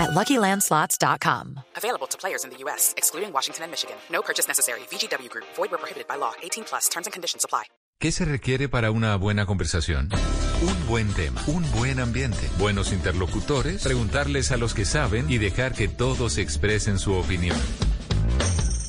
at LuckyLandSlots.com. Available to players in the U.S., excluding Washington and Michigan. No purchase necessary. VGW Group. Void where prohibited by law. 18 plus. Terms and conditions apply. ¿Qué se requiere para una buena conversación? Un buen tema, un buen ambiente, buenos interlocutores, preguntarles a los que saben y dejar que todos expresen su opinión.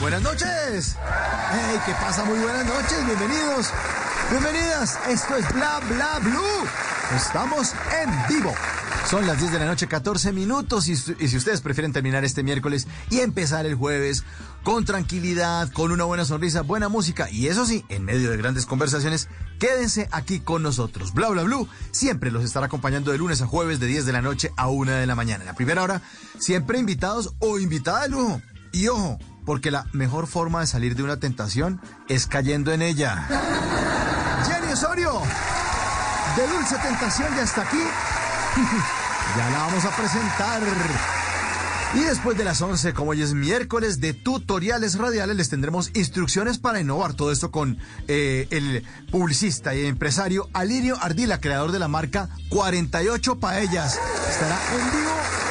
Buenas noches. Hey, ¿qué pasa? Muy buenas noches. Bienvenidos. Bienvenidas. Esto es Bla Bla Blue. Estamos en vivo. Son las 10 de la noche, 14 minutos. Y, si ustedes prefieren terminar este miércoles y empezar el jueves con tranquilidad, con una buena sonrisa, buena música y eso sí, en medio de grandes conversaciones, quédense aquí con nosotros. Bla Bla Blue siempre los estará acompañando de lunes a jueves de 10 de la noche a 1 de la mañana. En la primera hora, siempre invitados o invitada de. Y ojo, porque la mejor forma de salir de una tentación es cayendo en ella. Jenny Osorio, de Dulce Tentación ya está aquí. ya la vamos a presentar. Y después de las 11, como hoy es miércoles de tutoriales radiales, les tendremos instrucciones para innovar todo esto con eh, el publicista y empresario Alirio Ardila, creador de la marca 48 Paellas. Estará en vivo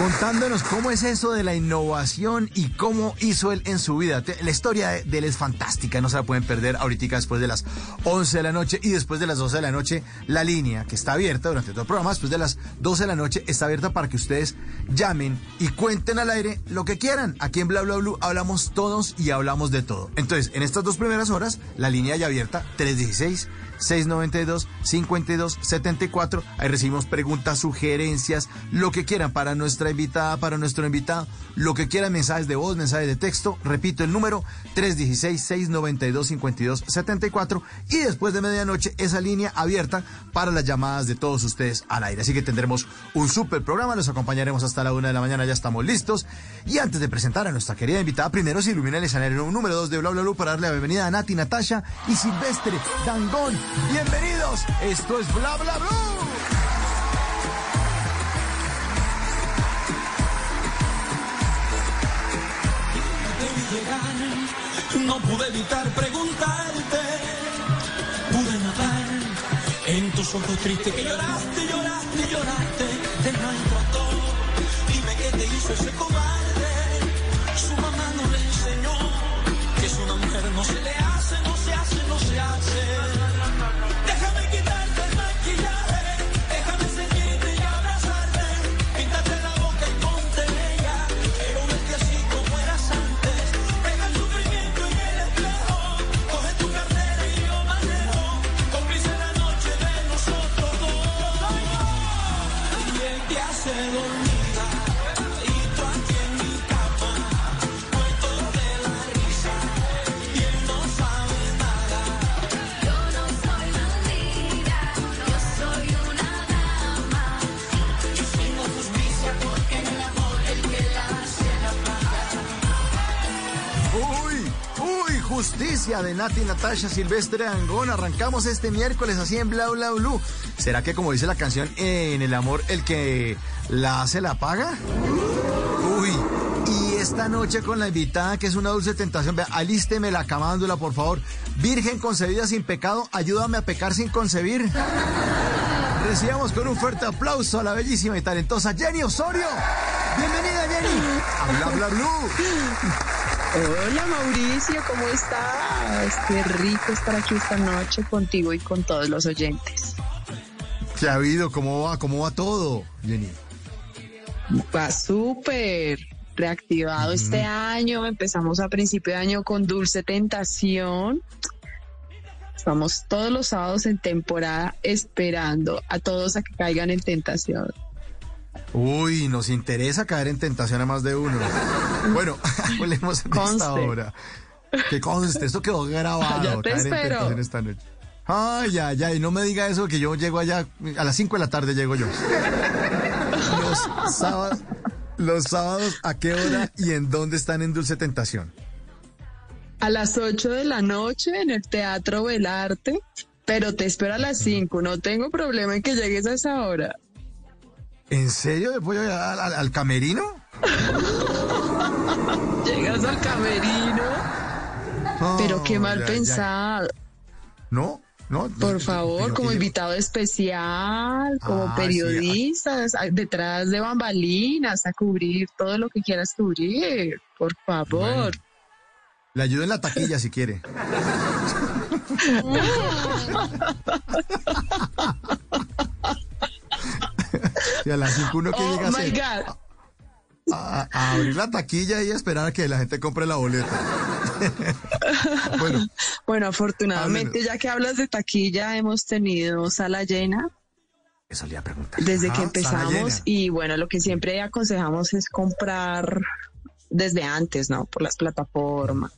contándonos cómo es eso de la innovación y cómo hizo él en su vida. La historia de él es fantástica, no se la pueden perder ahorita después de las 11 de la noche y después de las 12 de la noche la línea que está abierta durante todo el programa, después de las 12 de la noche está abierta para que ustedes llamen y cuenten al aire lo que quieran. Aquí en Bla Bla Blue hablamos todos y hablamos de todo. Entonces, en estas dos primeras horas, la línea ya abierta, 316 692-5274. Ahí recibimos preguntas, sugerencias, lo que quieran para nuestra invitada, para nuestro invitado, lo que quieran, mensajes de voz, mensajes de texto. Repito el número 316-692-5274. Y después de medianoche, esa línea abierta para las llamadas de todos ustedes al aire. Así que tendremos un súper programa. Los acompañaremos hasta la una de la mañana. Ya estamos listos. Y antes de presentar a nuestra querida invitada, primero se ilumina el escenario número 2 de Bla Bla Blue para darle la bienvenida a Nati, Natasha y Silvestre Dangón. Bienvenidos. Esto es Bla Bla Blue. No pude evitar preguntarte. Pude notar en tus ojos tristes que lloraste, lloraste, lloraste. Te maltrató. Dime qué te hizo ese cobarde. Justicia de Nati, Natasha, Silvestre Dangón. Arrancamos este miércoles así en Bla Bla Blue. ¿Será que como dice la canción, en el amor el que la hace la paga? Uy, y esta noche con la invitada que es una dulce tentación, vea, alísteme la camándula, por favor. Virgen concebida sin pecado, ayúdame a pecar sin concebir. Recibamos con un fuerte aplauso a la bellísima y talentosa Jenny Osorio. Bienvenida, Jenny. A Bla Bla Blue. Hola Mauricio, ¿cómo estás? Qué rico estar aquí esta noche contigo y con todos los oyentes. ¿Qué ha habido? ¿Cómo va? ¿Cómo va todo, Jenny? Va súper reactivado este año. Empezamos a principio de año con Dulce Tentación. Estamos todos los sábados en temporada esperando a todos a que caigan en tentación. Uy, nos interesa caer en tentación a más de uno. Bueno, hablemos de esta Conste. hora. Que conste, esto quedó grabado. Ya te caer en espero. tentación esta noche. Ay, ya, ya, y no me diga eso que yo llego allá, a las 5 de la tarde llego yo. Los sábados, los sábados, ¿a qué hora y en dónde están en Dulce Tentación? A las 8 de la noche en el Teatro Belarte, pero te espero a las 5. No tengo problema en que llegues a esa hora. ¿En serio? ¿Me voy al, al camerino? Llegas al camerino, pero qué mal ya, ya. pensado. ¿No? ¿No? Por favor, como invitado especial, como Ah, sí, periodistas, a- detrás de bambalinas, a cubrir todo lo que quieras cubrir. Por favor. Bueno. Le ayudo en la taquilla si quiere. A las 5 uno que oh llega a, my hacer- God. a- a abrir la taquilla y a esperar a que la gente compre la boleta. bueno, Bueno, afortunadamente, Háblenos. ya que hablas de taquilla, hemos tenido sala llena eso le iba a preguntar. desde que Ajá, empezamos y bueno, lo que siempre aconsejamos es comprar desde antes, ¿no? Por las plataformas.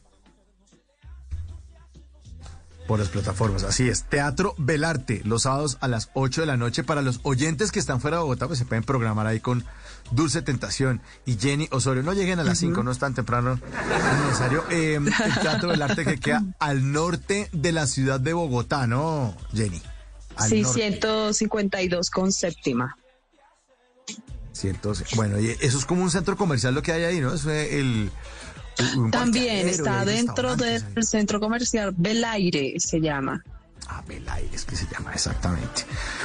Por las plataformas, así es. Teatro Belarte, los sábados a las 8 de la noche. Para los oyentes que están fuera de Bogotá, pues se pueden programar ahí con Dulce Tentación y Jenny Osorio. No lleguen a las 5, no es tan temprano es necesario. Eh, el Teatro Belarte que queda al norte de la ciudad de Bogotá, ¿no, Jenny? Al Sí, norte. 152 con séptima. Ciento- bueno, y eso es como un centro comercial lo que hay ahí, ¿no? Es eh, el... También está dentro del centro comercial Belaire, se llama. Ah, Belaire, es que se llama exactamente.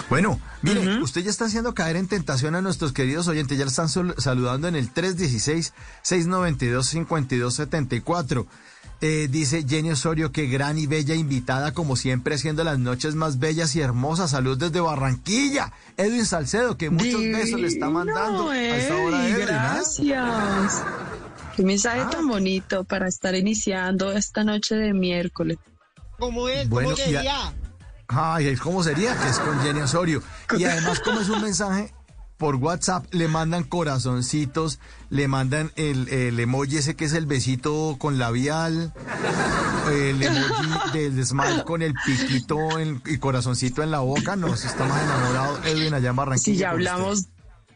Bueno, mire, usted ya está haciendo caer en tentación a nuestros queridos oyentes, ya le están saludando en el 316-692-5274. Eh, dice Jenny Osorio, que gran y bella invitada, como siempre, haciendo las noches más bellas y hermosas. Salud desde Barranquilla. Edwin Salcedo, que muchos besos le está mandando a esta hora de Edwin. ¿ah? Qué mensaje tan bonito para estar iniciando esta noche de miércoles. ¿Cómo es? Bueno, ¿Cómo sería? Ay, ¿cómo sería? Que es con Jenny Osorio. Y además, como es un mensaje por WhatsApp, le mandan corazoncitos, le mandan el, el emoji ese que es el besito con labial, el emoji del smile con el piquito en- y corazoncito en la boca. Nos estamos enamorados, Edwin, allá en Barranquilla. Si ya hablamos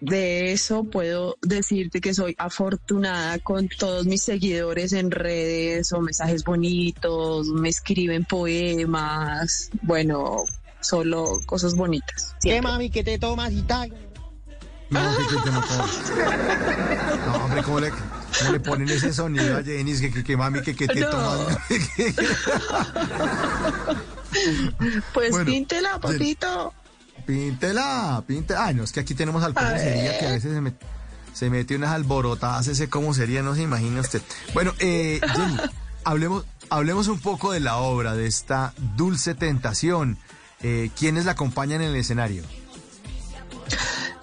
de eso, puedo decirte que soy afortunada con todos mis seguidores en redes o mensajes bonitos, me escriben poemas, bueno, solo cosas bonitas. ¿Qué mami que te tomas y tal? No, que, que, que no, ¿cómo? No, hombre, ¿cómo le, cómo le ponen ese sonido a Jenny? Que, que, que mami, que, que te No. tomas. Pues Bueno, píntela, Jenny. papito. Píntela, píntela. Ay, no, es que aquí tenemos al cómo sería, que a veces se, met- se mete unas alborotadas, ese cómo sería, no se imagina usted. Bueno, eh, Jenny, hablemos, hablemos un poco de la obra, de esta dulce tentación. Eh, ¿Quiénes la acompañan en el escenario?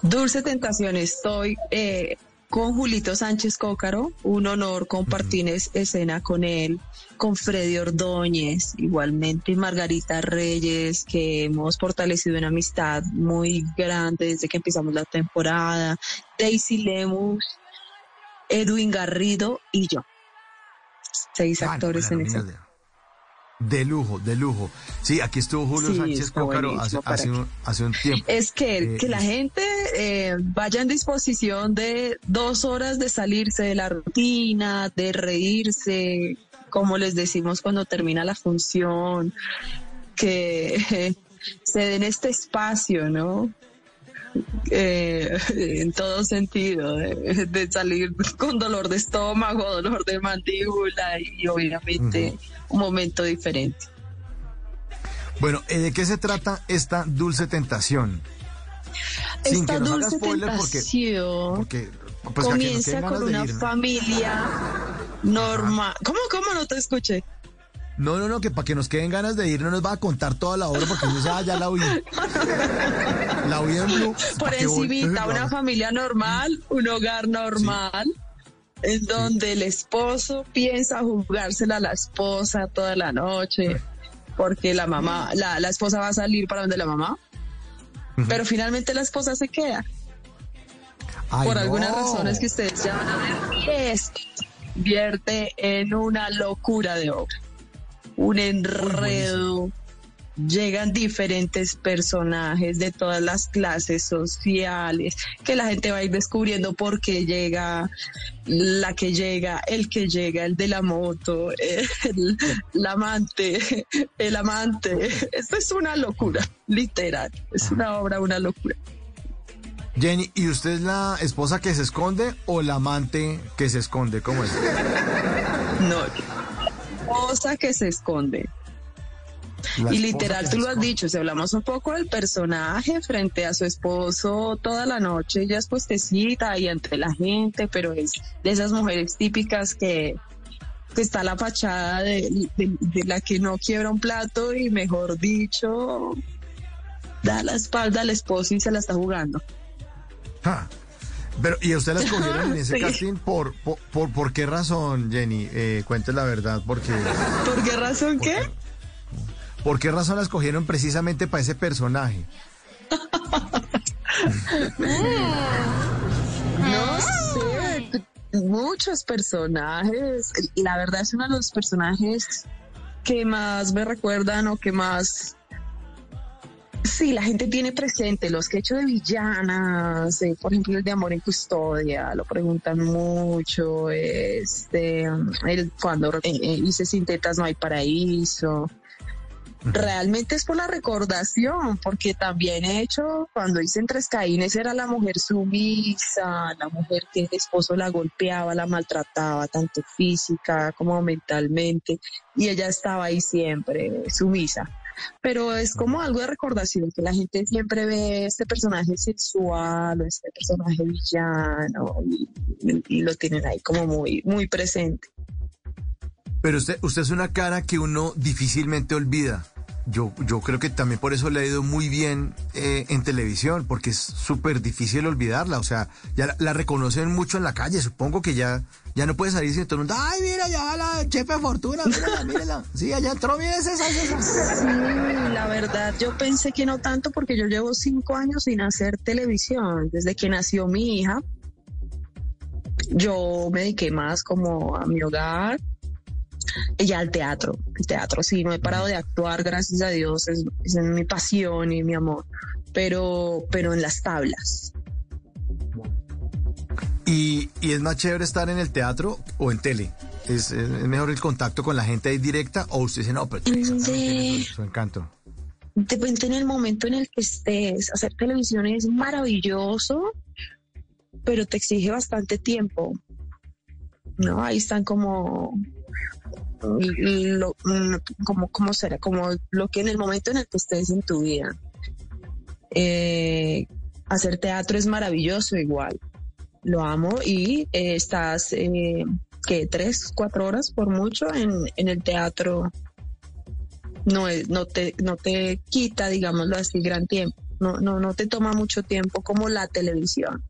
Dulce Tentación, estoy eh, con Julito Sánchez Cócaro, un honor compartir es- escena con él, con Freddy Ordóñez, igualmente Margarita Reyes, que hemos fortalecido una amistad muy grande desde que empezamos la temporada, Daisy Lemus, Edwin Garrido y yo. Seis Ah, actores en ese. De- lujo, de lujo. Sí, aquí estuvo Julio Sí, Sánchez Cócaro hace, un, hace un tiempo. Es que, Eh, que la gente eh, vaya en disposición de dos horas de salirse de la rutina, de reírse, como les decimos cuando termina la función, que eh, se den este espacio, ¿no? Eh, en todo sentido, de, de salir con dolor de estómago, dolor de mandíbula y obviamente un momento diferente. Bueno, eh, ¿de qué se trata esta dulce tentación? Sin Esta que nos haga dulce spoiler tentación porque pues, comienza con una ir, ¿no? familia normal. ¿Cómo, cómo no te escuché? No, no, no, que para que nos queden ganas de ir no nos va a contar toda la obra porque no ah, ya la oí. La oí en Blue. Por encimita, una familia normal, un hogar normal, en donde el esposo piensa jugársela a la esposa toda la noche, porque la mamá, la, la esposa va a salir para donde la mamá, pero finalmente la esposa se queda. Ay, por no. algunas razones que ustedes ya van a ver. Y esto vierte en una locura de obra, un enredo. Llegan diferentes personajes de todas las clases sociales, que la gente va a ir descubriendo por qué llega la que llega, el que llega, el de la moto, el, el amante, el amante. Esto es una locura, literal. Es una obra, una locura. Jenny, ¿y usted es la esposa que se esconde o la amante que se esconde? ¿Cómo es? No, cosa que se esconde. La y literal, tú lo has dicho, si hablamos un poco del personaje frente a su esposo toda la noche, ella es puestecita y entre la gente, pero es de esas mujeres típicas que, que está la fachada de, de- de la que no quiebra un plato y mejor dicho, da la espalda al esposo y se la está jugando. Ja. Pero, ¿y a usted la escogieron en ese Sí. casting por, por, por, por qué razón, Jenny? Eh, cuente la verdad, porque... ¿Por qué razón qué? ¿Por qué razón la escogieron precisamente para ese personaje? No sé, muchos personajes. La verdad es uno de los personajes que más me recuerdan o que más... Sí, la gente tiene presente los que he hecho de villanas, eh, por ejemplo el de Amor en Custodia, lo preguntan mucho, este, el cuando eh, eh, hice sin tetas no hay paraíso. Realmente es por la recordación, porque también he hecho, cuando hice en Tres Caínes, era la mujer sumisa, la mujer que el esposo la golpeaba, la maltrataba, tanto física como mentalmente, y ella estaba ahí siempre, sumisa. Pero es como algo de recordación, que la gente siempre ve este personaje sexual o este personaje villano, y, y- y lo tienen ahí como muy, muy presente. Pero usted, usted es una cara que uno difícilmente olvida. Yo, yo creo que también por eso le ha ido muy bien eh, en televisión, porque es súper difícil olvidarla. O sea, ya la, la reconocen mucho en la calle. Supongo que ya, ya no puede salir sin todo el mundo. Ay, mira, ya va la chefe Fortuna, mírala, mírala. Sí, allá entró, mira, es esa, es esa. Sí, la verdad, yo pensé que no tanto porque yo llevo cinco años sin hacer televisión. Desde que nació mi hija, yo me dediqué más como a mi hogar y al teatro. El teatro, sí, no he parado de actuar, gracias a Dios, es, es mi pasión y mi amor. Pero, pero en las tablas. Y, y es más chévere estar en el teatro o en tele. Es, es mejor el contacto con la gente ahí directa o usted dice, no, pero también tiene su, su encanto. Depende en el momento en el que estés. Hacer televisión es maravilloso, pero te exige bastante tiempo. ¿No? Ahí están como lo, mm, como, ¿cómo será? Como lo que en el momento en el que estés en tu vida. Eh, hacer teatro es maravilloso igual. Lo amo y eh, estás, eh, ¿qué? Tres, cuatro horas por mucho en, en el teatro. No, es, no, te, no te quita, digámoslo así, gran tiempo. No, no, no te toma mucho tiempo como la televisión.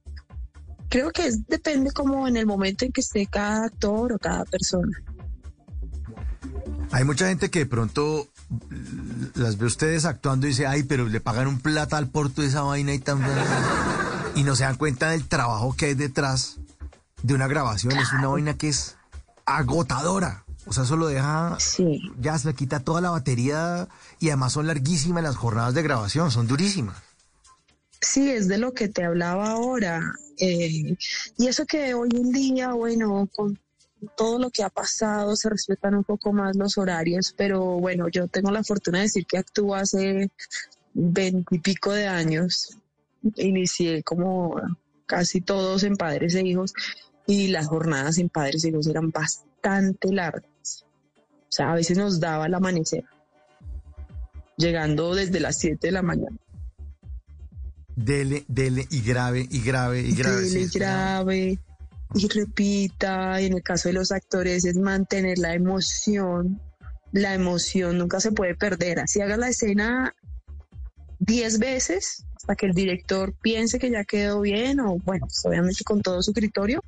Creo que es, depende como en el momento en que esté cada actor o cada persona. Hay mucha gente que de pronto las ve ustedes actuando y dice, ay, pero le pagan un plata al porto esa vaina y tan... Y no se dan cuenta del trabajo que hay detrás de una grabación. Es una vaina que es agotadora. O sea, eso lo deja... Sí. Ya se le quita toda la batería y además son larguísimas las jornadas de grabación, son durísimas. Sí, es de lo que te hablaba ahora. Eh, y eso que hoy en día, bueno, con todo lo que ha pasado, se respetan un poco más los horarios, pero bueno, yo tengo la fortuna de decir que actúo hace veintipico de años. Inicié como casi todos en padres e hijos y las jornadas en padres e hijos eran bastante largas. O sea, a veces nos daba el amanecer, llegando desde las 7 de la mañana. Dele, dele y grave y grave y grave. Dele sí, grave y repita. Y en el caso de los actores es mantener la emoción. La emoción nunca se puede perder. Así hagas la escena 10 veces hasta que el director piense que ya quedó bien o bueno, pues, obviamente con todo su criterio,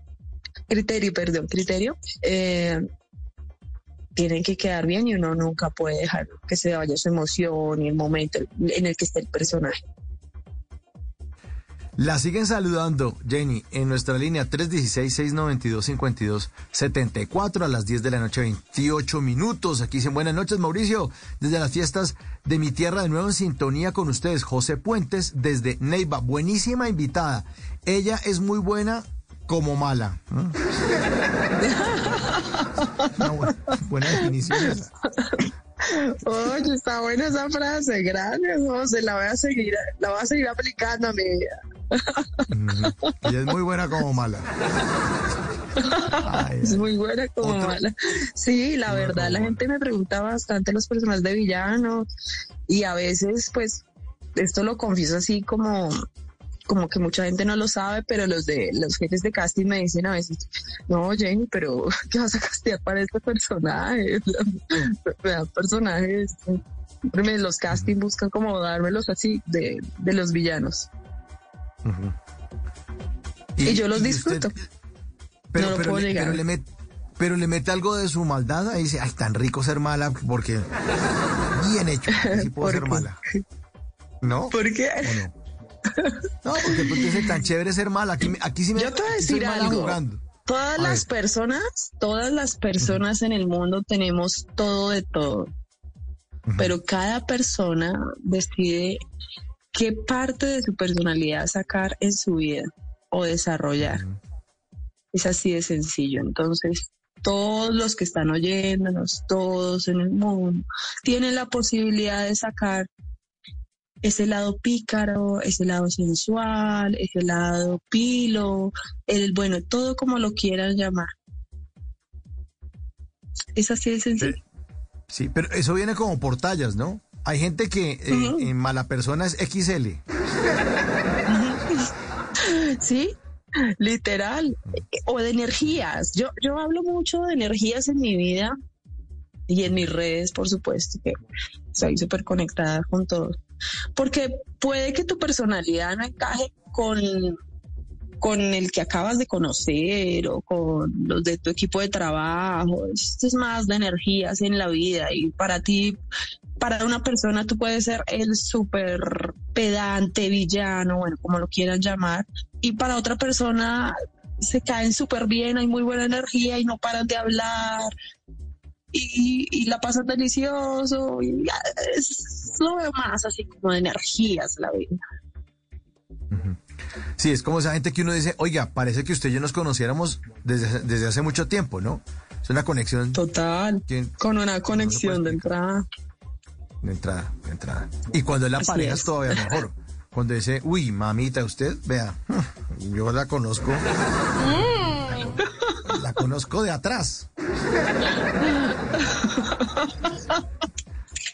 criterio, perdón, criterio. eh, tienen que quedar bien y uno nunca puede dejar que se vaya su emoción y el momento en el que esté el personaje. La siguen saludando, Jenny, en nuestra línea 316-692-5274 a las 10 de la noche, 28 minutos. Aquí dicen buenas noches, Mauricio, desde las fiestas de mi tierra, de nuevo en sintonía con ustedes. José Puentes, desde Neiva, buenísima invitada. Ella es muy buena como mala. Una buena, buena definición. Oye, está buena esa frase, gracias, José, la voy a seguir, la voy a seguir aplicando a mi vida. Ella es muy buena como mala. Ay, Es muy buena como mala. Sí, la verdad, la gente me pregunta bastante los personajes de villanos y a veces, pues, esto lo confieso así como como que mucha gente no lo sabe, pero los de los jefes de casting me dicen a veces, no, Jenny, pero ¿qué vas a castear para este personaje? me dan personajes, los casting buscan como dármelos así de, de los villanos. Y, yo los disfruto. pero, No lo pero puedo le, negar. pero le met- pero le mete algo de su maldad. Ahí dice, ay, tan rico ser mala, porque bien hecho. Sí puedo ¿Por ser qué? mala. ¿No? ¿Por qué? ¿O no? No, porque pues dice tan chévere ser mala. Aquí, aquí sí me Yo te voy a decir algo. jugando. Todas A las ver. personas, todas las personas en el mundo tenemos todo de todo, pero cada persona decide qué parte de su personalidad sacar en su vida o desarrollar. Es así de sencillo. Entonces, todos los que están oyéndonos, todos en el mundo, tienen la posibilidad de sacar ese lado pícaro, ese lado sensual, ese lado pilo, el bueno, todo como lo quieran llamar. Es así de sencillo. Sí, pero eso viene como por tallas, ¿no? Hay gente que eh, en mala persona es XL. Sí, literal. O de energías. Yo, yo hablo mucho de energías en mi vida y en mis redes, por supuesto, que estoy súper conectada con todo. Porque puede que tu personalidad no encaje con, con el que acabas de conocer o con los de tu equipo de trabajo. Esto es más de energías en la vida y para ti, para una persona tú puedes ser el súper pedante, villano, bueno, como lo quieran llamar, y para otra persona se caen súper bien, hay muy buena energía y no paran de hablar y, y la pasan delicioso y es, lo más así como de energías la vida. Sí, es como esa gente que uno dice, oiga, parece que usted y yo nos conociéramos desde, desde hace mucho tiempo, ¿no? Es una conexión Total, que- con una conexión de explicar. entrada. De entrada, de entrada. Y cuando es la Así pareja es es. todavía mejor. Cuando dice, uy, mamita, usted, vea, yo la conozco. La conozco de atrás.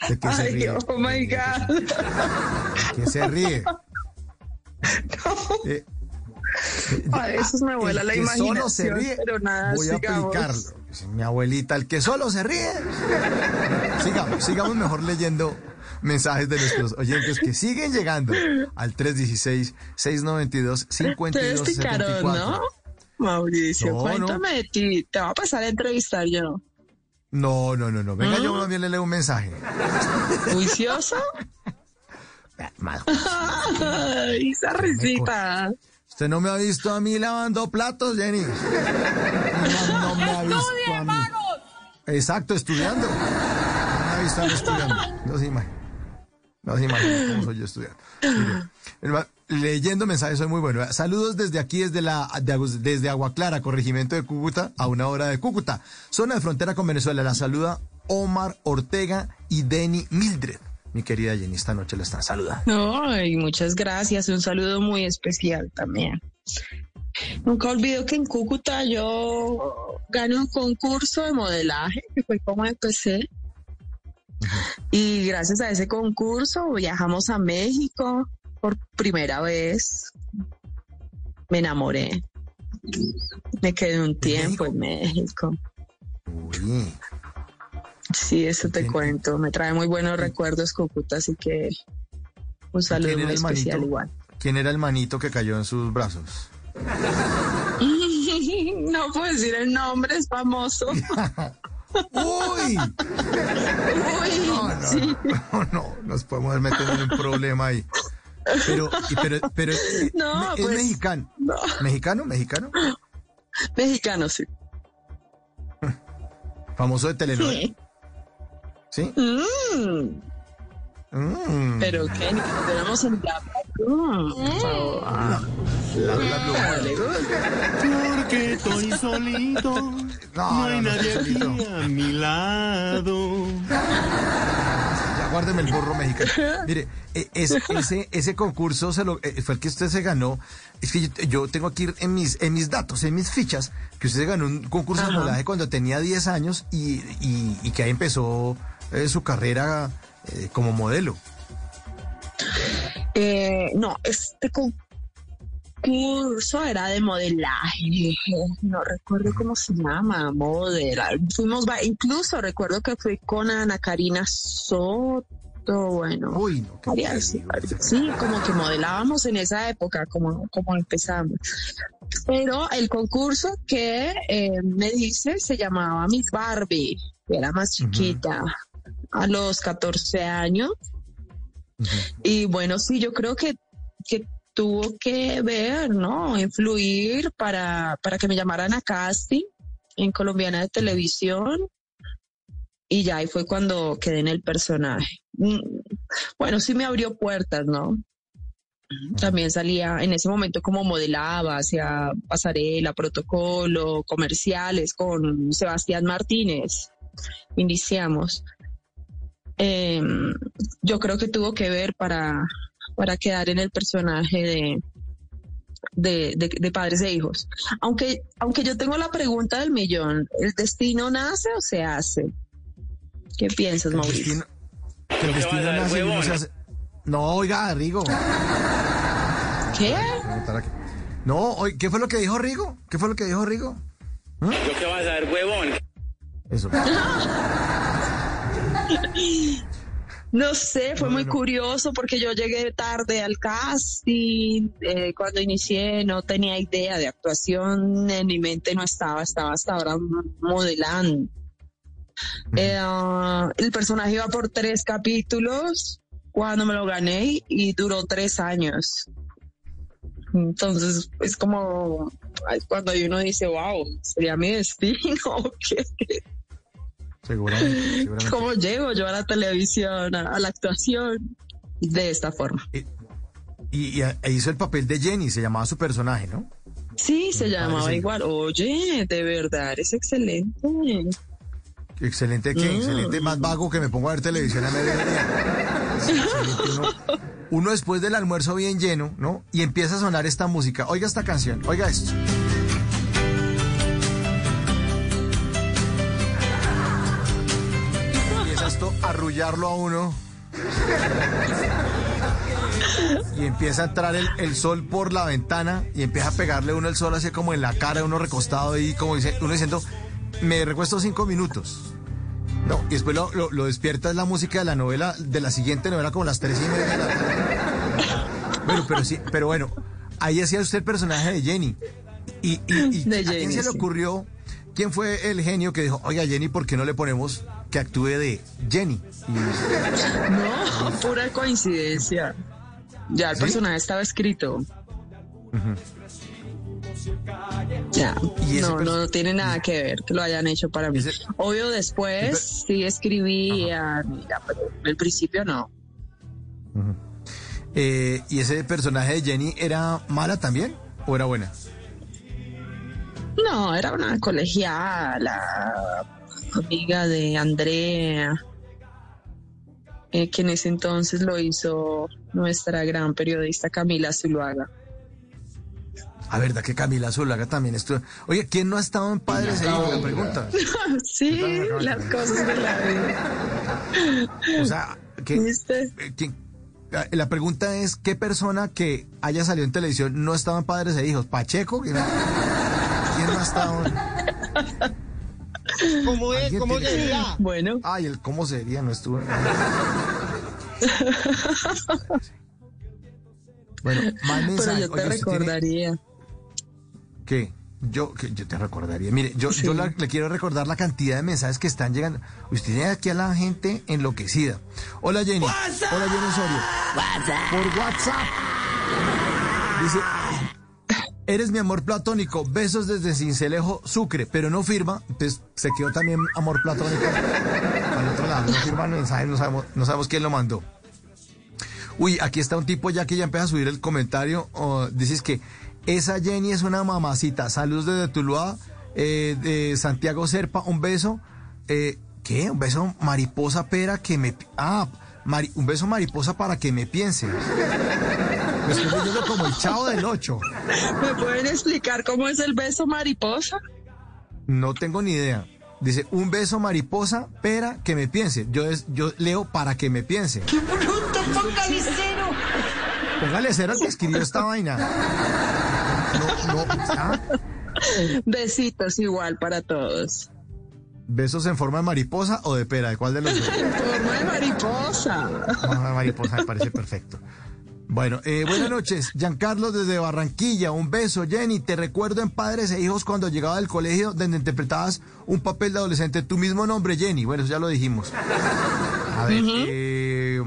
¿De qué se Ay, ríe? oh my God. ¿Qué se ríe? Eh, A veces me vuela el la que solo se imaginación, ríe, pero nada, voy a aplicarlo. Dice Mi abuelita, el que solo se ríe. Sigamos, sigamos mejor leyendo mensajes de nuestros oyentes que siguen llegando al 316-692-5274. Ustedes picaron, ¿no? Mauricio, No, cuéntame de ti. Te va a pasar a entrevistar yo. No, no, no, no. Venga, ¿Mm? yo también le leo un mensaje. ¿Juicioso? Mal. Esa risita. Usted no me ha visto a mí lavando platos, Jenny. No, no me ha visto a mí. Exacto, estudiando. No me ha visto a mí estudiando. No se imagina. No se imagina cómo soy yo estudiando. Mire, leyendo mensajes soy muy bueno. Saludos desde aquí, desde la de desde Agua Clara, corregimiento de Cúcuta, a una hora de Cúcuta. Zona de frontera con Venezuela. La saluda Omar Ortega y Denny Mildred. Mi querida Jenny, esta noche la están saludando. No, y muchas gracias. Un saludo muy especial también. Nunca olvido que en Cúcuta yo gané un concurso de modelaje, que fue como empecé. Y gracias a ese concurso viajamos a México por primera vez. Me enamoré. Me quedé un tiempo en México. Uy. Sí, eso te ¿Quién- cuento. Me trae muy buenos recuerdos Cúcuta, así que un saludo ¿Quién era muy especial manito? igual. ¿Quién era el manito que cayó en sus brazos? no puedo decir el nombre, es famoso. ¡Uy! Uy, No, no, sí. no, no, nos podemos meter en un problema ahí. Pero, pero, pero eh, No, es pues, mexicano. no. ¿Mexicano? ¿Mexicano? Mexicano, sí. Famoso de telenovela. ¿Sí? Mm, Mm. pero que ni que estuviéramos en bla. Le gusta. Porque estoy solito. No, No hay no, no, nadie aquí a mi lado. Ya guárdeme el burro mexicano. Mire, es- ese, ese concurso se lo, eh, fue el que usted se ganó. Es que yo, yo tengo aquí en mis, en mis datos, en mis fichas, que usted se ganó un concurso de modelaje cuando tenía 10 años y, y- y que ahí empezó eh, su carrera eh, como modelo. Eh, no, este concurso era de modelaje. No recuerdo cómo se llama, modelar. Fuimos, incluso recuerdo que fui con Ana Karina Soto. Bueno, Uy, no, qué varias- terrible. sí, como que modelábamos en esa época, como, como empezamos. Pero el concurso que eh, me dice se llamaba Miss Barbie, que era más chiquita, a los 14 años. Y bueno, sí, yo creo que, que tuvo que ver, ¿no? Influir para, para que me llamaran a casting en Colombiana de Televisión. Y ya ahí fue cuando quedé en el personaje. Mm, Bueno, sí me abrió puertas, ¿no? También salía en ese momento como modelaba, hacía pasarela, protocolo, comerciales con Sebastián Martínez. Iniciamos. Em, yo creo que tuvo que ver para, para quedar en el personaje de, de, de- de padres e hijos. Aunque, aunque yo tengo la pregunta del millón, ¿el destino nace o se hace? ¿Qué piensas, El Mauricio? destino, que el destino nace y uno se hace- No, oiga, Rigo. ¿Qué? No, oye, ¿qué fue lo que dijo Rigo? ¿Qué fue lo que dijo Rigo? Yo qué vas a ver, huevón. Eso. No sé, fue muy curioso porque yo llegué tarde al casting. eh, cuando inicié no tenía idea de actuación, en mi mente no estaba, estaba hasta ahora modelando. Eh, ah, el personaje iba por tres capítulos cuando me lo gané y duró tres años. Entonces es como cuando uno dice, wow, sería mi destino. Seguramente, seguramente. ¿Cómo llego yo a la televisión, a, a la actuación? De esta forma. Y, y a- e hizo el papel de Jenny, se llamaba su personaje, ¿no? Sí, se llamaba igual. Oye, de verdad, es excelente. Excelente, ¿qué? Mm. Excelente, más vago que me pongo a ver televisión a mediodía. Uno después del almuerzo bien lleno, ¿no? Y empieza a sonar esta música. Oiga esta canción, oiga esto. Arrullarlo a uno. Y empieza a entrar el, el sol por la ventana y empieza a pegarle uno el sol así como en la cara, uno recostado ahí, como dice, uno diciendo, me recuesto cinco minutos. No, y después lo, lo- lo despierta es la música de la novela, de la siguiente novela como las tres y media de la tarde. Bueno, pero sí, pero bueno, ahí hacía usted el personaje de Jenny. Y, y, y De ¿a quién Jenny, se le ocurrió? ¿Quién fue el genio que dijo, oiga Jenny, ¿por qué no le ponemos que actúe de Jenny? No, pura coincidencia. Ya el ¿Sí? personaje estaba escrito. Ya, ¿Y ese no, no, no tiene nada que ver que lo hayan hecho para mí. Obvio después sí escribía, mira, pero al principio no. eh, ¿Y ese personaje de Jenny era mala también? ¿O era buena? No, era una colegiala, amiga de Andrea, eh, que en ese entonces lo hizo nuestra gran periodista Camila Zuluaga. A verdad que Camila Zulaga también estuvo. Oye, ¿quién no ha estado en Padres e Hijos? La pregunta. sí, las cosas de la vida. O sea, eh, ¿quién- eh, la pregunta es, ¿qué persona que haya salido en televisión no estaba en Padres e Hijos? ¿Pacheco? ¿Quién, quién no ha estado en... ¿Cómo es? ¿Alguien ¿Cómo tiene- sería? Bueno, Ay, el cómo sería, no estuvo. Bueno, mal pero yo te Oye, ¿usted tiene- recordaría. ¿Qué? Yo, que yo te recordaría. Mire, yo, Sí. yo la- le quiero recordar la cantidad de mensajes que están llegando. Usted tiene aquí a la gente enloquecida. Hola Jenny. Hola Jenny Osorio. Por WhatsApp. Dice, eres mi amor platónico. Besos desde Cincelejo, Sucre. Pero no firma. Pues se quedó también amor platónico al otro lado. No firma el mensaje, no sabemos, quién lo mandó. Uy, aquí está un tipo ya que ya empieza a subir el comentario. oh, dices que esa Jenny es una mamacita. Saludos desde Tuluá, eh, de Santiago Serpa. Un beso. Eh, ¿Qué? Un beso mariposa pera que me... Ah, un beso mariposa para que me piense. Me estoy leyendo como el chavo del 8. ¿Me pueden explicar cómo es el beso mariposa? No tengo ni idea. Dice, un beso mariposa pera que me piense. Yo, es- yo leo para que me piense. ¡Qué bruto, póngale cero! Póngale cero al que escribió esta vaina. No, no, ah. Besitos igual para todos. ¿Besos en forma de mariposa o de pera? ¿De cuál de los dos? Forma de mariposa. Ah, mariposa me parece perfecto. Bueno, eh, buenas noches. Giancarlo desde Barranquilla. Un beso, Jenny. Te recuerdo en Padres e Hijos cuando llegaba del colegio donde interpretabas un papel de adolescente. Tu mismo nombre, Jenny. Bueno, eso ya lo dijimos. A ver, eh,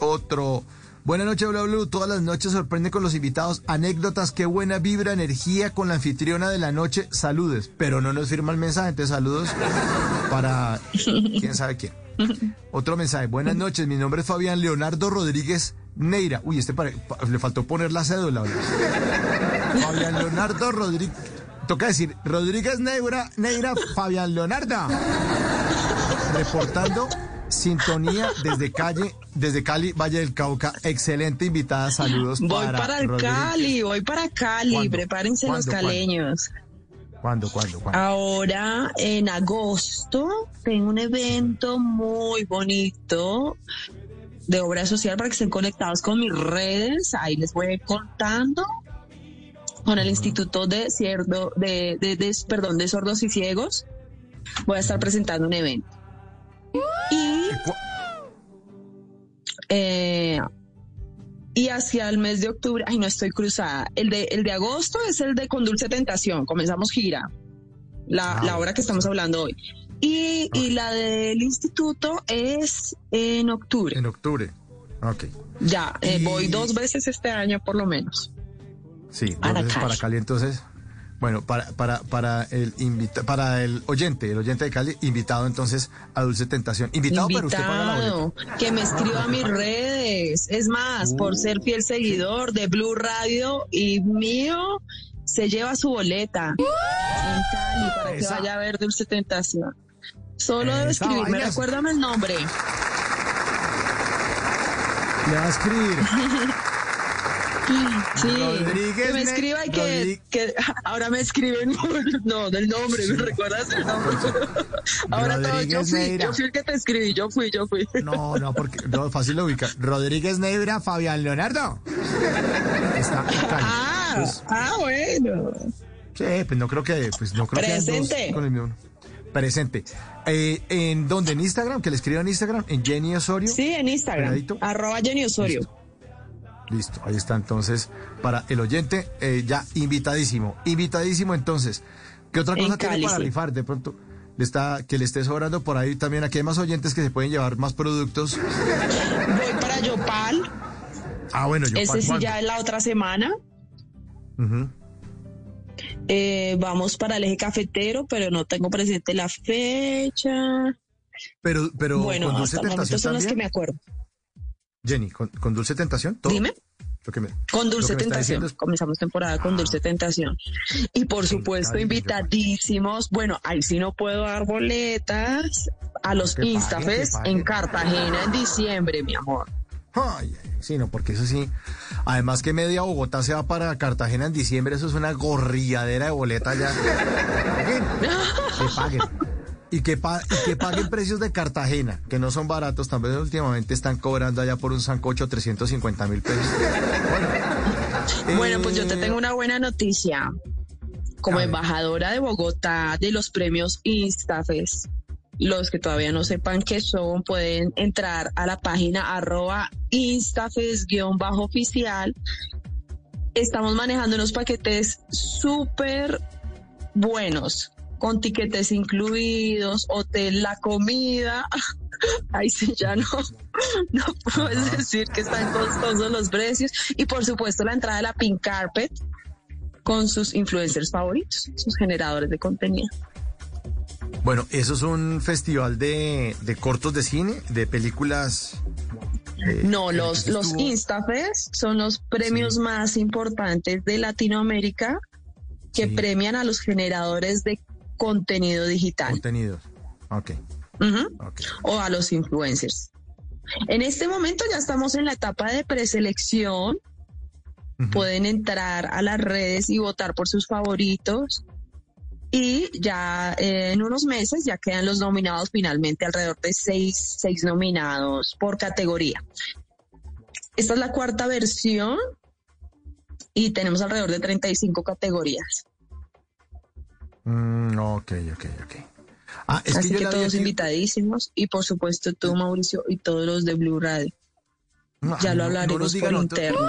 otro. Buenas noches, bla, bla, bla. Todas las noches sorprende con los invitados. Anécdotas, qué buena vibra, energía con la anfitriona de la noche. Saludes. Pero no nos firma el mensaje, entonces saludos para quién sabe quién. Otro mensaje. Buenas noches, mi nombre es Fabián Leonardo Rodríguez Neira. Uy, este pare- pa- le faltó poner la cédula. Fabián Leonardo Rodríguez. Toca decir, Rodríguez Neira, Neira, Fabián Leonardo. Reportando sintonía desde calle, desde Cali, Valle del Cauca. Excelente invitada. Saludos Voy para, para el Rodríguez. Cali, voy para Cali. ¿Cuándo? Prepárense los caleños. ¿Cuándo, cuándo, cuándo? Ahora, en agosto, tengo un evento muy bonito de obra social para que estén conectados con mis redes. Ahí les voy contando. Con el Instituto de, Cierdo, de, de- de- perdón, de Sordos y Ciegos. Voy a estar presentando un evento. Y eh, y hacia el mes de octubre, ay, no estoy cruzada. El de, el de agosto es el de Con Dulce Tentación. Comenzamos gira, la, Ah, la obra que estamos hablando hoy. Y, y la del instituto es en octubre. En octubre. Ok. Ya, eh, Y- voy dos veces este año por lo menos. Sí, dos Para veces Cali. para Cali. Entonces, bueno, para, para, para el invita, para el oyente, el oyente de Cali, invitado entonces a Dulce Tentación. Invitado, pero usted paga la boleta. Invitado, que me escriba a mis redes. Es más, por ser fiel seguidor de Blue Radio y mío, se lleva su boleta en Cali para que Esa. vaya a ver Dulce Tentación. Solo debe escribirme, recuérdame el nombre. Le va a escribir. Sí, Rodríguez que me escriba y que, que ahora me escriben, no, del nombre, ¿me recuerdas el nombre? Ahora todo, yo Rodríguez fui, Neira. yo fui el que te escribí, yo fui, yo fui. No, no, porque no, fácil lo ubica. Rodríguez Neira, Fabián Leonardo. Está. Ah, Entonces, ah, bueno. sí, pues no creo que, pues no creo que dos Presente. con el mismo. Presente. Eh, ¿En dónde? ¿En Instagram? Que le escriban en Instagram. ¿En Jenny Osorio? Sí, en Instagram, Pegadito. arroba Jenny Osorio. Listo. Listo, ahí está entonces para el oyente eh, ya invitadísimo, invitadísimo entonces. ¿Qué otra cosa tiene para sí. rifar? De pronto le está que le esté sobrando por ahí también. Aquí hay más oyentes que se pueden llevar más productos. Voy para Yopal, Ah, bueno, yo ese sí ya es la otra semana. Eh, vamos para el eje cafetero, pero no tengo presente la fecha. Pero, pero bueno, con dulce hasta el momento tentación son las que también. me acuerdo. Jenny, con, con dulce tentación, todo. Dime. Lo que me- Con lo Dulce que Tentación. es- Comenzamos temporada con Dulce Tentación. Y por supuesto, invitadísimos. Bueno, ahí sí no puedo dar boletas a los Que Instafest que en Cartagena en diciembre, mi amor. Ay, ay, sí, no, porque eso sí. Además que media Bogotá se va para Cartagena en diciembre, eso es una gorriadera de boleta ya. Que paguen. Y que, pa- y que paguen precios de Cartagena, que no son baratos, también últimamente están cobrando allá por un sancocho 350 mil pesos. Bueno, Bueno, pues yo te eh, tengo una buena noticia. Como embajadora de Bogotá de los premios Instafest, los que todavía no sepan qué son, pueden entrar a la página arroba instafest-oficial. Estamos manejando unos paquetes súper buenos, con tiquetes incluidos, hotel, la comida. Ahí sí ya no, no puedes decir que están costosos los precios. Y por supuesto la entrada de la Pink Carpet con sus influencers favoritos, sus generadores de contenido. Bueno, eso es un festival de, de cortos de cine, de películas. eh, No, los, los Instafest son los premios más importantes de Latinoamérica que Sí. premian a los generadores de contenido digital contenidos. Ok, Ujú. ok. o a los influencers. En este momento ya estamos en la etapa de preselección. Pueden entrar a las redes y votar por sus favoritos. Y ya eh, en unos meses ya quedan los nominados finalmente, alrededor de seis, seis nominados por categoría. Esta es la cuarta versión y tenemos alrededor de 35 categorías. Mm, ok, ok, ok. Ah, es Así que todos aquí- invitadísimos y por supuesto tú, Mauricio, y todos los de Blue Radio. No, Ya lo no- no nos hablaremos por otro- interno.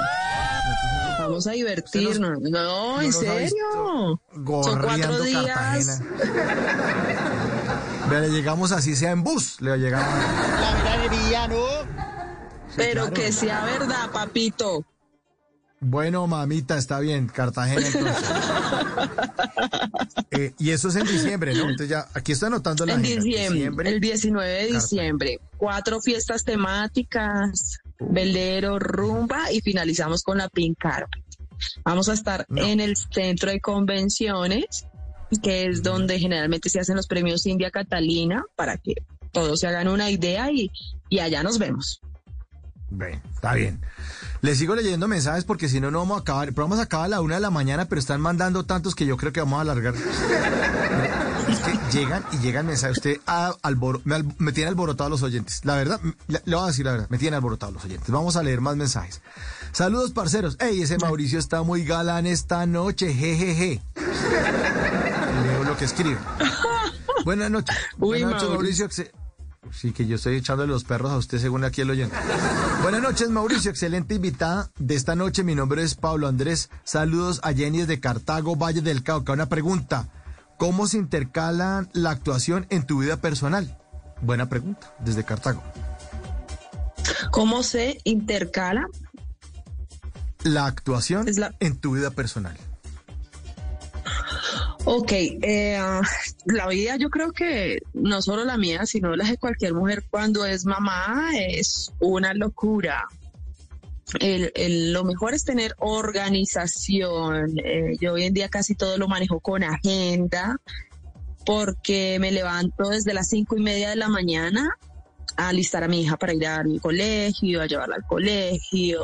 Vamos a divertirnos. No, no en serio. Son cuatro días. Cartagena. Vea, le llegamos así sea en bus, le llegamos. La veranería, ¿no? Pero claro. que sea verdad, papito. Bueno, mamita, está bien, Cartagena entonces. Eh, y eso es en diciembre, ¿no? Entonces ya, aquí estoy anotando la En diciembre, el 19 de Cartagena. diciembre. Cuatro fiestas temáticas, velero, rumba y finalizamos con la Pink Carpet. Vamos a estar No. en el centro de convenciones, que es donde generalmente se hacen los premios India Catalina, para que todos se hagan una idea y, y allá nos vemos. Ven, está bien. Les sigo leyendo mensajes porque si no, no vamos a acabar. El programa se acaba a la una de la mañana, pero están mandando tantos que yo creo que vamos a alargar. Es que llegan y llegan mensajes. Usted alboro- me, tiene alborotado los oyentes. La verdad, le, le voy a decir la verdad, me tiene alborotado los oyentes. Vamos a leer más mensajes. Saludos, parceros. Ey, ese Mauricio está muy galán esta noche. Jejeje. Leo lo que escribe. Buenas noches. Uy, Buenas noches, Mauricio. Mauricio. Sí, que yo estoy echándole los perros a usted según aquí el oyente. Buenas noches, Mauricio. Excelente invitada de esta noche. Mi nombre es Pablo Andrés. Saludos a Jenny desde Cartago, Valle del Cauca. Una pregunta. ¿Cómo se intercala la actuación en tu vida personal? Buena pregunta, desde Cartago. ¿Cómo se intercala? La actuación Es la- en tu vida personal. Ok, eh, la vida yo creo que no solo la mía, sino la de cualquier mujer cuando es mamá es una locura. El- el- lo mejor es tener organización. Eh, yo hoy en día casi todo lo manejo con agenda porque me levanto desde las cinco y media de la mañana a alistar a mi hija para ir al colegio, a llevarla al colegio,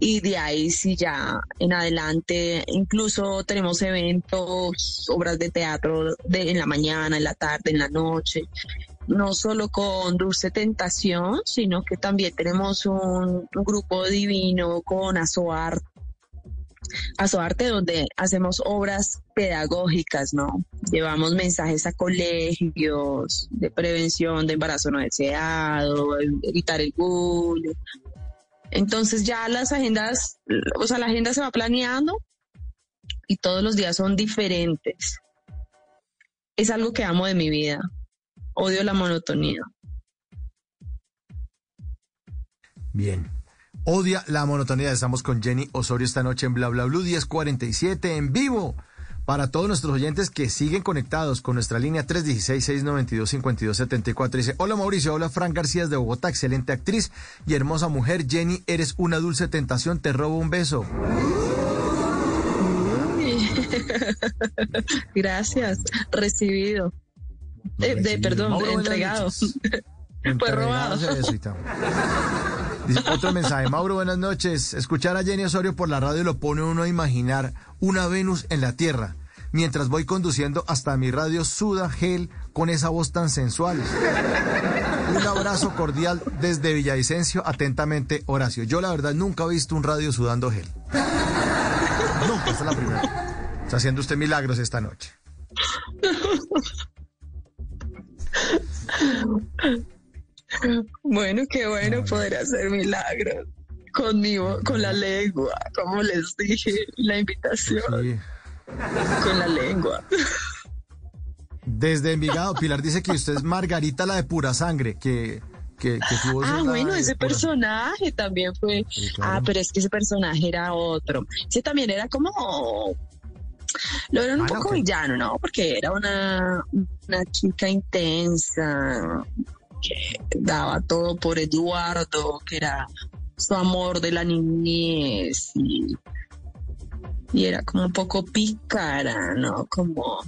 y de ahí sí ya en adelante incluso tenemos eventos, obras de teatro de, en la mañana, en la tarde, en la noche, no solo con Dulce Tentación, sino que también tenemos un, grupo divino con Azoarte, Azoarte donde hacemos obras pedagógicas, ¿no? Llevamos mensajes a colegios de prevención de embarazo no deseado, evitar el bullying, entonces ya las agendas, o sea, la agenda se va planeando y todos los días son diferentes. Es algo que amo de mi vida. Odio la monotonía. Bien. Odia la monotonía. Estamos con Jenny Osorio esta noche en Bla Bla Blue 1047 en vivo. Para todos nuestros oyentes que siguen conectados con nuestra línea 316-692-5274. Dice, hola Mauricio, hola Fran García de Bogotá, excelente actriz y hermosa mujer. Jenny, eres una dulce tentación, te robo un beso. Gracias. Recibido. Eh, de, perdón, Mauro, buenas entregado. noches. Fue Entregado robado. otro mensaje. Mauro, buenas noches. Escuchar a Jenny Osorio por la radio lo pone uno a imaginar una Venus en la Tierra. Mientras voy conduciendo hasta mi radio suda gel con esa voz tan sensual. Un abrazo cordial desde Villavicencio. Atentamente, Horacio. Yo la verdad nunca he visto un radio sudando gel. Nunca, esta es la primera. Está haciendo usted milagros esta noche. Bueno, qué bueno poder hacer milagros conmigo, con la lengua, como les dije, la invitación. Sí. Con la lengua. Desde Envigado, Pilar dice que usted es Margarita la de pura sangre, que, que, Ah, bueno, ese pura- personaje también fue. Sí, claro. Ah, pero es que ese personaje era otro. Ese también era como. Lo era un Ah, poco que- villano, ¿no? Porque era una, una chica intensa que daba todo por Eduardo, que era su amor de la niñez y, y era como un poco pícara, ¿no? Como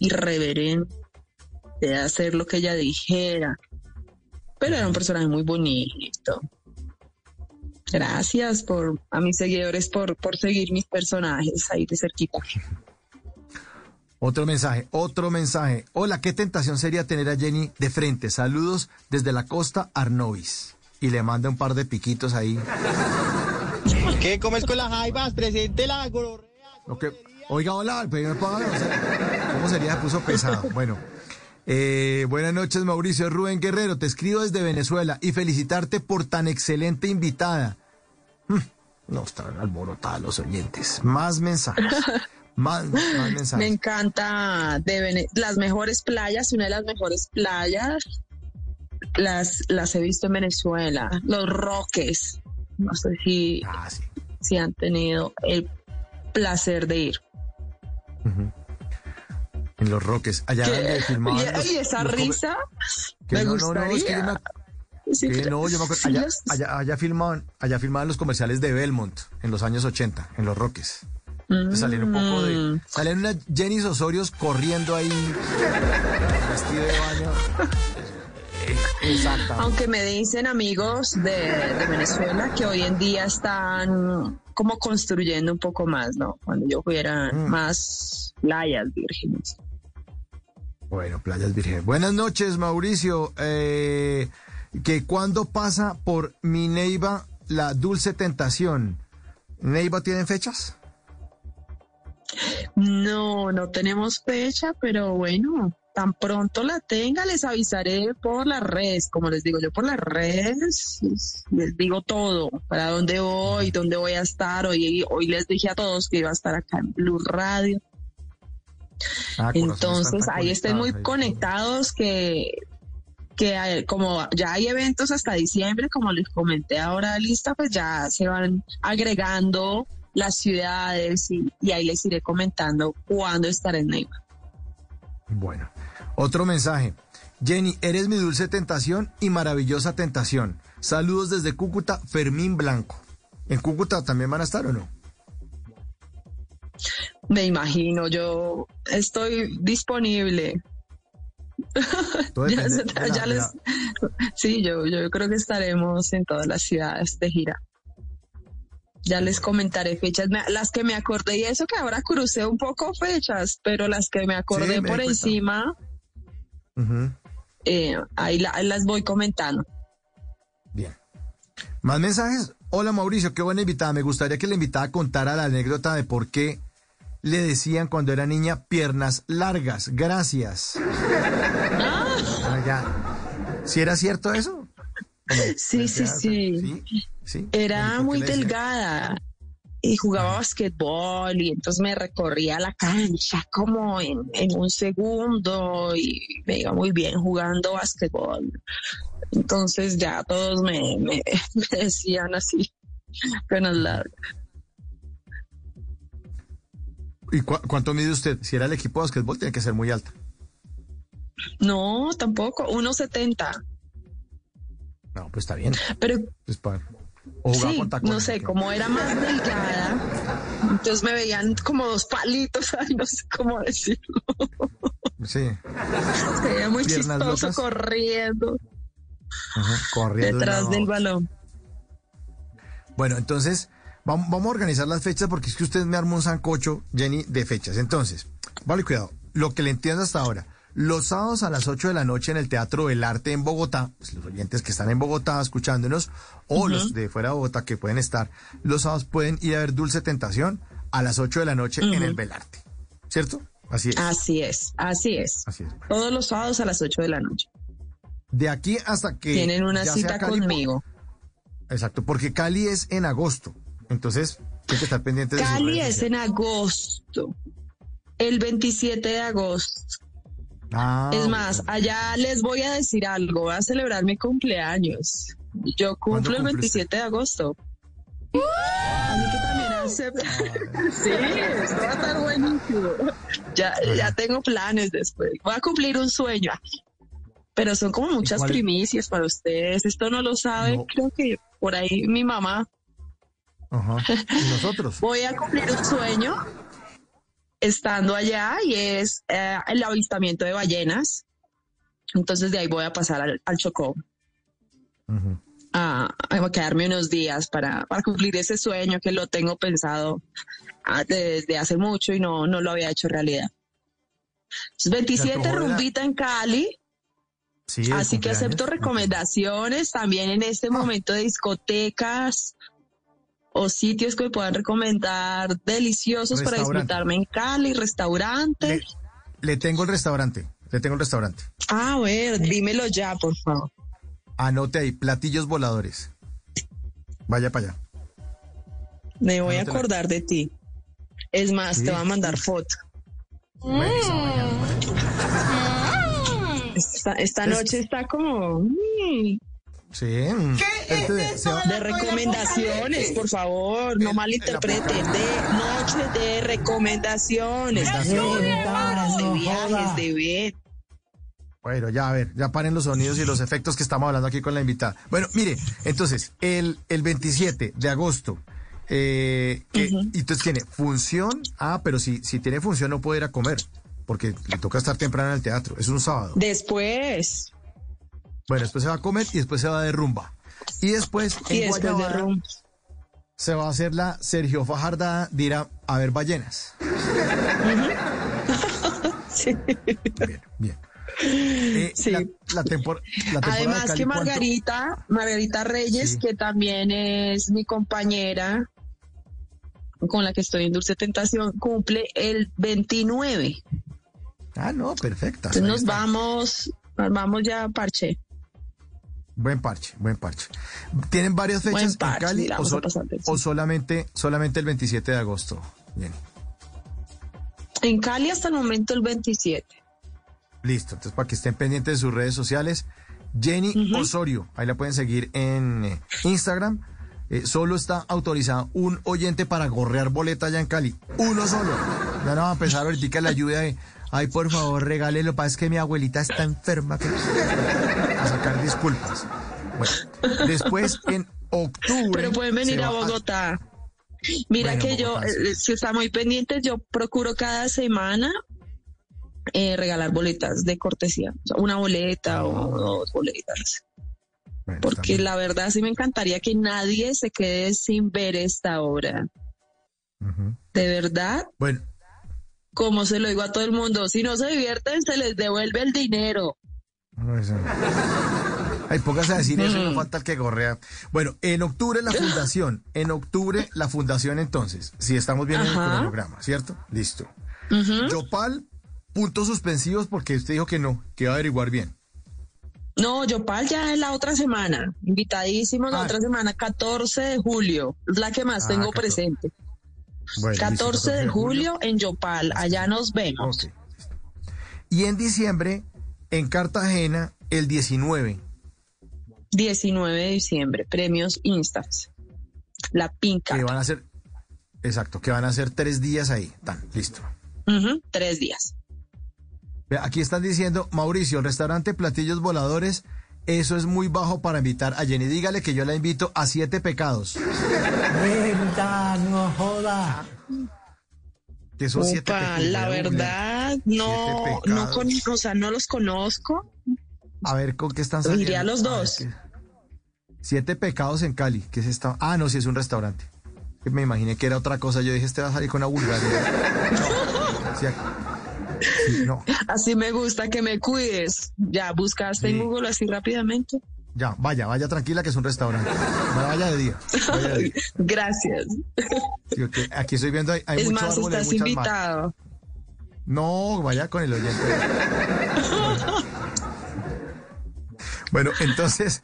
irreverente de hacer lo que ella dijera. Pero era un personaje muy bonito. Gracias por a mis seguidores por, por seguir mis personajes ahí de cerquita. Otro mensaje, otro mensaje. Hola, qué tentación sería tener a Jenny de frente. Saludos desde la costa Arnovis. Y le manda un par de piquitos ahí. ¿Qué comes con las jaivas? Presente la gororrea. Oiga, hola, ¿cómo sería? Se puso pesado. Bueno, eh, buenas noches, Mauricio Rubén Guerrero. Te escribo desde Venezuela y felicitarte por tan excelente invitada. Mm, No están alborotados los oyentes. Más mensajes. Más, más Me mensajes. encanta de Vene- las mejores playas, una de las mejores playas las, las he visto en Venezuela, los Roques. No sé si, Ah, sí. si han tenido el placer de ir. En los Roques. Allá donde filmaban Y, los- y esa los risa me no, no, no, es que yo me gustaría. Sí, Que no, yo me acuerdo, allá, allá, allá filmaban, allá filmaban los comerciales de Belmont en los años 80, en los Roques. Salían un poco de, Mm. salían unas Jenny Osorios corriendo ahí, vestido de baño. Exacto. Aunque me dicen amigos de, de Venezuela que hoy en día están como construyendo un poco más, ¿no? Cuando yo fuera Mm. más playas vírgenes. Bueno, Playas Virgen. Buenas noches, Mauricio. Eh, que cuando pasa por mi Neiva la dulce tentación. ¿Neiva tienen fechas? No, no tenemos fecha, pero bueno, tan pronto la tenga, les avisaré por las redes, como les digo yo por las redes, les digo todo, para dónde voy, dónde voy a estar. Hoy, hoy les dije a todos que iba a estar acá en Blue Radio. Ah, Entonces ahí estén muy conectados que, que hay- como ya hay eventos hasta diciembre, como les comenté ahora lista, pues ya se van agregando las ciudades y, y ahí les iré comentando cuándo estaré en Neiva. Bueno, otro mensaje. Jenny, eres mi dulce tentación y maravillosa tentación. Saludos desde Cúcuta, Fermín Blanco. ¿En Cúcuta también van a estar o no? Me imagino, yo estoy disponible. Ya, ya les, sí, yo, yo creo que estaremos en todas las ciudades de gira. Ya les comentaré fechas, las que me acordé y eso que ahora crucé un poco fechas, pero las que me acordé Sí, me por encima, eh, ahí la- las voy comentando. Bien. ¿Más mensajes? Hola Mauricio, qué buena invitada. Me gustaría que la invitada contara la anécdota de por qué le decían cuando era niña piernas largas. Gracias. Ah, ya. ¿Si era cierto eso? Sí, sí, sí. ¿Sí? ¿Sí? Era ¿por qué muy delgada y jugaba basquetbol y entonces me recorría la cancha como en, en un segundo y me iba muy bien jugando basquetbol. Entonces ya todos me, me, me decían así, penas largas. ¿Y cu- cuánto mide usted? Si era el equipo de basquetbol, tiene que ser muy alta. No, tampoco, 1.70. No, pues está bien. Pero Pues para- O jugaba sí, con tacones, no sé, como era más delgada, entonces me veían como dos palitos, ay, no sé cómo decirlo. Sí. Se veía muy chistoso locas. corriendo Ajá, corriendo de detrás del balón. Bueno, entonces, vamos, vamos a organizar las fechas porque es que usted me armó un sancocho, Jenny, de fechas. Entonces, vale, cuidado. Lo que le entiendo hasta ahora. Los sábados a las 8 de la noche en el Teatro del Arte en Bogotá, pues, los oyentes que están en Bogotá escuchándonos, o los de fuera de Bogotá que pueden estar, los sábados pueden ir a ver Dulce Tentación a las 8 de la noche en el Belarte. ¿Cierto? Así es. Así es, así es. Así es. Todos los sábados a las 8 de la noche. De aquí hasta que... Tienen una cita Cali, conmigo. Exacto, porque Cali es en agosto. Entonces, tiene que estar pendiente de sus Cali es en agosto. el 27 de agosto. Ah, Es más, allá les voy a decir algo, voy a celebrar mi cumpleaños. Yo cumplo el cumple 27 de agosto. Así que también hace... Sí, esto va a estar buenísimo. Ya, ya tengo planes después. Voy a cumplir un sueño. Pero son como muchas primicias para ustedes. Esto no lo saben, No. creo que por ahí mi mamá. Ajá. ¿Y nosotros? Voy a cumplir un sueño estando allá y es eh, el avistamiento de ballenas. Entonces de ahí voy a pasar al, al Chocó. A, a quedarme unos días para, para cumplir ese sueño que lo tengo pensado ah, desde hace mucho y no, no lo había hecho realidad. Entonces, 27 antojó de la- rumbita en Cali, Sí, así que acepto recomendaciones también en este momento de discotecas o sitios que me puedan recomendar deliciosos para disfrutarme en Cali, restaurante. Le, le tengo el restaurante. Le tengo el restaurante. Ah, a ver, dímelo ya, por favor. Anote ahí, platillos voladores. Vaya para allá. Me voy a acordar de ti. Es más, Sí. te voy a mandar foto. Esta, esta Es- noche está como mm, Sí. Este de recomendaciones, por favor, no malinterpreten. De noche de recomendaciones, de horas, de viajes, de ver. Bueno, ya a ver, ya paren los sonidos y los efectos que estamos hablando aquí con la invitada. Bueno, mire, entonces, el, el 27 de agosto, eh, que- y entonces tiene función, ah, pero si, si tiene función no puede ir a comer, porque le toca estar temprano en el teatro, es un sábado. Después, Bueno, después se va a comer y después se va de rumba. Y después, y en después de se va a hacer la Sergio Fajarda de ir a, a ver ballenas. Sí. Bien, bien. Eh, Sí. La, la tempor- la temporada de Además Cali, que ¿cuánto? Margarita, Margarita Reyes, Sí. que también es mi compañera con la que estoy en Dulce Tentación, cumple el 29. Ah, no, perfecta. Entonces nos vamos, nos vamos ya a parche. Buen parche, buen parche. ¿Tienen varias fechas parche, en Cali o, sol- o solamente, solamente el 27 de agosto? Bien, En Cali hasta el momento el 27. listo. Entonces, para que estén pendientes de sus redes sociales, Jenny Osorio, ahí la pueden seguir en eh, Instagram. Eh, solo está autorizado un oyente para gorrear boleta allá en Cali. Uno solo. Ya no va a empezar ahorita la ayuda de, ay, por favor, regálelo. Pasa es que mi abuelita está enferma. Que-". A sacar disculpas. Bueno, después en octubre. Pero pueden venir a Bogotá. Mira Bueno, que yo, eh, si está muy pendiente, yo procuro cada semana eh, regalar boletas de cortesía. O sea, una boleta o dos boletas. Bueno, Porque la verdad sí me encantaría que nadie se quede sin ver esta obra. De verdad, Bueno, como se lo digo a todo el mundo, si no se divierten, se les devuelve el dinero. No, eso no. Ay, póngase a decir eso no falta el que gorrea. Bueno, en octubre la fundación. En octubre la fundación entonces. Si estamos viendo en el cronograma, ¿cierto? Listo. Ujú. Yopal, puntos suspensivos porque usted dijo que no, que iba a averiguar bien. No, Yopal ya es la otra semana. Invitadísimos la Ah. otra semana, 14 de julio. Es la que más Ah, tengo 14. presente. Bueno, 14 listo, de julio en Yopal. Allá nos vemos. Y en diciembre, en Cartagena, el 19. 19 de diciembre, premios Instax. La pinca. Que van a ser, exacto, que van a ser tres días ahí. Tan, listo. Tres días. Aquí están diciendo, Mauricio, restaurante Platillos Voladores, eso es muy bajo para invitar a Jenny. Dígale que yo la invito a Siete Pecados. Venta, no joda. Que son siete Opa, pecados. la verdad, no, no, con, o sea, no los conozco. A ver, ¿con qué están saliendo? Iré a los dos. Siete Pecados en Cali. ¿Qué es esta? Ah, no, sí es un restaurante. Que Me imaginé que era otra cosa. Yo dije, este va a salir con una vulgaridad. No. Sí, aquí- sí, no. Así me gusta que me cuides. Ya buscaste Sí. en Google así rápidamente. Ya, vaya, vaya tranquila que es un restaurante. Vaya de día. Vaya de día. Gracias. Sí. Aquí estoy viendo, hay, hay es mucho más, árbol y hay estás invitado. No, vaya con el oyente. bueno, entonces,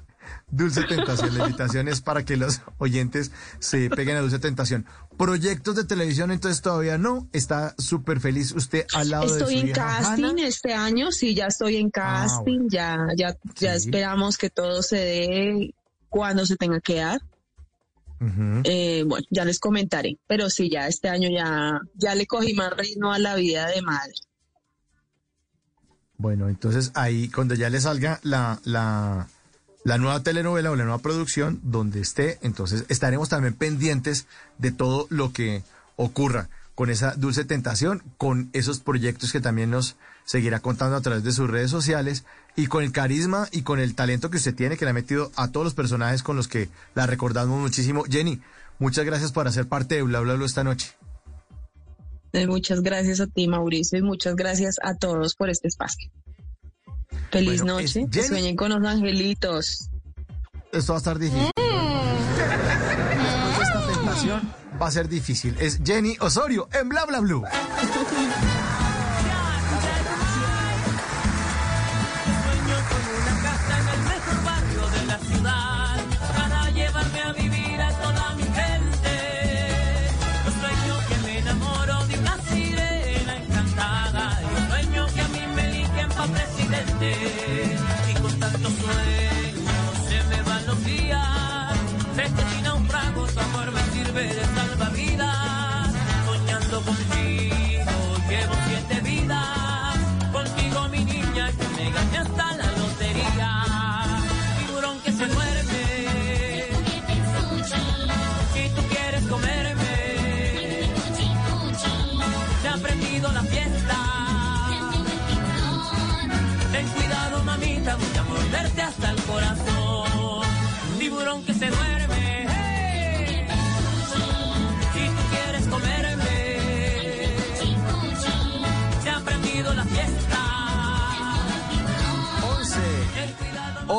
Dulce Tentación. La invitación es para que los oyentes se peguen a Dulce Tentación. Proyectos de televisión, entonces todavía no. Está súper feliz usted al lado de Estoy en casting este año, sí, ya estoy en casting, ya, ya, ya Sí. esperamos que todo se dé cuando se tenga que dar. Eh, bueno, ya les comentaré, pero sí, ya este año ya, ya le cogí más ritmo a la vida de madre. Bueno, entonces ahí cuando ya le salga la, la, la nueva telenovela o la nueva producción donde esté, entonces estaremos también pendientes de todo lo que ocurra con esa dulce tentación, con esos proyectos que también nos seguirá contando a través de sus redes sociales y con el carisma y con el talento que usted tiene, que le ha metido a todos los personajes con los que la recordamos muchísimo. Jenny, muchas gracias por hacer parte de Bla Bla esta noche. Eh, muchas gracias a ti, Mauricio, y muchas gracias a todos por este espacio. Feliz Bueno, noche, que sueñen con los angelitos. Esto va a estar difícil. Después de esta tentación va a ser difícil. Es Jenny Osorio en Bla Bla Blue.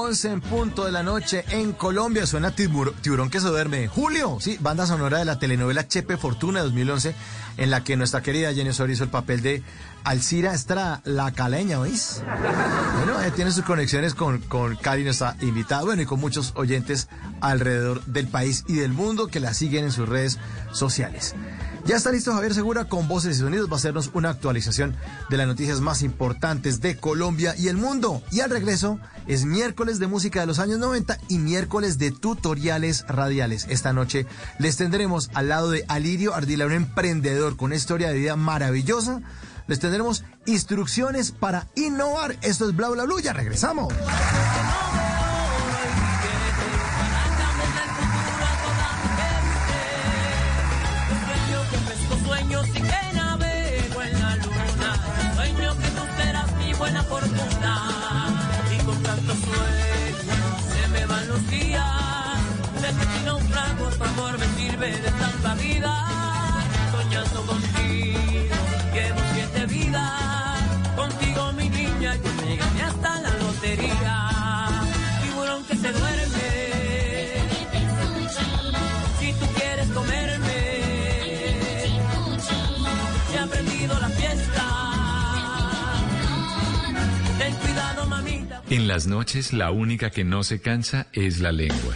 11 en punto de la noche en Colombia. Suena tibur- tiburón que se duerme. Julio, sí, banda sonora de la telenovela Chepe Fortuna de 2011, en la que nuestra querida Jenny Osorio hizo el papel de Alcira Estrada, la caleña, ¿veis? Bueno, ella tiene sus conexiones con, con Cari, nuestra invitada, bueno, y con muchos oyentes alrededor del país y del mundo que la siguen en sus redes sociales. Ya está listo Javier Segura con voces y sonidos. Va a hacernos una actualización de las noticias más importantes de Colombia y el mundo. Y al regreso es miércoles de música de los años 90 y miércoles de tutoriales radiales. Esta noche les tendremos al lado de Alirio Ardila, un emprendedor con una historia de vida maravillosa. Les tendremos instrucciones para innovar. Esto es Bla Bla Blue. Ya regresamos. De salvavidas. Soñando contigo llevo siete vidas. Contigo mi niña yo me gané hasta la lotería. Tiburón que se duerme. Si tú quieres comerme, se ha prendido la fiesta. Ten cuidado, mamita. En las noches la única que no se cansa es la lengua.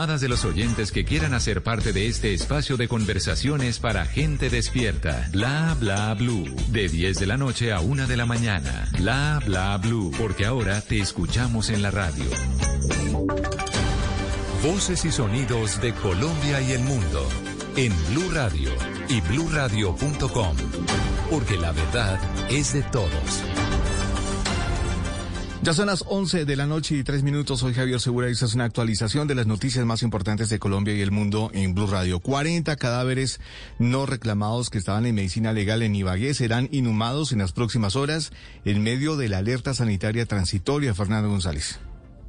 de los oyentes que quieran hacer parte de este espacio de conversaciones para gente despierta. Bla bla blue. De 10 de la noche a 1 de la mañana. Bla bla blue. Porque ahora te escuchamos en la radio. Voces y sonidos de Colombia y el mundo. En Blue Radio y bluradio.com. Porque la verdad es de todos. Ya son las 11 de la noche y tres minutos. Soy Javier Segura y esta es una actualización de las noticias más importantes de Colombia y el mundo en Blue Radio. 40 cadáveres no reclamados que estaban en medicina legal en Ibagué serán inhumados en las próximas horas en medio de la alerta sanitaria transitoria. Fernando González.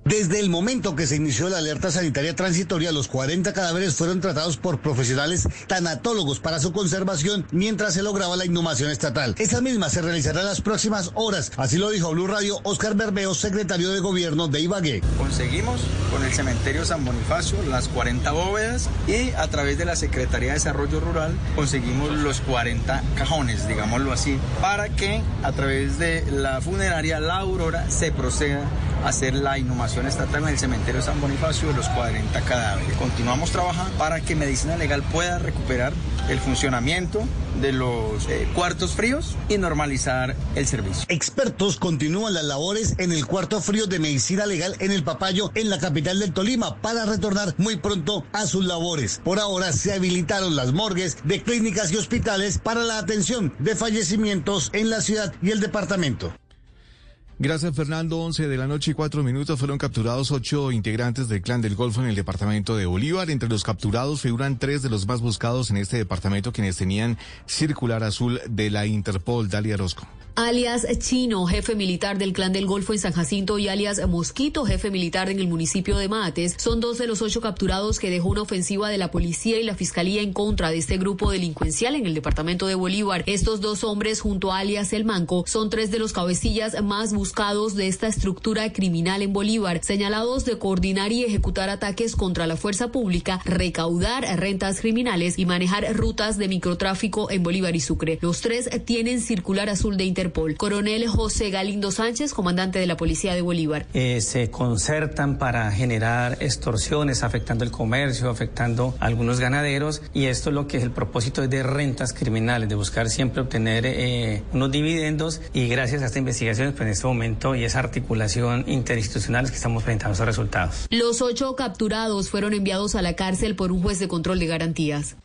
Desde el momento que se inició la alerta sanitaria transitoria, los 40 cadáveres fueron tratados por profesionales tanatólogos para su conservación mientras se lograba la inhumación estatal. Esa misma se realizará en las próximas horas, así lo dijo Blue Radio Oscar Bermeo, secretario de gobierno de Ibagué. Conseguimos con el cementerio San Bonifacio las 40 bóvedas y a través de la Secretaría de Desarrollo Rural conseguimos los 40 cajones, digámoslo así, para que a través de la funeraria La Aurora se proceda a hacer la inhumación estatal en el cementerio San Bonifacio de los 40 cadáveres. Continuamos trabajando para que Medicina Legal pueda recuperar el funcionamiento de los eh, cuartos fríos y normalizar el servicio. Expertos continúan las labores en el cuarto frío de medicina legal en el Papayo, en la capital del Tolima, para retornar muy pronto a sus labores. Por ahora se habilitaron las morgues de clínicas y hospitales para la atención de fallecimientos en la ciudad y el departamento. Gracias, Fernando. 11 de la noche y cuatro minutos fueron capturados ocho integrantes del Clan del Golfo en el departamento de Bolívar. Entre los capturados figuran tres de los más buscados en este departamento, quienes tenían circular azul de la Interpol. Dalia Rosco. alias Chino, jefe militar del Clan del Golfo en San Jacinto, y alias Mosquito, jefe militar en el municipio de Mates, son dos de los ocho capturados que dejó una ofensiva de la policía y la fiscalía en contra de este grupo delincuencial en el departamento de Bolívar. Estos dos hombres, junto a alias El Manco, son tres de los cabecillas más buscados de esta estructura criminal en Bolívar, señalados de coordinar y ejecutar ataques contra la fuerza pública, recaudar rentas criminales y manejar rutas de microtráfico en Bolívar y Sucre. Los tres tienen circular azul de Interpol. Coronel José Galindo Sánchez, comandante de la Policía de Bolívar. Eh, se concertan para generar extorsiones afectando el comercio, afectando a algunos ganaderos y esto es lo que es el propósito de rentas criminales, de buscar siempre obtener eh, unos dividendos y gracias a esta investigación pues, en este momento y esa articulación interinstitucional es que estamos presentando esos resultados. Los ocho capturados fueron enviados a la cárcel por un juez de control de garantías.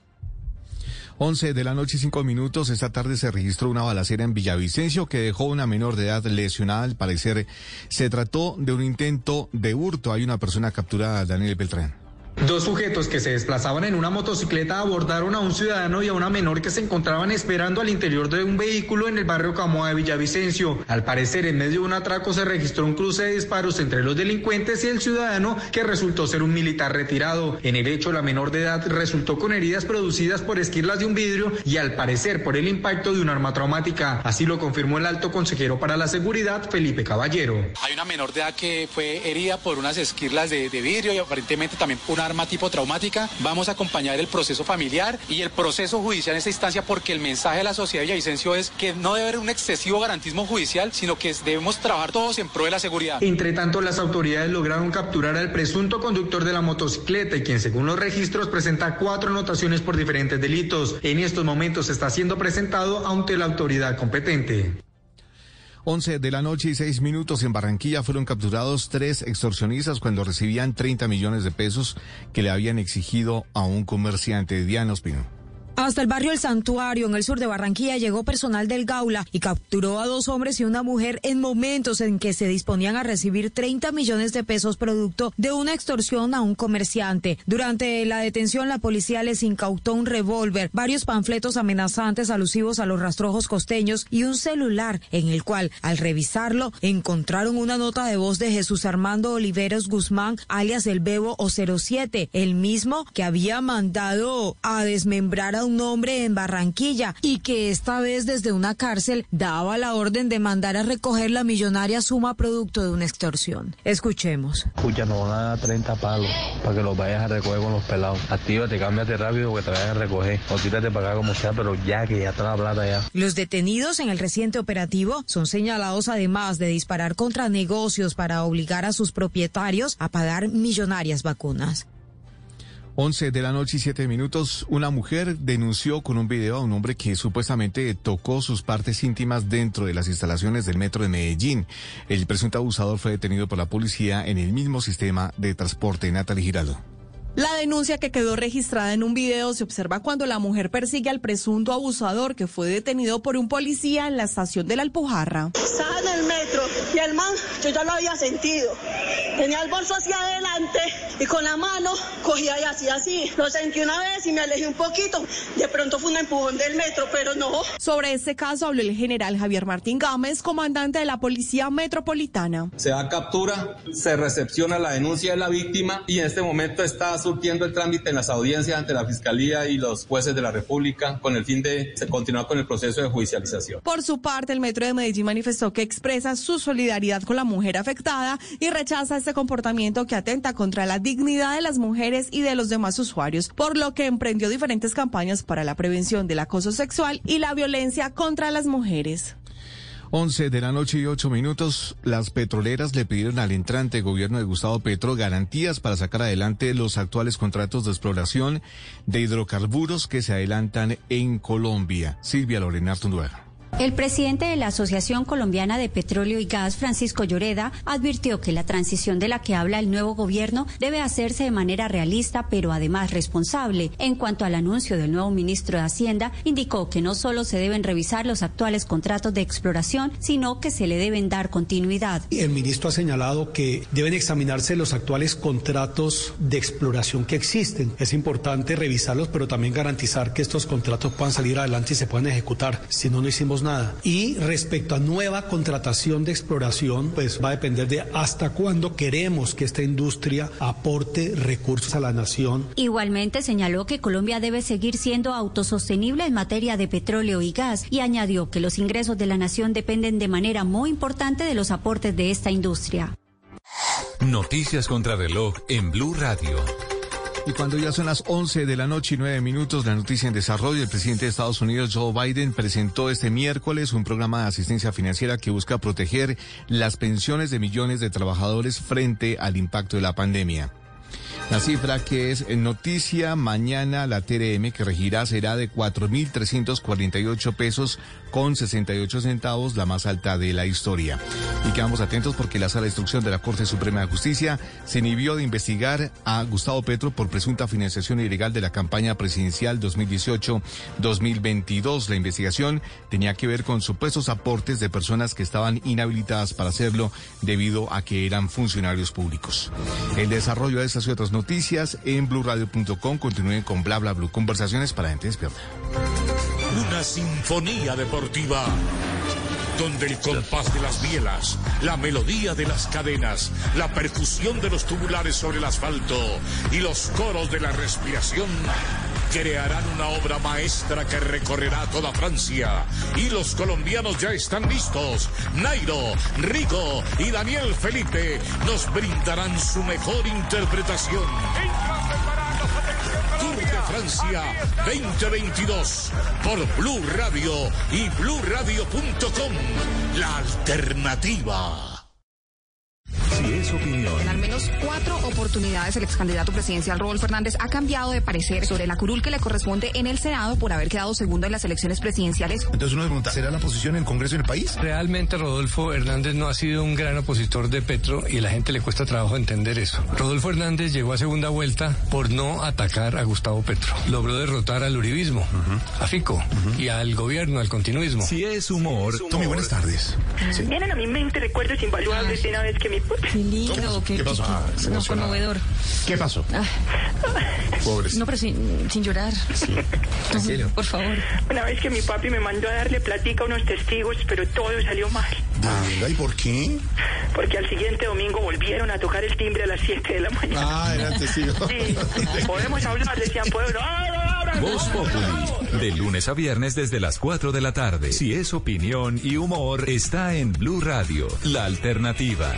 11 de la noche y 5 minutos. Esta tarde se registró una balacera en Villavicencio que dejó una menor de edad lesionada. Al parecer se trató de un intento de hurto. Hay una persona capturada, Daniel Beltrán. Dos sujetos que se desplazaban en una motocicleta abordaron a un ciudadano y a una menor que se encontraban esperando al interior de un vehículo en el barrio Camoa de Villavicencio. Al parecer, en medio de un atraco se registró un cruce de disparos entre los delincuentes y el ciudadano que resultó ser un militar retirado. En el hecho, la menor de edad resultó con heridas producidas por esquirlas de un vidrio y al parecer por el impacto de un arma traumática. Así lo confirmó el alto consejero para la seguridad, Felipe Caballero. Hay una menor de edad que fue herida por unas esquirlas de, de vidrio y aparentemente también una arma tipo traumática. Vamos a acompañar el proceso familiar y el proceso judicial en esta instancia porque el mensaje de la sociedad de Villavicencio es que no debe haber un excesivo garantismo judicial, sino que debemos trabajar todos en pro de la seguridad. Entre tanto, las autoridades lograron capturar al presunto conductor de la motocicleta quien según los registros presenta cuatro anotaciones por diferentes delitos. En estos momentos está siendo presentado ante la autoridad competente. 11 de la noche y 6 minutos en Barranquilla fueron capturados tres extorsionistas cuando recibían 30 millones de pesos que le habían exigido a un comerciante. Diana Ospino. Hasta el barrio El Santuario, en el sur de Barranquilla, llegó personal del Gaula y capturó a dos hombres y una mujer en momentos en que se disponían a recibir 30 millones de pesos producto de una extorsión a un comerciante. Durante la detención, la policía les incautó un revólver, varios panfletos amenazantes alusivos a los rastrojos costeños y un celular en el cual, al revisarlo, encontraron una nota de voz de Jesús Armando Oliveros Guzmán, alias el Bebo o 07, el mismo que había mandado a desmembrar a un hombre en Barranquilla y que esta vez desde una cárcel daba la orden de mandar a recoger la millonaria suma producto de una extorsión. Escuchemos. Escucha, nos van a dar 30 palos para que los vayas a recoger con los pelados. Actívate, cámbiate rápido que te vayan a recoger. O tírate para acá como sea, pero ya que ya está la plata ya. Los detenidos en el reciente operativo son señalados además de disparar contra negocios para obligar a sus propietarios a pagar millonarias vacunas. 11 de la noche y 7 minutos, una mujer denunció con un video a un hombre que supuestamente tocó sus partes íntimas dentro de las instalaciones del metro de Medellín. El presunto abusador fue detenido por la policía en el mismo sistema de transporte. Natalie Giraldo. La denuncia que quedó registrada en un video se observa cuando la mujer persigue al presunto abusador que fue detenido por un policía en la estación de la Alpujarra. Estaba en el metro y el man, yo ya lo había sentido. Tenía el bolso hacia adelante y con la mano cogía y hacía así. Lo sentí una vez y me alejé un poquito. De pronto fue un empujón del metro, pero no. Sobre este caso habló el general Javier Martín Gámez, comandante de la Policía Metropolitana. Se da captura, se recepciona la denuncia de la víctima y en este momento está surtiendo el trámite en las audiencias ante la Fiscalía y los jueces de la República con el fin de continuar con el proceso de judicialización. Por su parte, el Metro de Medellín manifestó que expresa su solidaridad con la mujer afectada y rechaza este comportamiento que atenta contra la dignidad de las mujeres y de los demás usuarios, por lo que emprendió diferentes campañas para la prevención del acoso sexual y la violencia contra las mujeres. 11 de la noche y 8 minutos, las petroleras le pidieron al entrante gobierno de Gustavo Petro garantías para sacar adelante los actuales contratos de exploración de hidrocarburos que se adelantan en Colombia. Silvia Lorena Artunduaga. El presidente de la Asociación Colombiana de Petróleo y Gas, Francisco Lloreda, advirtió que la transición de la que habla el nuevo gobierno debe hacerse de manera realista, pero además responsable. En cuanto al anuncio del nuevo ministro de Hacienda, indicó que no solo se deben revisar los actuales contratos de exploración, sino que se le deben dar continuidad. El ministro ha señalado que deben examinarse los actuales contratos de exploración que existen. Es importante revisarlos, pero también garantizar que estos contratos puedan salir adelante y se puedan ejecutar. Si no, no hicimos nada. Y respecto a nueva contratación de exploración, pues va a depender de hasta cuándo queremos que esta industria aporte recursos a la nación. Igualmente señaló que Colombia debe seguir siendo autosostenible en materia de petróleo y gas y añadió que los ingresos de la nación dependen de manera muy importante de los aportes de esta industria. Noticias contra reloj en Blue Radio. Y cuando ya son las 11 de la noche y 9 minutos, la noticia en desarrollo, el presidente de Estados Unidos, Joe Biden, presentó este miércoles un programa de asistencia financiera que busca proteger las pensiones de millones de trabajadores frente al impacto de la pandemia. La cifra que es noticia mañana, la TRM que regirá será de 4.348 pesos con 68 centavos, la más alta de la historia. Y quedamos atentos porque la Sala de Instrucción de la Corte Suprema de Justicia se inhibió de investigar a Gustavo Petro por presunta financiación ilegal de la campaña presidencial 2018-2022. La investigación tenía que ver con supuestos aportes de personas que estaban inhabilitadas para hacerlo debido a que eran funcionarios públicos. El desarrollo de estas y otras noticias en blurradio.com. Continúen con bla bla blue. Conversaciones para gente despierta. Una sinfonía donde el compás de las bielas, la melodía de las cadenas, la percusión de los tubulares sobre el asfalto y los coros de la respiración crearán una obra maestra que recorrerá toda Francia. Y los colombianos ya están listos. Nairo, Rico y Daniel Felipe nos brindarán su mejor interpretación. Tour de Francia 2022 por Blue Radio y bluradio.com. La alternativa. Si es opinión. En al menos cuatro oportunidades el ex candidato presidencial Rodolfo Hernández ha cambiado de parecer sobre la curul que le corresponde en el Senado por haber quedado segundo en las elecciones presidenciales. Entonces uno se pregunta, ¿será la posición en el Congreso en el país? Realmente Rodolfo Hernández no ha sido un gran opositor de Petro y a la gente le cuesta trabajo entender eso. Rodolfo Hernández llegó a segunda vuelta por no atacar a Gustavo Petro. Logró derrotar al uribismo, a Fico y al gobierno, al continuismo. Si es humor. Tommy, buenas tardes. Sí. Vienen a mi mente recuerdos invaluables de una vez que mi... Qué lindo, qué, ¿Qué pasó? qué- Ah, no, conmovedor. ¿Qué pasó? Ah, Pobres. no, pero sin, sin llorar. Tranquilo. Por favor. Una vez que mi papi me mandó a darle platica a unos testigos, pero todo salió mal. Venga, ¿y por qué? Porque al siguiente domingo volvieron a tocar el timbre a las 7 de la mañana. Ah, eran testigos. Sí, podemos hablar, decían, pueblo. Voz Populi, de lunes a viernes desde las 4 de la tarde. Si es opinión y humor, está en Blue Radio, la alternativa.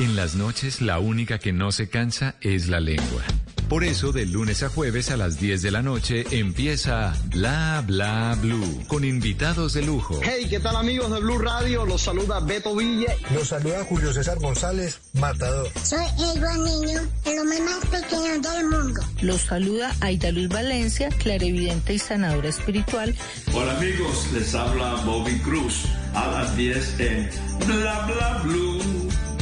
En las noches, la única que no se cansa es la lengua. Por eso, de lunes a jueves a las 10 de la noche empieza Bla Bla Blue, con invitados de lujo. Hey, ¿qué tal amigos de Blue Radio? Los saluda Beto Villa. Los saluda Julio César González, matador. Soy el buen niño, el hombre más pequeño del mundo. Los saluda Aida Luz Valencia, clarividente y sanadora espiritual. Hola amigos, les habla Bobby Cruz a las 10 en Bla Bla Blue.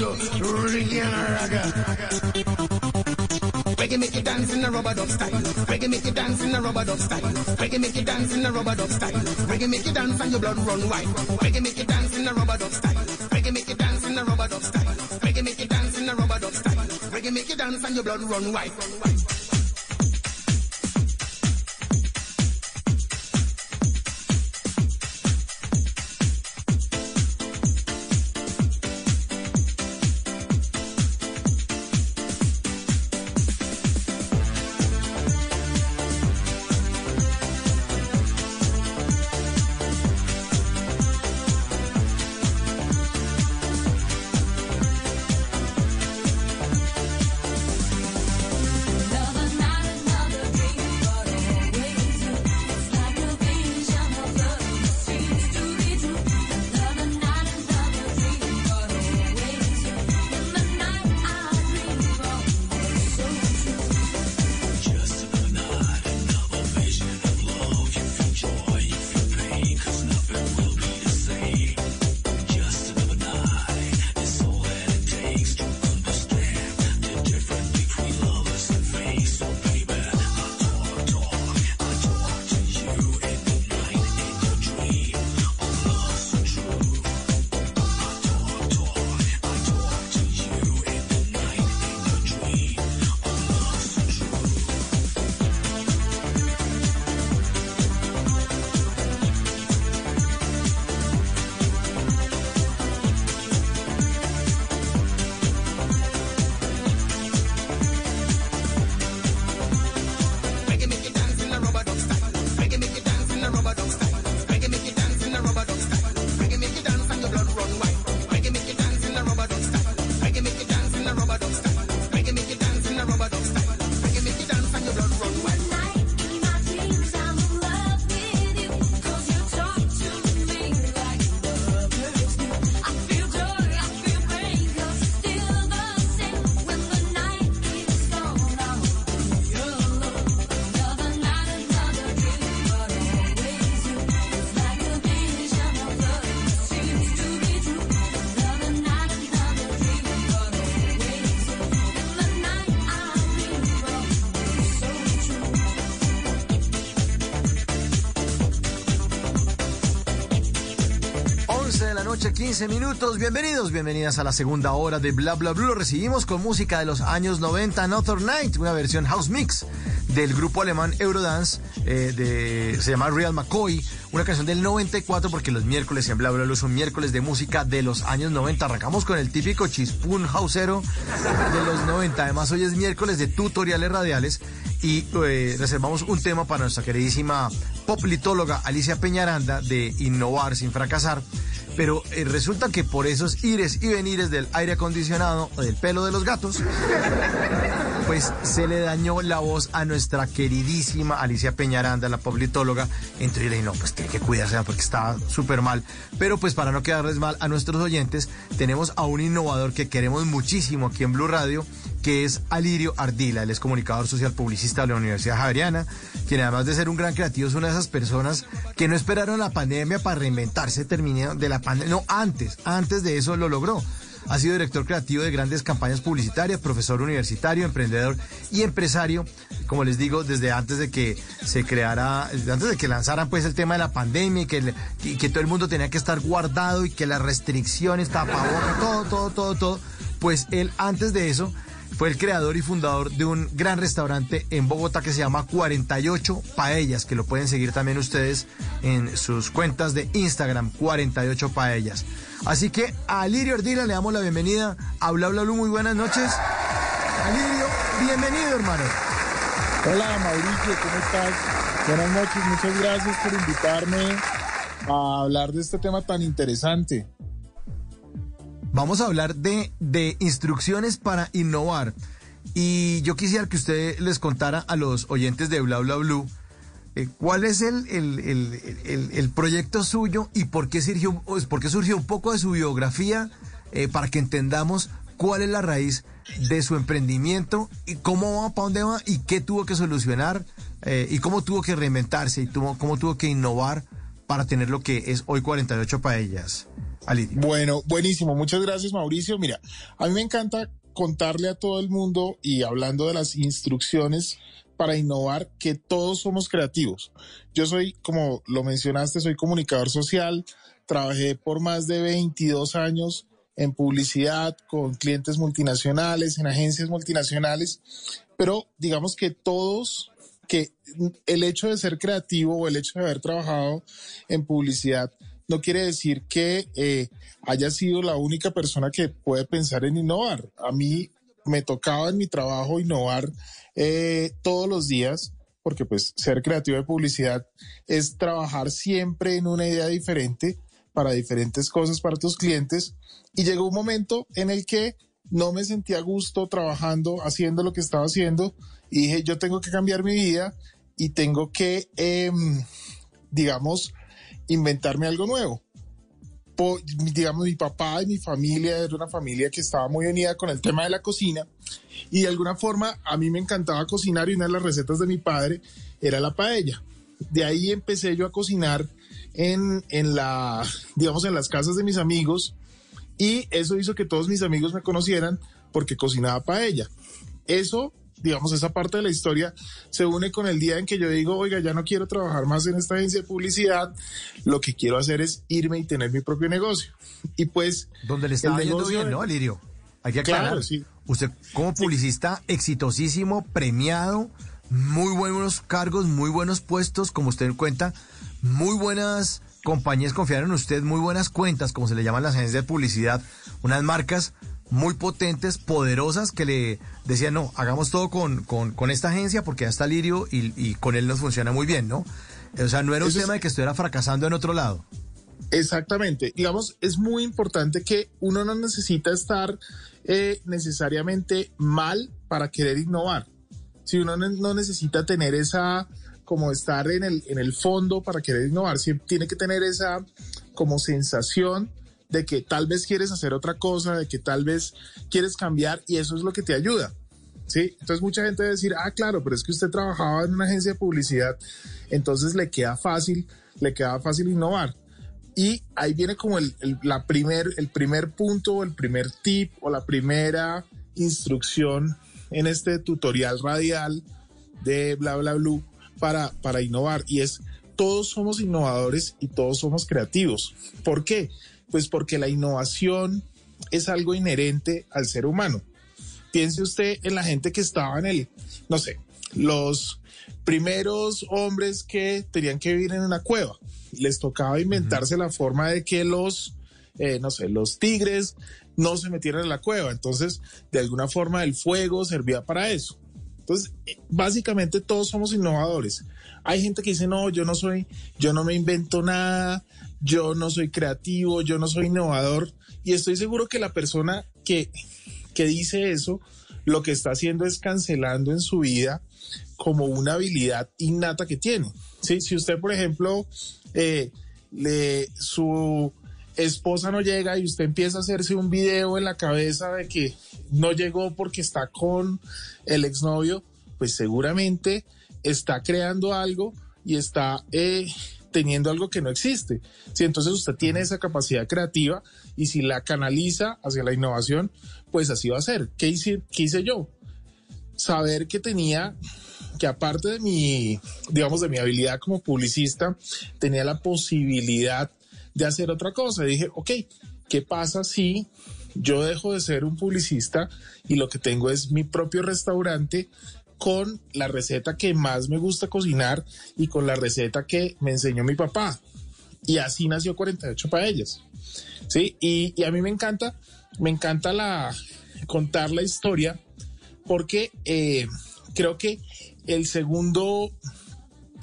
to reggae and ragga. Reggae make you dance in a rubber dub style. Reggae make you dance in a rubber dub style. Reggae make you dance in a rubber dub style. Reggae make you dance and your blood run wild. Reggae make you dance in a rubber dub style. Reggae make you dance in a rubber dub style. Reggae make you dance in a rubber dub style. Reggae make you dance and your blood run wild. 13 minutos. Bienvenidos, bienvenidas a la segunda hora de Bla Bla Blue. Lo recibimos con música de los años 90, Another Night, una versión house mix del grupo alemán Eurodance, eh, de, se llama Real McCoy, una canción del 94, porque los miércoles en Bla Bla Blue son miércoles de música de los años 90. Arrancamos con el típico chispún hausero de los 90. Además, hoy es miércoles de tutoriales radiales y eh, reservamos un tema para nuestra queridísima poplitóloga Alicia Peñaranda de Innovar sin fracasar pero eh, resulta que por esos ires y venires del aire acondicionado o del pelo de los gatos, pues se le dañó la voz a nuestra queridísima Alicia Peñaranda, la poplitóloga. Entonces yo no, pues tiene que cuidarse porque está súper mal. Pero pues para no quedarles mal a nuestros oyentes, tenemos a un innovador que queremos muchísimo aquí en Blue Radio, que es Alirio Ardila. Él es comunicador social publicista de la Universidad Javeriana, quien además de ser un gran creativo es una de esas personas que no esperaron la pandemia para reinventarse, terminó de la pandemia, no, antes, antes de eso lo logró. Ha sido director creativo de grandes campañas publicitarias, profesor universitario, emprendedor y empresario, como les digo, desde antes de que se creara, antes de que lanzaran pues el tema de la pandemia y que, y que todo el mundo tenía que estar guardado y que las restricciones, tapabocas, todo, todo, todo, todo. Pues él antes de eso fue el creador y fundador de un gran restaurante en Bogotá que se llama 48 Paellas, que lo pueden seguir también ustedes en sus cuentas de Instagram, 48 Paellas. Así que a Alirio Ardila le damos la bienvenida a Bla Bla Blue. Muy buenas noches. Alirio, bienvenido, hermano. Hola, Mauricio, ¿cómo estás? Buenas noches, muchas gracias por invitarme a hablar de este tema tan interesante. Vamos a hablar de, de instrucciones para innovar. Y yo quisiera que usted les contara a los oyentes de Bla Bla Blue eh, cuál es el, el, el, el, proyecto suyo y por qué surgió, por qué surgió un poco de su biografía eh, para que entendamos cuál es la raíz de su emprendimiento y cómo va, para dónde va y qué tuvo que solucionar eh, y cómo tuvo que reinventarse y tuvo, cómo tuvo que innovar para tener lo que es hoy 48 paellas. Bueno, buenísimo. Muchas gracias, Mauricio. Mira, a mí me encanta contarle a todo el mundo y hablando de las instrucciones para innovar que todos somos creativos. Yo soy, como lo mencionaste, soy comunicador social, trabajé por más de 22 años en publicidad con clientes multinacionales, en agencias multinacionales, pero digamos que todos, que el hecho de ser creativo o el hecho de haber trabajado en publicidad no quiere decir que eh, haya sido la única persona que puede pensar en innovar. A mí me tocaba en mi trabajo innovar eh, todos los días, porque pues ser creativo de publicidad es trabajar siempre en una idea diferente para diferentes cosas para tus clientes. Y llegó un momento en el que no me sentía a gusto trabajando, haciendo lo que estaba haciendo, y dije, yo tengo que cambiar mi vida y tengo que, em, digamos, inventarme algo nuevo. digamos, mi papá y mi familia era una familia que estaba muy unida con el tema de la cocina y de alguna forma a mí me encantaba cocinar y una de las recetas de mi padre era la paella. De ahí empecé yo a cocinar en, en la, digamos, en las casas de mis amigos y eso hizo que todos mis amigos me conocieran porque cocinaba paella. Eso digamos, esa parte de la historia se une con el día en que yo digo, oiga, ya no quiero trabajar más en esta agencia de publicidad, lo que quiero hacer es irme y tener mi propio negocio. Y pues... Donde le está yendo bien, ¿no, Alirio? Hay que aclarar. Claro, sí. Usted como publicista exitosísimo, premiado, muy buenos cargos, muy buenos puestos, como usted cuenta, muy buenas compañías confiaron en usted, muy buenas cuentas, como se le llaman las agencias de publicidad, unas marcas muy potentes, poderosas, que le decían, no, hagamos todo con, con, esta agencia porque ya está Lirio y, con él nos funciona muy bien, ¿no? O sea, no era un tema de que estuviera fracasando en otro lado. Exactamente. Digamos, es muy importante que uno no necesita estar eh, necesariamente mal para querer innovar. Si uno no necesita tener esa, como estar en el, en el fondo para querer innovar, siempre tiene que tener esa como sensación de que tal vez quieres hacer otra cosa, de que tal vez quieres cambiar y eso es lo que te ayuda. ¿sí? Entonces mucha gente a decir, ah, claro, pero es que usted trabajaba en una agencia de publicidad, entonces le queda fácil, le queda fácil innovar. Y ahí viene como el, la primer, el primer punto, el primer tip o la primera instrucción en este tutorial radial de bla bla blue para, para innovar y es todos somos innovadores y todos somos creativos. ¿Por qué? Pues porque la innovación es algo inherente al ser humano. Piense usted en la gente que estaba en el, no sé, los primeros hombres que tenían que vivir en una cueva. Les tocaba inventarse la forma de que los, eh, no sé, los tigres no se metieran en la cueva. Entonces, de alguna forma el fuego servía para eso. Entonces, eh, básicamente todos somos innovadores. Hay gente que dice, no, yo no soy, yo no me invento nada, yo no soy creativo, yo no soy innovador. Y estoy seguro que la persona que, que dice eso, lo que está haciendo es cancelando en su vida como una habilidad innata que tiene. ¿sí? Si usted, por ejemplo, eh, le, su esposa no llega y usted empieza a hacerse un video en la cabeza de que no llegó porque está con el exnovio, pues seguramente está creando algo y está eh, teniendo algo que no existe. Si entonces usted tiene esa capacidad creativa y si la canaliza hacia la innovación, pues así va a ser. ¿Qué hice, qué hice yo? Saber que tenía que aparte de mi, digamos, de mi habilidad como publicista, tenía la posibilidad de hacer otra cosa. dije, ok, ¿qué pasa si yo dejo de ser un publicista y lo que tengo es mi propio restaurante con la receta que más me gusta cocinar y con la receta que me enseñó mi papá. Y así nació 48 paellas. Sí, y, a mí me encanta, me encanta la, contar la historia porque eh, creo que el segundo,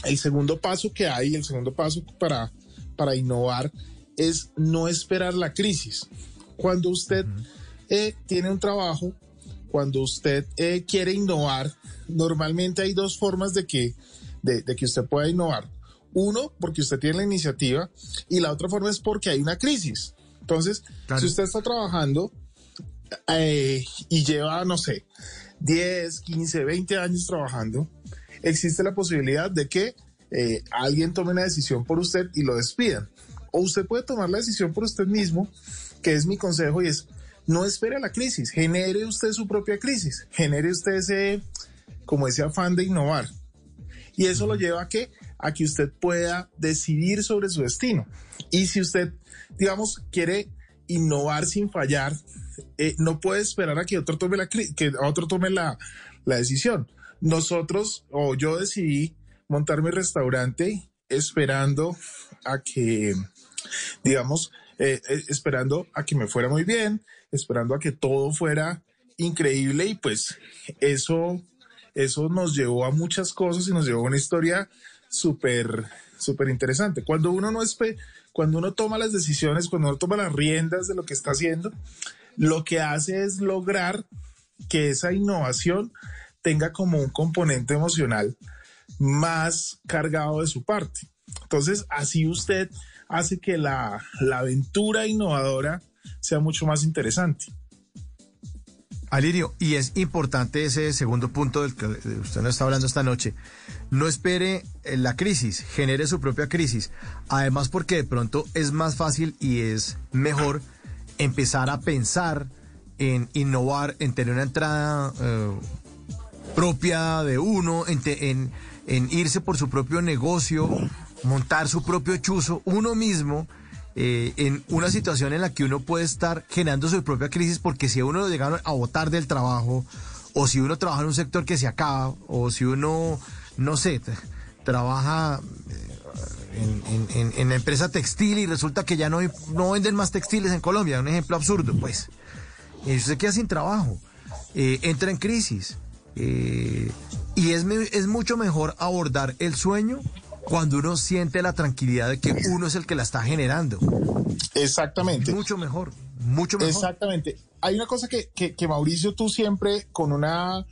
el segundo paso que hay, el segundo paso para, para innovar es no esperar la crisis. Cuando usted eh, tiene un trabajo, cuando usted eh, quiere innovar, normalmente hay dos formas de que, de, de que usted pueda innovar. Uno, porque usted tiene la iniciativa y la otra forma es porque hay una crisis. Entonces, si usted está trabajando eh, y lleva, no sé, 10, 15, 20 años trabajando, existe la posibilidad de que eh, alguien tome una decisión por usted y lo despidan. O usted puede tomar la decisión por usted mismo, que es mi consejo, y es no espere a la crisis, genere usted su propia crisis, genere usted ese, como ese afán de innovar. Y eso lo lleva a que, a que usted pueda decidir sobre su destino. Y si usted, digamos, quiere innovar sin fallar, eh, no puede esperar a que otro tome la, que otro tome la, la decisión. Nosotros, o yo decidí montar mi restaurante esperando a que, digamos, eh, eh, esperando a que me fuera muy bien, esperando a que todo fuera increíble y pues eso, eso nos llevó a muchas cosas y nos llevó a una historia súper, súper interesante. Cuando uno no espe cuando uno toma las decisiones, cuando uno toma las riendas de lo que está haciendo, lo que hace es lograr que esa innovación tenga como un componente emocional más cargado de su parte. Entonces, así usted hace que la, la aventura innovadora sea mucho más interesante. Alirio, y es importante ese segundo punto del que usted nos está hablando esta noche. No espere eh, la crisis, genere su propia crisis. Además, porque de pronto es más fácil y es mejor empezar a pensar en innovar, en tener una entrada eh, propia de uno, en, te- en- en irse por su propio negocio, montar su propio chuzo, uno mismo, eh, en una situación en la que uno puede estar generando su propia crisis, porque si uno lo llegaron a botar del trabajo, o si uno trabaja en un sector que se acaba, o si uno, no sé, trabaja eh, en, en- la empresa textil y resulta que ya no, hay- no venden más textiles en Colombia, un ejemplo absurdo, pues. Y usted queda sin trabajo, eh, entra en crisis. eh, y es, es mucho mejor abordar el sueño cuando uno siente la tranquilidad de que uno es el que la está generando. Exactamente. Mucho mejor, mucho mejor. Exactamente. Hay una cosa que, que, que, Mauricio, tú siempre con una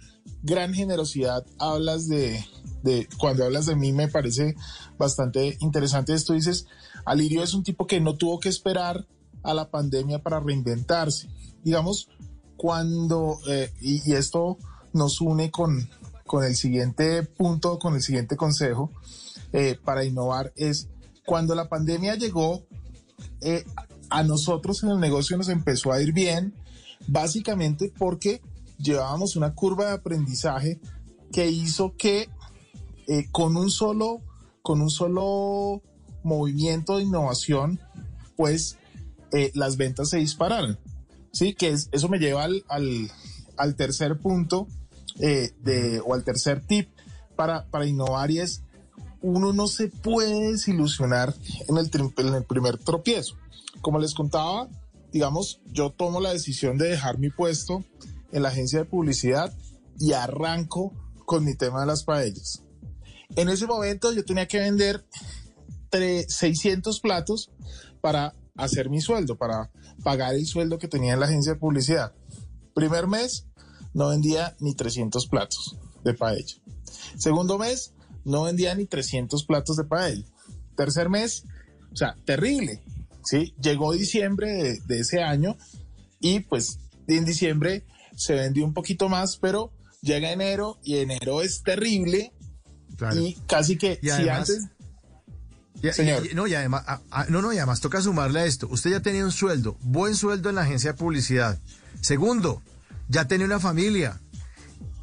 gran generosidad hablas de, de, cuando hablas de mí me parece bastante interesante esto. Dices, Alirio es un tipo que no tuvo que esperar a la pandemia para reinventarse. Digamos, cuando, eh, y, y esto nos une con, con el siguiente punto, con el siguiente consejo eh, para innovar, es cuando la pandemia llegó, eh, a nosotros en el negocio nos empezó a ir bien, básicamente porque llevábamos una curva de aprendizaje que hizo que eh, con un solo, con un solo movimiento de innovación, pues las ventas se dispararon. Sí, que es- eso me lleva al, al, tercer punto de, o al tercer tip para, para innovar y es uno no se puede desilusionar en el, en el primer tropiezo. Como les contaba, digamos, yo tomo la decisión de dejar mi puesto en la agencia de publicidad y arranco con mi tema de las paellas. En ese momento yo tenía que vender tre- 600 platos para hacer mi sueldo, para pagar el sueldo que tenía en la agencia de publicidad. Primer mes no vendía ni 300 platos de paella. Segundo mes no vendía ni 300 platos de paella. Tercer mes, o sea, terrible. ¿sí? Llegó diciembre de, de ese año y pues en diciembre se vendió un poquito más, pero llega enero y enero es terrible y casi que Y si además- antes Y- y- Señor. y- no, y además, a- a- no, no, y además toca sumarle a esto. Usted ya tenía un sueldo, buen sueldo en la agencia de publicidad. Segundo, ya tenía una familia.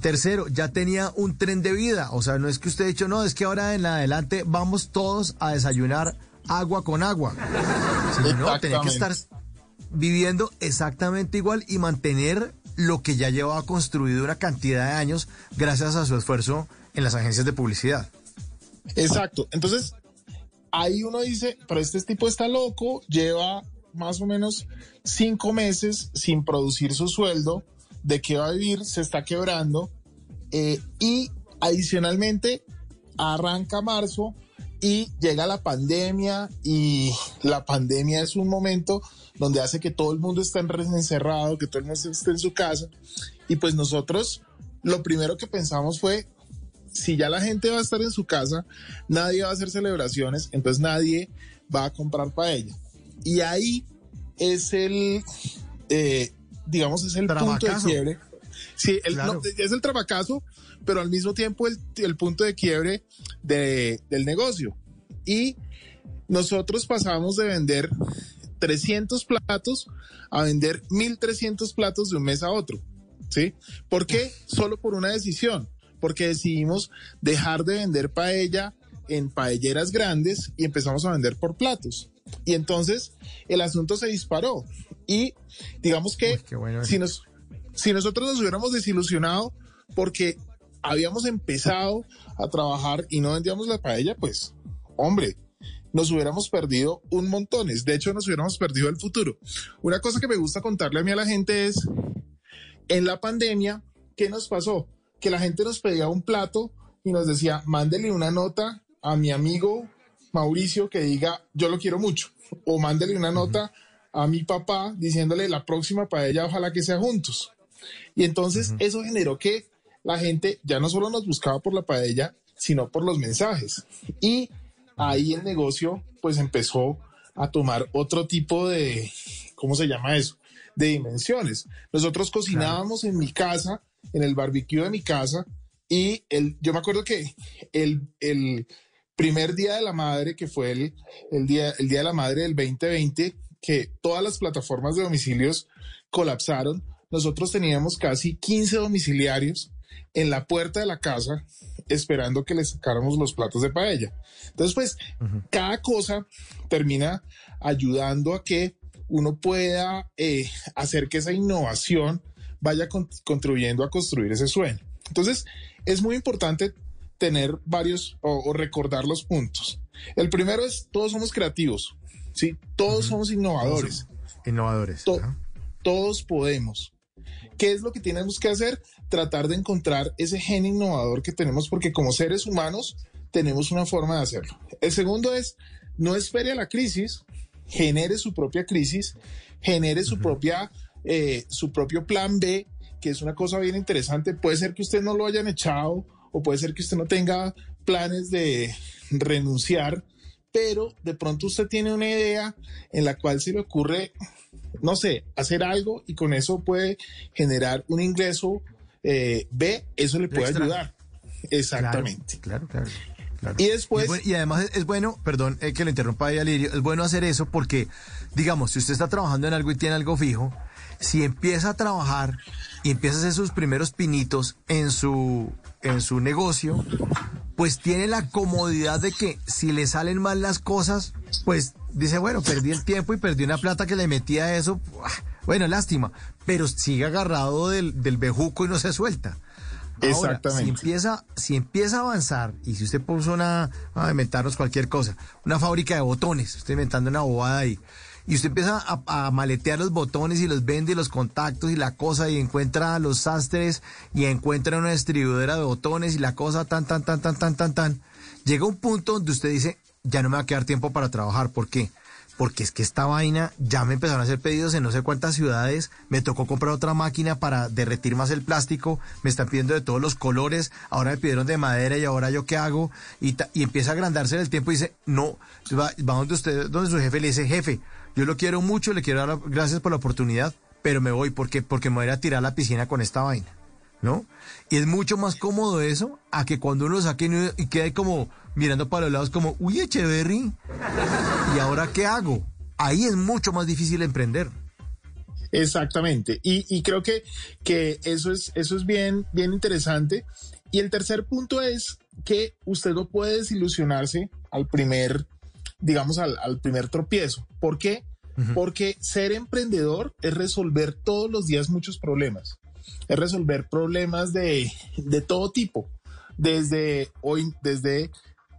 Tercero, ya tenía un tren de vida. O sea, no es que usted ha dicho, no, es que ahora en adelante vamos todos a desayunar agua con agua. Sino, no, tenía que estar viviendo exactamente igual y mantener lo que ya llevaba construido una cantidad de años gracias a su esfuerzo en las agencias de publicidad. Exacto. Entonces, ahí uno dice, pero este tipo está loco, lleva más o menos cinco meses sin producir su sueldo, de qué va a vivir, se está quebrando, eh, y adicionalmente arranca marzo y llega la pandemia y la pandemia es un momento donde hace que todo el mundo esté encerrado, que todo el mundo esté en su casa. Y pues nosotros lo primero que pensamos fue, si ya la gente va a estar en su casa, nadie va a hacer celebraciones, entonces nadie va a comprar paella. Y ahí es el, eh, digamos, es el punto de quiebre. Sí, es el trabacazo, pero al mismo tiempo el, el punto de quiebre de, del negocio. Y nosotros pasamos de vender 300 platos a vender 1300 platos de un mes a otro. ¿Sí? ¿Por qué? Solo por una decisión. Porque decidimos dejar de vender paella en paelleras grandes y empezamos a vender por platos. Y entonces el asunto se disparó. Y digamos que si, nos, si nosotros nos hubiéramos desilusionado porque habíamos empezado a trabajar y no vendíamos la paella, pues, hombre, nos hubiéramos perdido un montón. De hecho, nos hubiéramos perdido el futuro. Una cosa que me gusta contarle a mí a la gente es, en la pandemia, ¿qué nos pasó? Que la gente nos pedía un plato y nos decía, mándele una nota a mi amigo Mauricio que diga, yo lo quiero mucho. O mándele una nota a mi papá diciéndole, la próxima para ella, ojalá que sea juntos. Y entonces eso generó que la gente ya no solo nos buscaba por la paella, sino por los mensajes. Y ahí el negocio pues empezó a tomar otro tipo de, ¿cómo se llama eso? De dimensiones. Nosotros cocinábamos en mi casa, en el barbecue de mi casa, y el, yo me acuerdo que el, el primer día de la madre, que fue el, el, día, el día de la madre del 2020, que todas las plataformas de domicilios colapsaron, nosotros teníamos casi 15 domiciliarios en la puerta de la casa esperando que le sacáramos los platos de paella. Entonces, pues, cada cosa termina ayudando a que uno pueda eh, hacer que esa innovación vaya contribuyendo a construir ese sueño. Entonces, es muy importante tener varios o, recordar los puntos. El primero es, todos somos creativos, ¿sí? Todos somos innovadores. innovadores. Todos podemos. ¿Qué es lo que tenemos que hacer? Tratar de encontrar ese gen innovador que tenemos porque como seres humanos tenemos una forma de hacerlo. El segundo es, no espere a la crisis, genere su propia crisis, genere su propia, eh, su propio plan B, que es una cosa bien interesante. Puede ser que usted no lo hayan echado o puede ser que usted no tenga planes de renunciar, pero de pronto usted tiene una idea en la cual se le ocurre no sé, hacer algo y con eso puede generar un ingreso eh, B, eso le puede ayudar. Exactamente. Claro, claro. Y después. Y, además es, bueno, perdón eh, que lo interrumpa ahí, Alirio, es bueno hacer eso porque, digamos, si usted está trabajando en algo y tiene algo fijo, si empieza a trabajar y empieza a hacer sus primeros pinitos en su, en su negocio, pues tiene la comodidad de que si le salen mal las cosas, pues dice, bueno, perdí el tiempo y perdí una plata que le metí a eso. Bueno, lástima, pero sigue agarrado del, del bejuco y no se suelta. Exactamente. Si empieza, si empieza a avanzar, y si usted puso una, a inventarnos cualquier cosa, una fábrica de botones, estoy inventando una bobada ahí, y usted empieza a, maletear los botones y los vende y los contactos y la cosa, y encuentra los sastres, y encuentra una distribuidora de botones y la cosa tan, tan, tan, tan, tan, tan, tan, llega un punto donde usted dice, ya no me va a quedar tiempo para trabajar. ¿Por qué? Porque es que esta vaina ya me empezaron a hacer pedidos en no sé cuántas ciudades, me tocó comprar otra máquina para derretir más el plástico, me están pidiendo de todos los colores, ahora me pidieron de madera y ahora yo qué hago, y, y empieza a agrandarse el tiempo y dice, no, va, donde usted, donde su jefe le dice, jefe, yo lo quiero mucho, le quiero dar gracias por la oportunidad, pero me voy porque, porque me voy a tirar a la piscina con esta vaina. ¿no? Y es mucho más cómodo eso a que cuando uno lo saque y quede como mirando para los lados como, uy, Echeverry, ¿y ahora qué hago? Ahí es mucho más difícil emprender. Exactamente. Y, creo que, que eso es, eso es bien, bien interesante. Y el tercer punto es que usted no puede desilusionarse al primer, digamos, al, primer tropiezo. ¿Por qué? Porque ser emprendedor es resolver todos los días muchos problemas es resolver problemas de, todo tipo. Desde hoy, desde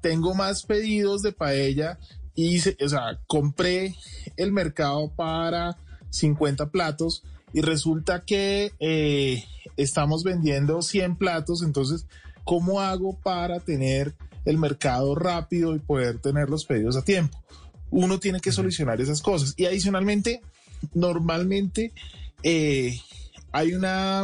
tengo más pedidos de paella y, o sea, compré el mercado para 50 platos y resulta que eh, estamos vendiendo 100 platos, entonces, ¿cómo hago para tener el mercado rápido y poder tener los pedidos a tiempo? uno tiene que solucionar esas cosas. Y adicionalmente, normalmente eh, hay, una,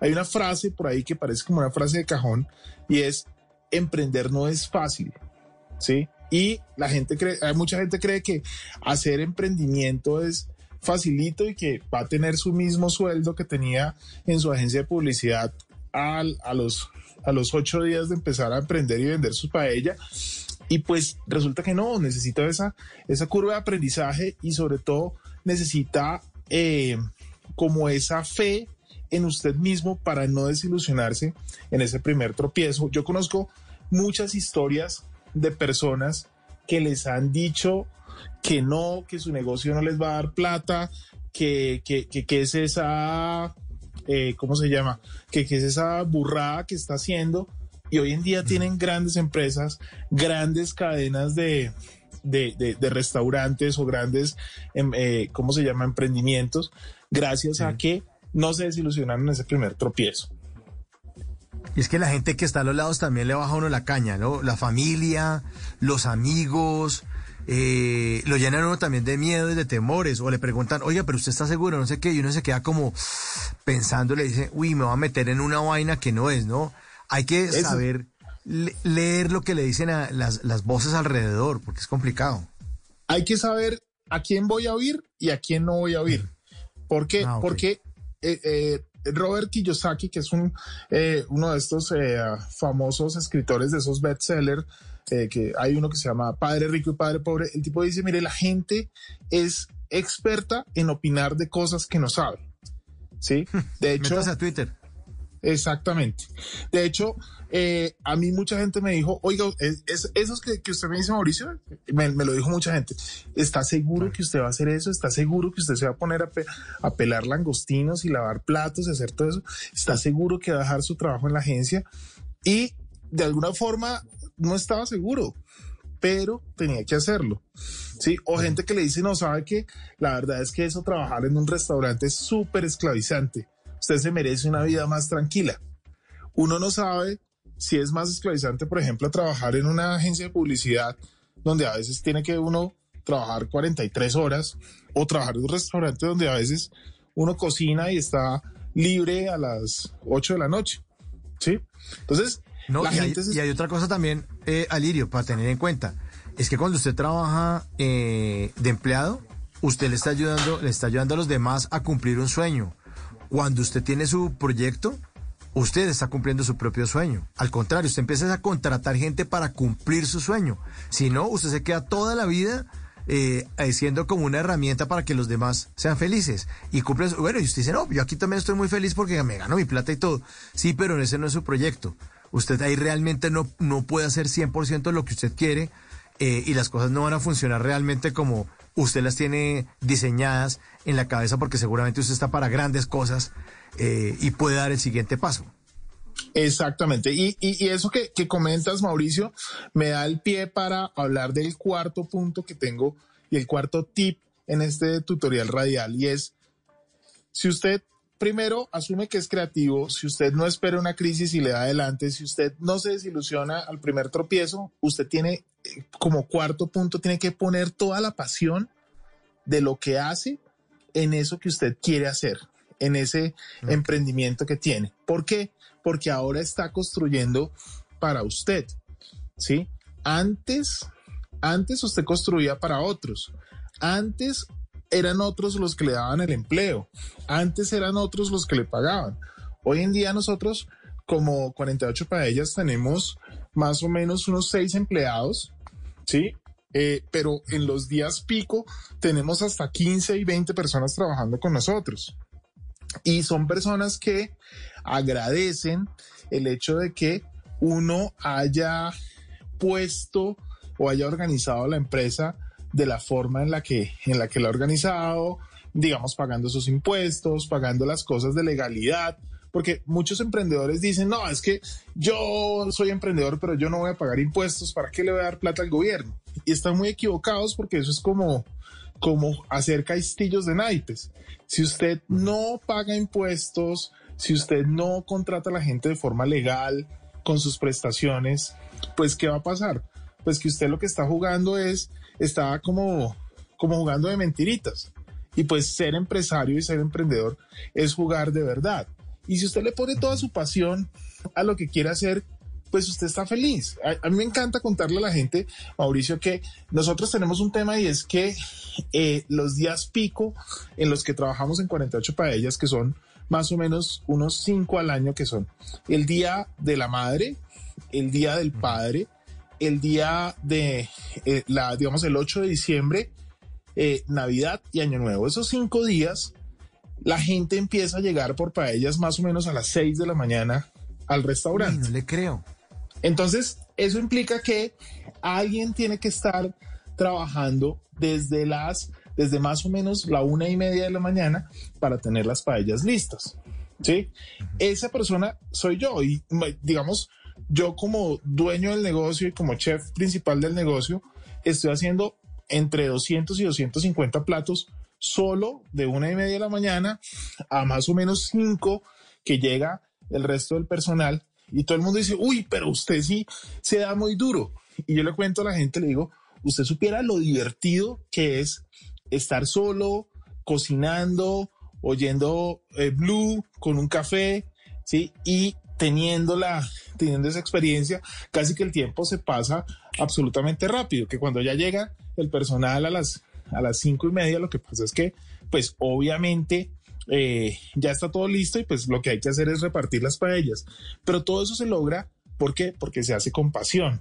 hay una frase por ahí que parece como una frase de cajón y es, emprender no es fácil, ¿sí? Y la gente cree, hay mucha gente cree que hacer emprendimiento es facilito y que va a tener su mismo sueldo que tenía en su agencia de publicidad al, a, los, a los ocho días de empezar a emprender y vender su paella. Y pues resulta que no, necesita esa, esa curva de aprendizaje y sobre todo necesita eh, como esa fe en usted mismo para no desilusionarse en ese primer tropiezo. Yo conozco muchas historias de personas que les han dicho que no, que su negocio no les va a dar plata, que, que, que, es esa, eh, ¿cómo se llama? Que, que es esa burrada que está haciendo. Y hoy en día tienen grandes empresas, grandes cadenas de, de, de, restaurantes o grandes, em, eh, ¿cómo se llama?, emprendimientos, gracias a que no se desilusionaron en ese primer tropiezo. Y es que la gente que está a los lados también le baja a uno la caña, ¿no? La familia, los amigos, eh, lo llenan uno también de miedo y de temores, o le preguntan, oiga, pero usted está seguro, no sé qué, y uno se queda como pensando, le dice, uy, me va a meter en una vaina que no es, ¿no? Hay que saber leer lo que le dicen a las, las voces alrededor, porque es complicado. Hay que saber a quién voy a oír y a quién no voy a oír. ¿Por qué? Ah, porque eh, eh, Robert Kiyosaki, que es un, eh, uno de estos famosos escritores de esos bestsellers, que hay uno que se llama Padre Rico y Padre Pobre, el tipo dice, mire, la gente es experta en opinar de cosas que no sabe. ¿Sí? De hecho... a Twitter. Exactamente. De hecho, eh, a mí mucha gente me dijo, oiga, es, esos que, usted me dice, Mauricio, me, lo dijo mucha gente, ¿está seguro que usted va a hacer eso? ¿Está seguro que usted se va a poner a, pelar langostinos y lavar platos y hacer todo eso? ¿Está seguro que va a dejar su trabajo en la agencia? Y de alguna forma no estaba seguro, pero tenía que hacerlo. Sí, o gente que le dice, no, sabe que la verdad es que eso, trabajar en un restaurante es súper esclavizante. Usted se merece una vida más tranquila. Uno no sabe si es más esclavizante, por ejemplo, trabajar en una agencia de publicidad donde a veces tiene que uno trabajar 43 horas o trabajar en un restaurante donde a veces uno cocina y está libre a las 8 de la noche. ¿Sí? Entonces, no, y, hay, otra cosa también, eh, Alirio, para tener en cuenta. Es que cuando usted trabaja eh, de empleado, usted le está ayudando, le está ayudando a los demás a cumplir un sueño. Cuando usted tiene su proyecto, usted está cumpliendo su propio sueño. Al contrario, usted empieza a contratar gente para cumplir su sueño. Si no, usted se queda toda la vida eh, siendo como una herramienta para que los demás sean felices y cumplen. Bueno, y usted dice, no, yo aquí también estoy muy feliz porque me gano mi plata y todo. Sí, pero ese no es su proyecto. Usted ahí realmente no, no puede hacer 100% lo que usted quiere eh, y las cosas no van a funcionar realmente como usted las tiene diseñadas en la cabeza porque seguramente usted está para grandes cosas eh, y puede dar el siguiente paso. Exactamente. Y, y, eso que, que, comentas, Mauricio, me da el pie para hablar del cuarto punto que tengo y el cuarto tip en este tutorial radial. Y es, si usted primero asume que es creativo, si usted no espera una crisis y le da adelante, si usted no se desilusiona al primer tropiezo, usted tiene eh, como cuarto punto, tiene que poner toda la pasión de lo que hace en eso que usted quiere hacer en ese emprendimiento que tiene. ¿Por qué? Porque ahora está construyendo para usted, ¿sí? Antes, antes usted construía para otros. Antes eran otros los que le daban el empleo. Antes eran otros los que le pagaban. Hoy en día nosotros, como 48 ellas tenemos más o menos unos seis empleados, ¿sí? Eh, pero en los días pico tenemos hasta 15 y 20 personas trabajando con nosotros. Y son personas que agradecen el hecho de que uno haya puesto o haya organizado la empresa de la forma en la que, en la que la ha organizado, digamos, pagando sus impuestos, pagando las cosas de legalidad, porque muchos emprendedores dicen, no, es que yo soy emprendedor, pero yo no voy a pagar impuestos, ¿para qué le voy a dar plata al gobierno? Y están muy equivocados porque eso es como, como hacer castillos de naipes. Si usted no paga impuestos, si usted no contrata a la gente de forma legal con sus prestaciones, pues ¿qué va a pasar? pues que usted lo que está jugando es, está como, como jugando de mentiritas. Y pues ser empresario y ser emprendedor es jugar de verdad. Y si usted le pone toda su pasión a lo que quiere hacer, pues usted está feliz. A, mí me encanta contarle a la gente, Mauricio, que nosotros tenemos un tema y es que eh, los días pico en los que trabajamos en 48 paellas, que son más o menos unos cinco al año, que son el día de la madre, el día del padre, el día de eh, la, digamos, el 8 de diciembre, eh, Navidad y Año Nuevo. Esos cinco días, la gente empieza a llegar por paellas más o menos a las 6 de la mañana al restaurante. no le creo. Entonces, eso implica que alguien tiene que estar trabajando desde las, desde más o menos la una y media de la mañana para tener las paellas listas. ¿Sí? Esa persona soy yo y digamos, yo como dueño del negocio y como chef principal del negocio, estoy haciendo entre 200 y 250 platos solo de una y media de la mañana a más o menos cinco que llega el resto del personal y todo el mundo dice, uy, pero usted sí se da muy duro. Y yo le cuento a la gente, le digo, usted supiera lo divertido que es estar solo, cocinando, oyendo eh, Blue con un café, ¿sí? Y teniendo, la, teniendo esa experiencia, casi que el tiempo se pasa absolutamente rápido, que cuando ya llega el personal a las, a las cinco y media, lo que pasa es que, pues obviamente, eh, ya está todo listo y pues lo que hay que hacer es repartir las paellas. Pero todo eso se logra, ¿por qué? Porque se hace con pasión.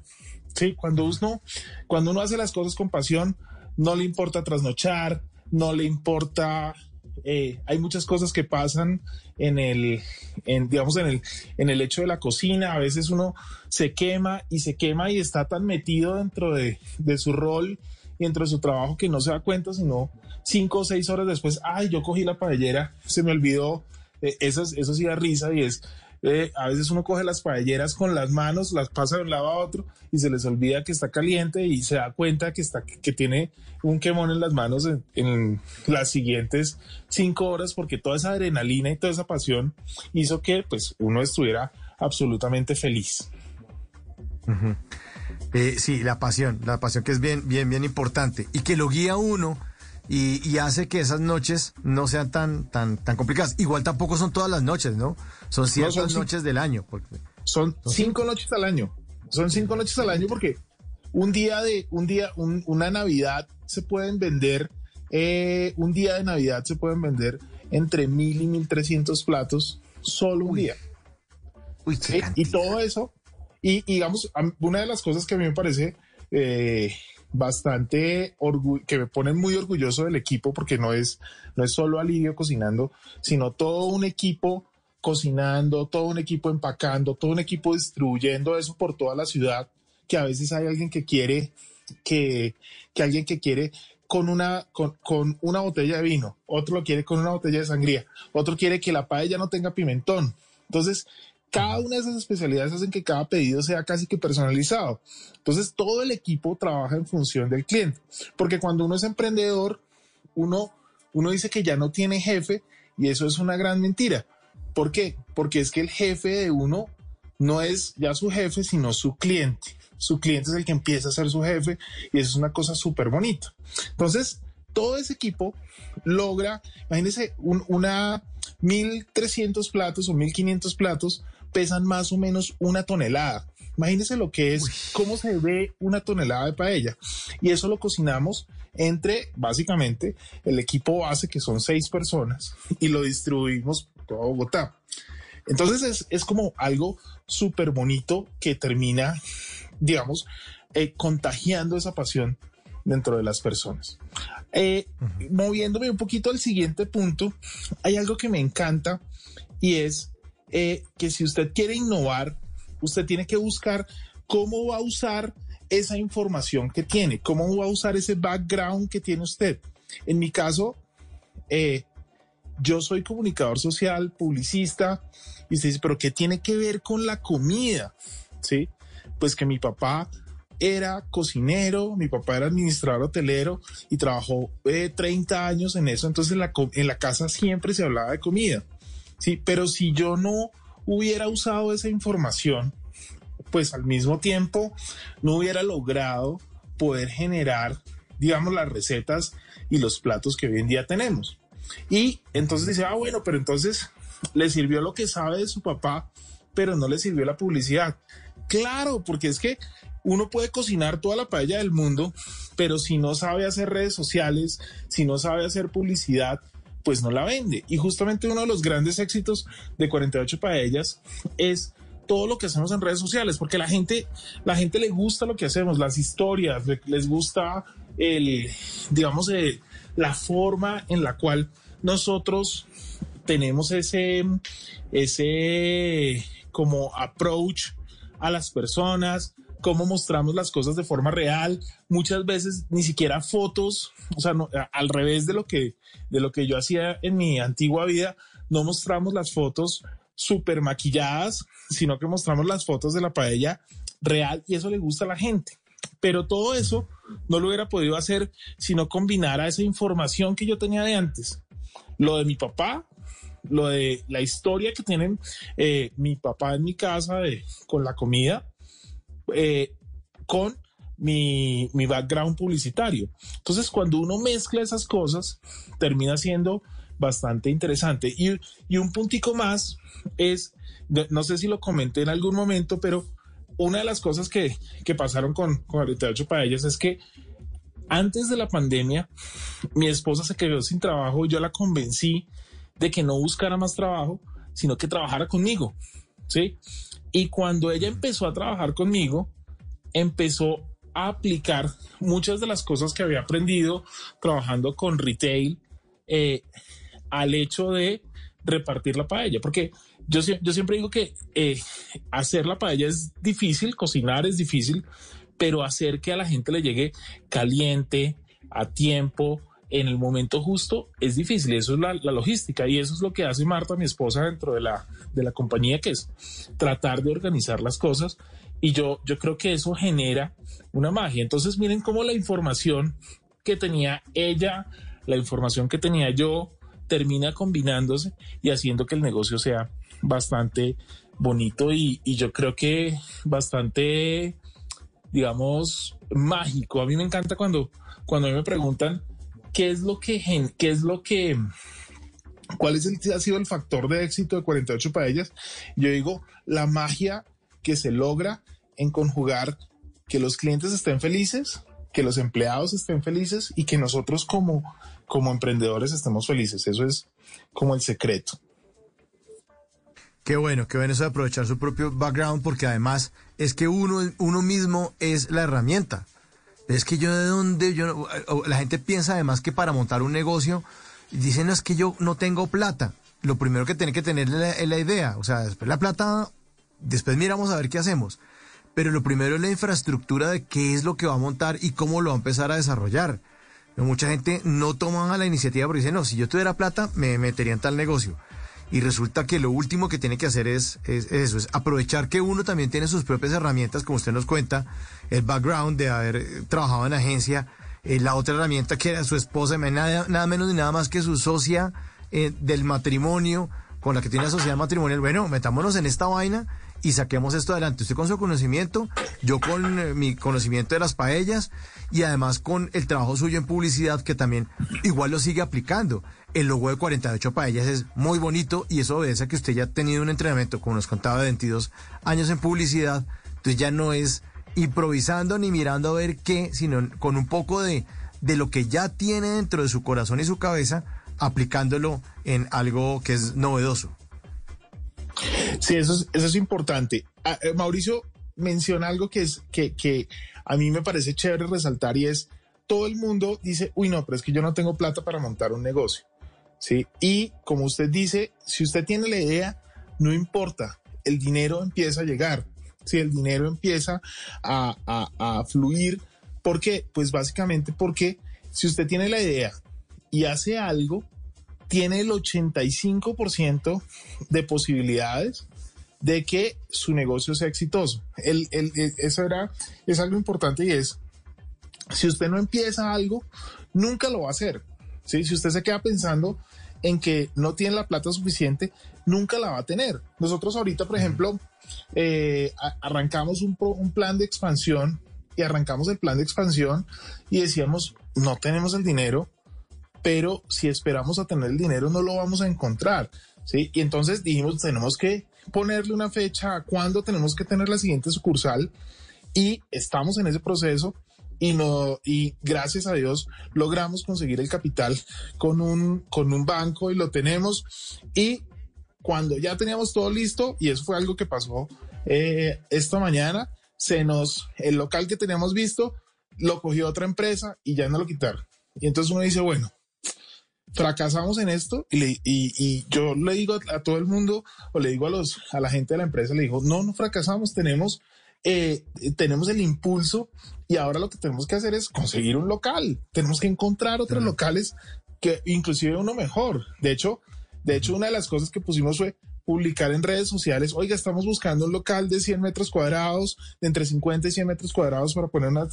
Sí, cuando uno, cuando uno hace las cosas con pasión, no le importa trasnochar, no le importa eh, hay muchas cosas que pasan en el, en, digamos, en el, en el hecho de la cocina. A veces uno se quema y se quema y está tan metido dentro de, su rol y dentro de su trabajo que no se da cuenta, sino cinco o seis horas después, ay, yo cogí la paellera, se me olvidó. Eh, eso, eso sí da risa y es, eh, a veces uno coge las paelleras con las manos, las pasa de un lado a otro y se les olvida que está caliente y se da cuenta que, está, que tiene un quemón en las manos en, las siguientes cinco horas porque toda esa adrenalina y toda esa pasión hizo que pues uno estuviera absolutamente feliz. Eh, sí, la pasión, la pasión que es bien, bien, bien importante y que lo guía uno y, hace que esas noches no sean tan, tan, tan complicadas. Igual tampoco son todas las noches, ¿no? Son ciertas noches del año. Porque... Son, cinco noches al año. Son cinco noches al año porque un día de, un día, una Navidad se pueden vender, eh, un día de Navidad se pueden vender entre mil y mil trescientos platos solo un día. Uy, y todo eso, y, digamos, una de las cosas que a mí me parece eh, bastante que me pone muy orgulloso del equipo porque no es, no es solo Alivio cocinando, sino todo un equipo cocinando, todo un equipo empacando, todo un equipo distribuyendo eso por toda la ciudad, que a veces hay alguien que quiere, que, que alguien que quiere con una, con, con, una botella de vino, otro lo quiere con una botella de sangría, otro quiere que la paella no tenga pimentón. Entonces, cada una de esas especialidades hacen que cada pedido sea casi que personalizado. Entonces, todo el equipo trabaja en función del cliente, porque cuando uno es emprendedor, uno, uno dice que ya no tiene jefe y eso es una gran mentira. ¿Por qué? Porque es que el jefe de uno no es ya su jefe, sino su cliente. Su cliente es el que empieza a ser su jefe y eso es una cosa súper bonita. Entonces, todo ese equipo logra, imagínense, un, una 1.300 platos o 1.500 platos pesan más o menos una tonelada. Imagínense lo que es, cómo se ve una tonelada de paella. Y eso lo cocinamos entre, básicamente, el equipo base, que son seis personas, y lo distribuimos por toda Bogotá. Entonces es, como algo súper bonito que termina, digamos, eh, contagiando esa pasión dentro de las personas. Eh, moviéndome un poquito al siguiente punto, hay algo que me encanta y es eh, que si usted quiere innovar, usted tiene que buscar cómo va a usar esa información que tiene, cómo va a usar ese background que tiene usted. En mi caso, eh, yo soy comunicador social, publicista, y usted dice, pero ¿qué tiene que ver con la comida? Sí, pues que mi papá era cocinero, mi papá era administrador hotelero y trabajó 30 eh, años en eso, entonces en la, en la casa siempre se hablaba de comida. Sí, pero si yo no hubiera usado esa información pues al mismo tiempo no hubiera logrado poder generar, digamos, las recetas y los platos que hoy en día tenemos. Y entonces dice, ah, bueno, pero entonces le sirvió lo que sabe de su papá, pero no le sirvió la publicidad. Claro, porque es que uno puede cocinar toda la paella del mundo, pero si no sabe hacer redes sociales, si no sabe hacer publicidad, pues no la vende. Y justamente uno de los grandes éxitos de 48 paellas es todo lo que hacemos en redes sociales, porque la gente, la gente le gusta lo que hacemos, las historias, les gusta el, digamos, eh, la forma en la cual nosotros tenemos ese, ese como approach a las personas, cómo mostramos las cosas de forma real, muchas veces ni siquiera fotos, o sea, al revés de lo que de lo que yo hacía en mi antigua vida, no mostramos las fotos súper maquilladas, sino que mostramos las fotos de la paella real y eso le gusta a la gente. Pero todo eso no lo hubiera podido hacer si no combinara esa información que yo tenía de antes. Lo de mi papá, lo de la historia que tienen eh, mi papá en mi casa con la comida, eh, con mi, mi, background publicitario. Entonces, cuando uno mezcla esas cosas, termina siendo bastante interesante. Y, y un puntico más es, no sé si lo comenté en algún momento, pero una de las cosas que, que pasaron con, con 48 Paellas es que antes de la pandemia, mi esposa se quedó sin trabajo y yo la convencí de que no buscara más trabajo, sino que trabajara conmigo, ¿sí? Y cuando ella empezó a trabajar conmigo, empezó a aplicar muchas de las cosas que había aprendido trabajando con retail eh, al hecho de repartir la paella, porque yo, siempre digo que eh, hacer la paella es difícil, cocinar es difícil, pero hacer que a la gente le llegue caliente, a tiempo, en el momento justo es difícil. Eso es la, logística y eso es lo que hace Marta, mi esposa, dentro de la, de la compañía, que es tratar de organizar las cosas. Y yo, yo creo que eso genera una magia. Entonces miren cómo la información que tenía ella, la información que tenía yo, termina combinándose y haciendo que el negocio sea bastante bonito y, y yo creo que bastante, digamos, mágico. A mí me encanta cuando, cuando me preguntan ¿qué es lo que, qué es lo que, cuál es el, ha sido el factor de éxito de 48 paellas? Yo digo, la magia que se logra en conjugar que los clientes estén felices, que los empleados estén felices y que nosotros como, como emprendedores estemos felices. Eso es como el secreto. Qué bueno, qué bueno de aprovechar su propio background porque además es que uno, uno mismo es la herramienta. Es que yo de dónde, yo la gente piensa además que para montar un negocio, dicen es que yo no tengo plata. Lo primero que tiene que tener es la, idea, o sea, después la plata, después miramos a ver qué hacemos. Pero lo primero es la infraestructura de qué es lo que va a montar y cómo lo va a empezar a desarrollar. mucha gente no toma la iniciativa porque dice, no, si yo tuviera plata, me metería en tal negocio y resulta que lo último que tiene que hacer es, eso, es aprovechar que uno también tiene sus propias herramientas, como usted nos cuenta, el background de haber eh, trabajado en agencia, eh, la otra herramienta que era su esposa, nada, nada menos ni nada más que su socia eh, del matrimonio, con la que tiene la sociedad matrimonial. Bueno, metámonos en esta vaina y saquemos esto adelante. Usted con su conocimiento, yo con mi conocimiento de las paellas y además con el trabajo suyo en publicidad que también igual lo sigue aplicando. El logo de 48 paellas es muy bonito y eso obedece a que usted ya ha tenido un entrenamiento, como nos contaba, de 22 años en publicidad. Entonces ya no es improvisando ni mirando a ver qué, sino con un poco de, de lo que ya tiene dentro de su corazón y su cabeza, aplicándolo en algo que es novedoso. Sí, eso es, eso es importante. Ah, eh, Mauricio menciona algo que, es, que, que a mí me parece chévere resaltar y es, todo el mundo dice, uy, no, pero es que yo no tengo plata para montar un negocio. ¿Sí? Y como usted dice, si usted tiene la idea, no importa, el dinero empieza a llegar, si el dinero empieza a, a, a fluir. ¿Por qué? Pues básicamente porque si usted tiene la idea y hace algo, tiene el 85% de posibilidades de que su negocio sea exitoso. El, eso era, es algo importante y es, si usted no empieza algo, nunca lo va a hacer. ¿sí? Si usted se queda pensando en que no tiene la plata suficiente, nunca la va a tener. Nosotros ahorita, por ejemplo, eh, arrancamos un, un plan de expansión y arrancamos el plan de expansión y decíamos, no tenemos el dinero, pero si esperamos a tener el dinero no lo vamos a encontrar. ¿sí? Y entonces dijimos, tenemos que ponerle una fecha a cuándo tenemos que tener la siguiente sucursal y estamos en ese proceso y no y gracias a Dios logramos conseguir el capital con un con un banco y lo tenemos. Y cuando ya teníamos todo listo y eso fue algo que pasó eh, esta mañana se nos el local que teníamos visto lo cogió otra empresa y ya no lo quitaron. Y entonces uno dice bueno fracasamos en esto y, y, yo le digo a, todo el mundo o le digo a los a la gente de la empresa le digo no no fracasamos tenemos eh, tenemos el impulso y ahora lo que tenemos que hacer es conseguir un local. Tenemos que encontrar otros locales que inclusive uno mejor. De hecho de hecho una de las cosas que pusimos fue publicar en redes sociales, oiga, estamos buscando un local de 100 metros cuadrados, de entre 50 y 100 metros cuadrados para poner una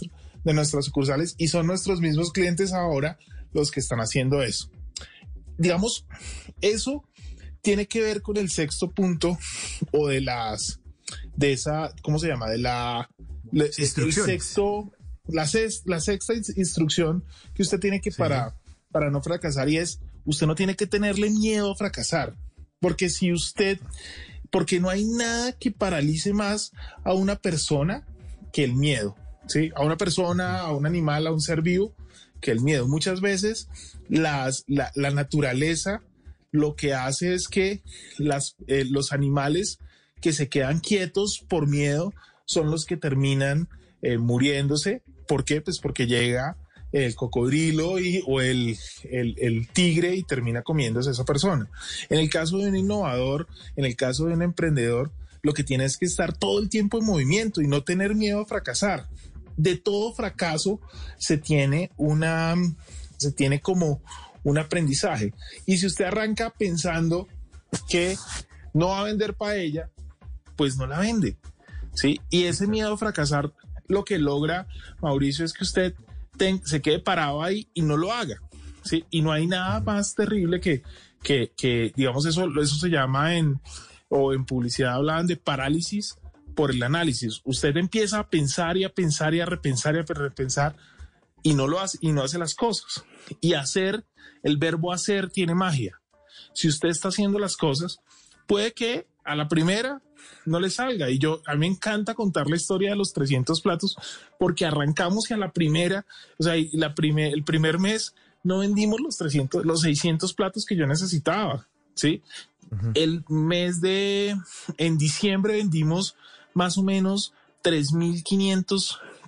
de nuestras sucursales y son nuestros mismos clientes ahora los que están haciendo eso digamos, eso tiene que ver con el sexto punto o de las, de esa, ¿cómo se llama? De la, el sexto, la, la sexta instrucción que usted tiene que para, para no fracasar y es, usted no tiene que tenerle miedo a fracasar, porque si usted, porque no hay nada que paralice más a una persona que el miedo, ¿sí? A una persona, a un animal, a un ser vivo, que el miedo. Muchas veces las, la, naturaleza lo que hace es que las, eh, los animales que se quedan quietos por miedo son los que terminan eh, muriéndose. ¿Por qué? Pues porque llega el cocodrilo y, o el, el, tigre y termina comiéndose a esa persona. En el caso de un innovador, en el caso de un emprendedor, lo que tiene es que estar todo el tiempo en movimiento y no tener miedo a fracasar de todo fracaso se tiene una, se tiene como un aprendizaje. Y si usted arranca pensando que no va a vender paella, pues no la vende. ¿Sí? Y ese miedo a fracasar, lo que logra Mauricio es que usted se quede parado ahí y no lo haga. ¿sí? Y no hay nada más terrible que, que, que, digamos, eso, eso se llama en, o en publicidad hablaban de parálisis por el análisis. Usted empieza a pensar y a pensar y a repensar y a repensar y no lo hace y no hace las cosas. Y hacer, el verbo hacer tiene magia. Si usted está haciendo las cosas, puede que a la primera no le salga. Y yo, a mí me encanta contar la historia de los 300 platos porque arrancamos y a la primera, o sea, la primer, el primer mes no vendimos los 300, los 600 platos que yo necesitaba. ¿sí? El mes de, en diciembre vendimos más o menos 3.500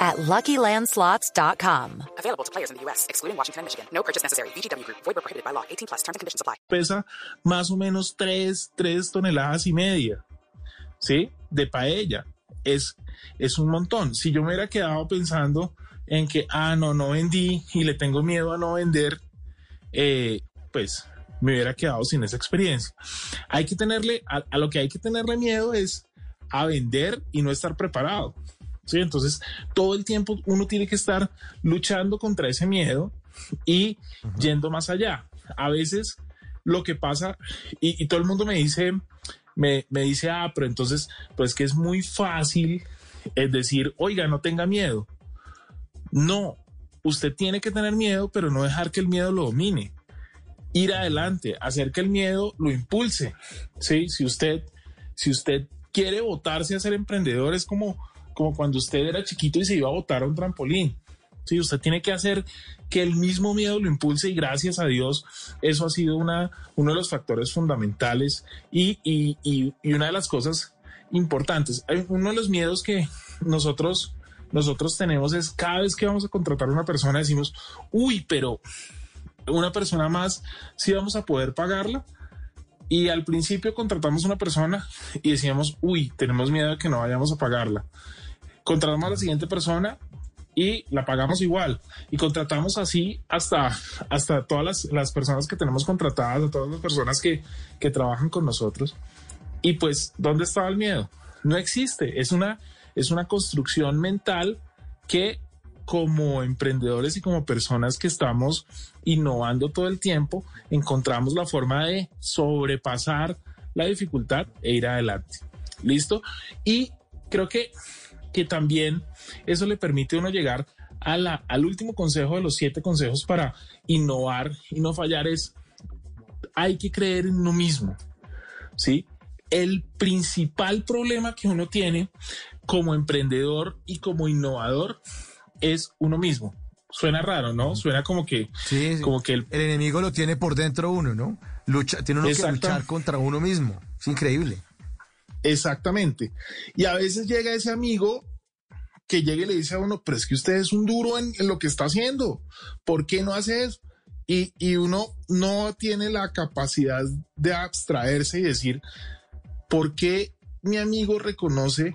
at LuckyLandSlots.com. Available to players in the U.S., excluding Washington and Michigan. No purchase necessary. VGW Group. Void prohibited by law. 18 plus. Terms and conditions apply. Pesa más o menos 3, 3 toneladas y media, ¿sí? De paella. Es, es un montón. Si yo me hubiera quedado pensando en que, ah, no, no vendí y le tengo miedo a no vender, eh, pues me hubiera quedado sin esa experiencia. Hay que tenerle, a, a lo que hay que tenerle miedo es a vender y no estar preparado. ¿Sí? Entonces, todo el tiempo uno tiene que estar luchando contra ese miedo y yendo más allá. A veces lo que pasa, y, todo el mundo me dice, me, dice, ah, pero entonces, pues que es muy fácil es decir, oiga, no tenga miedo. No, usted tiene que tener miedo, pero no dejar que el miedo lo domine. Ir adelante, hacer que el miedo lo impulse. ¿sí? Si usted, si usted quiere votarse a ser emprendedor, es como como cuando usted era chiquito y se iba a botar a un trampolín. Sí, usted tiene que hacer que el mismo miedo lo impulse y gracias a Dios eso ha sido una, uno de los factores fundamentales y, y, y, y una de las cosas importantes. Uno de los miedos que nosotros, nosotros tenemos es cada vez que vamos a contratar a una persona decimos, uy, pero una persona más, si vamos a poder pagarla. Y al principio contratamos una persona y decíamos, uy, tenemos miedo de que no vayamos a pagarla. Contratamos a la siguiente persona y la pagamos igual. Y contratamos así hasta, hasta todas las, las personas que tenemos contratadas, a todas las personas que, que trabajan con nosotros. Y pues, ¿dónde estaba el miedo? No existe. Es una, es una construcción mental que como emprendedores y como personas que estamos innovando todo el tiempo, encontramos la forma de sobrepasar la dificultad e ir adelante. ¿Listo? Y creo que, que también eso le permite a uno llegar a la, al último consejo de los siete consejos para innovar y no fallar es, hay que creer en uno mismo. ¿Sí? El principal problema que uno tiene como emprendedor y como innovador es uno mismo. Suena raro, ¿no? Suena como que, Sí, sí. como que el, El enemigo lo tiene por dentro uno, ¿no? Lucha, tiene uno que luchar contra uno mismo. Es increíble. Exactamente. Y a veces llega ese amigo que llega y le dice a uno, pero es que usted es un duro en, lo que está haciendo. ¿Por qué no hace eso? Y, y uno no tiene la capacidad de abstraerse y decir, ¿por qué mi amigo reconoce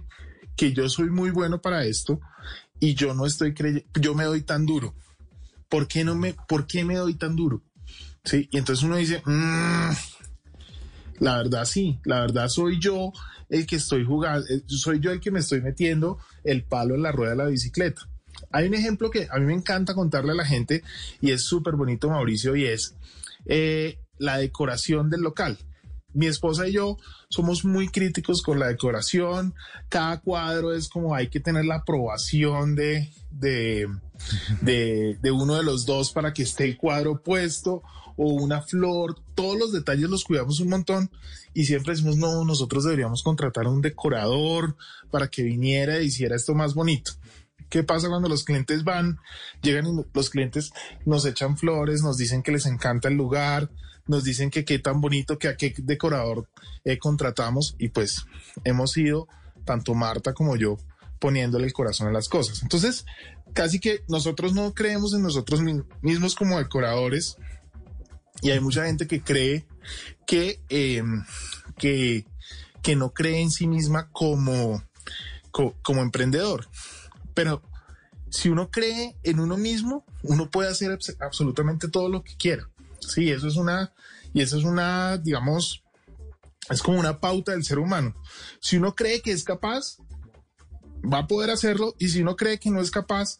que yo soy muy bueno para esto y yo no estoy creyendo, yo me doy tan duro? ¿Por qué no me, por qué me doy tan duro? Sí, y entonces uno dice, "Mm, la verdad sí, la verdad soy yo el que estoy jugando, eh, soy yo el que me estoy metiendo el palo en la rueda de la bicicleta. Hay un ejemplo que a mí me encanta contarle a la gente y es súper bonito, Mauricio, y es eh, la decoración del local. Mi esposa y yo somos muy críticos con la decoración. Cada cuadro es como hay que tener la aprobación de, de, de, de uno de los dos para que esté el cuadro puesto o una flor. Todos los detalles los cuidamos un montón y siempre decimos, no, nosotros deberíamos contratar a un decorador para que viniera y hiciera esto más bonito. ¿Qué pasa cuando los clientes van? Llegan y los clientes nos echan flores, nos dicen que les encanta el lugar, nos dicen que qué tan bonito, que a qué decorador eh, contratamos y pues hemos ido, tanto Marta como yo, poniéndole el corazón a las cosas. Entonces, casi que nosotros no creemos en nosotros mi- mismos como decoradores y hay mucha gente que cree que, eh, que, que no cree en sí misma como, co- como emprendedor. Pero si uno cree en uno mismo, uno puede hacer abs- absolutamente todo lo que quiera. Sí, eso es una, y eso es una, digamos, es como una pauta del ser humano. Si uno cree que es capaz, va a poder hacerlo, y si uno cree que no es capaz,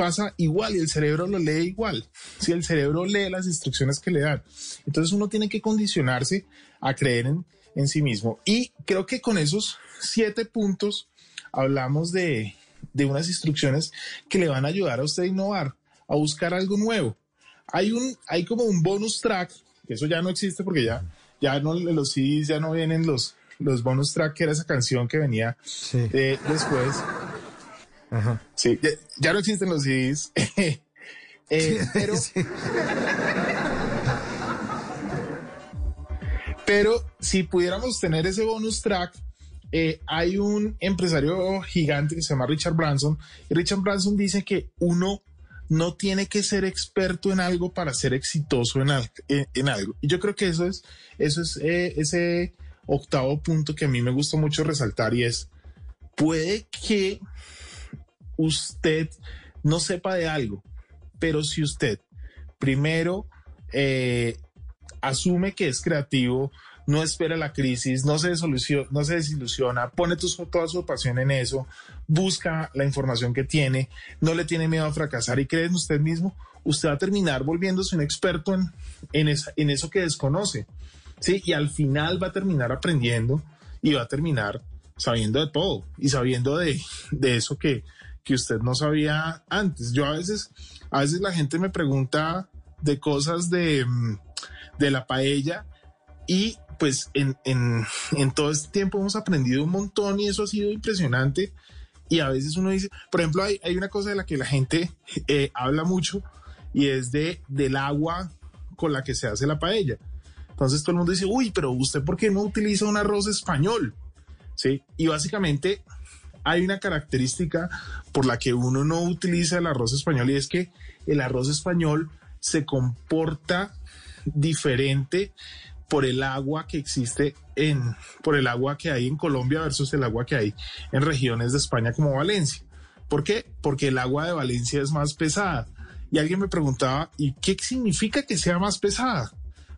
pasa igual y el cerebro lo lee igual. Si el cerebro lee las instrucciones que le dan. Entonces uno tiene que condicionarse a creer en, en sí mismo. Y creo que con esos siete puntos hablamos de, de unas instrucciones que le van a ayudar a usted a innovar, a buscar algo nuevo. Hay un, hay como un bonus track, que eso ya no existe porque ya, ya no, los CDs ya no vienen los, los bonus track, que era esa canción que venía eh, después. Sí, ya, ya no existen los CDs. Eh, pero, pero si pudiéramos tener ese bonus track, eh, hay un empresario gigante que se llama Richard Branson. Y Richard Branson dice que uno no tiene que ser experto en algo para ser exitoso en, al- en- en algo. Y yo creo que eso es, eso es eh, ese octavo punto que a mí me gusta mucho resaltar y es, puede que usted no sepa de algo, pero si usted primero eh, asume que es creativo, no espera la crisis, no se, no desilusiona, pone toda su pasión en eso, busca la información que tiene, no le tiene miedo a fracasar y cree en usted mismo, usted va a terminar volviéndose un experto en, eso que desconoce. ¿sí? Y al final va a terminar aprendiendo y va a terminar sabiendo de todo y sabiendo de eso que, que usted no sabía antes. Yo a veces, a veces la gente me pregunta de cosas de, mm, de la paella y pues en, en, en todo este tiempo hemos aprendido un montón y eso ha sido impresionante. Y a veces uno dice, por ejemplo, hay, hay una cosa de la que la gente eh, habla mucho y es de, del agua con la que se hace la paella. Entonces todo el mundo dice, uy, pero usted ¿por qué no utiliza un arroz español? ¿Sí? Y básicamente hay una característica por la que uno no utiliza el arroz español y es que el arroz español se comporta diferente por el agua que existe en, por el agua que hay en Colombia versus el agua que hay en regiones de España como Valencia. ¿Por qué? Porque el agua de Valencia es más pesada. Y alguien me preguntaba, ¿y qué significa que sea más pesada?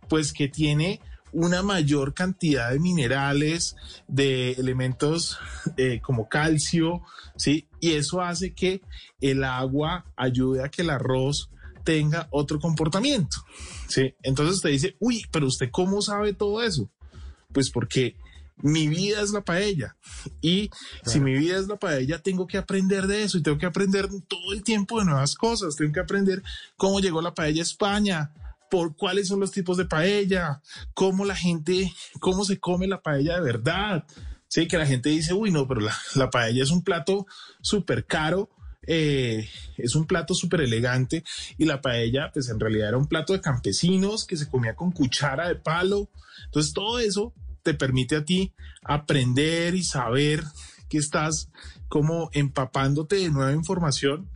Pues que tiene una mayor cantidad de minerales, de elementos eh, como calcio, ¿sí? Y eso hace que el agua ayude a que el arroz tenga otro comportamiento, ¿sí? Entonces usted dice, uy, pero usted cómo sabe todo eso? Pues porque mi vida es la paella. Y si mi vida es la paella, tengo que aprender de eso y tengo que aprender todo el tiempo de nuevas cosas. Tengo que aprender cómo llegó la paella a España, por cuáles son los tipos de paella, cómo la gente, cómo se come la paella de verdad. Sí, que la gente dice, uy, no, pero la, paella es un plato súper caro, eh, es un plato súper elegante y la paella, pues en realidad era un plato de campesinos que se comía con cuchara de palo. Entonces todo eso te permite a ti aprender y saber que estás como empapándote de nueva información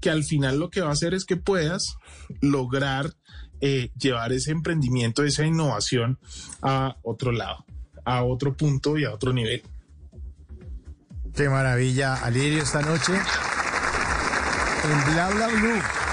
que al final lo que va a hacer es que puedas lograr eh, llevar ese emprendimiento, esa innovación a otro lado, a otro punto y a otro nivel. Qué maravilla, Alirio, esta noche en Bla Bla Blue.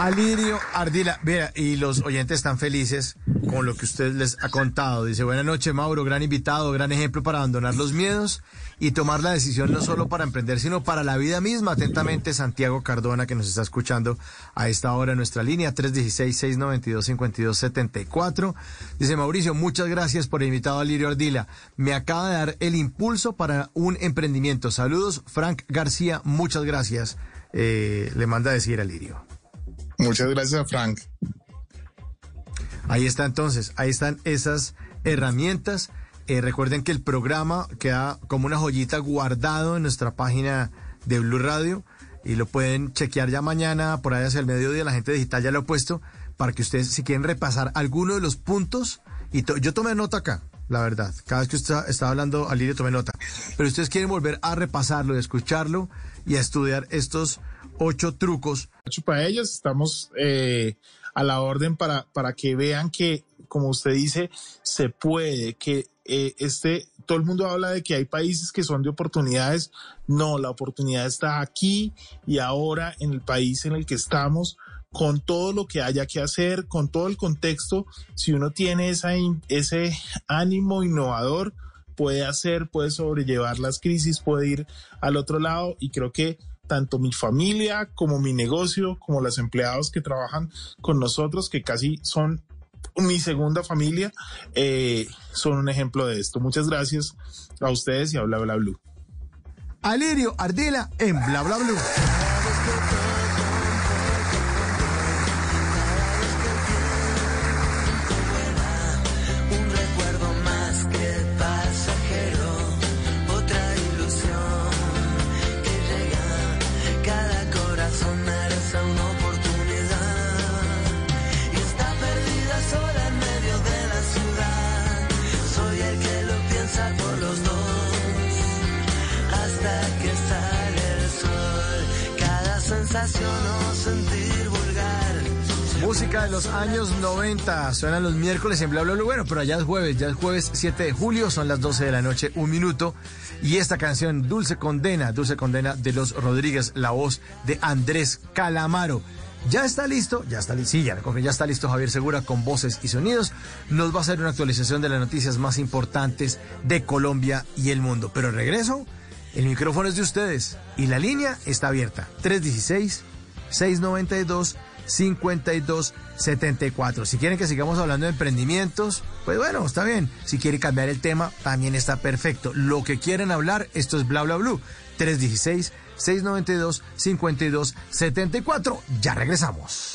Alirio Ardila, mira, y los oyentes están felices con lo que usted les ha contado. Dice, buenas noches, Mauro, gran invitado, gran ejemplo para abandonar los miedos y tomar la decisión no solo para emprender, sino para la vida misma. Atentamente, Santiago Cardona, que nos está escuchando a esta hora en nuestra línea, 316-692-5274. Dice, Mauricio, muchas gracias por el invitado a Alirio Ardila. Me acaba de dar el impulso para un emprendimiento. Saludos, Frank García, muchas gracias. Eh, le manda a decir a Lirio. Muchas gracias, Frank. Ahí está entonces, ahí están esas herramientas. Eh, recuerden que el programa queda como una joyita guardado en nuestra página de Blue Radio y lo pueden chequear ya mañana, por ahí hacia el mediodía, la gente digital ya lo ha puesto, para que ustedes si quieren repasar alguno de los puntos, y yo tomé nota acá, la verdad, cada vez que usted estaba hablando, Alirio, tomé nota, pero ustedes quieren volver a repasarlo, y escucharlo y a estudiar estos ocho trucos. Para ellas estamos eh, a la orden para, para que vean que, como usted dice, se puede, que eh, este, todo el mundo habla de que hay países que son de oportunidades. No, la oportunidad está aquí y ahora en el país en el que estamos con todo lo que haya que hacer, con todo el contexto, si uno tiene esa, ese ánimo innovador, puede hacer, puede sobrellevar las crisis, puede ir al otro lado y creo que tanto mi familia como mi negocio, como los empleados que trabajan con nosotros, que casi son mi segunda familia, eh, son un ejemplo de esto. Muchas gracias a ustedes y a Bla Bla Blue. Alirio Ardila en Bla Bla Blue. Años 90. Suenan los miércoles en Bla Bla. Bueno, pero ya es jueves, ya es jueves 7 de julio, son las 12 de la noche, un minuto. Y esta canción, Dulce Condena, Dulce Condena de los Rodríguez, la voz de Andrés Calamaro. Ya está listo, ya está listo, sí, ya, ya está listo Javier Segura con voces y sonidos. Nos va a hacer una actualización de las noticias más importantes de Colombia y el mundo. Pero regreso, el micrófono es de ustedes y la línea está abierta. 316 692 5274. Si quieren que sigamos hablando de emprendimientos, pues bueno, está bien. Si quieren cambiar el tema, también está perfecto. Lo que quieren hablar, esto es bla bla blue. 316 692 5274. Ya regresamos.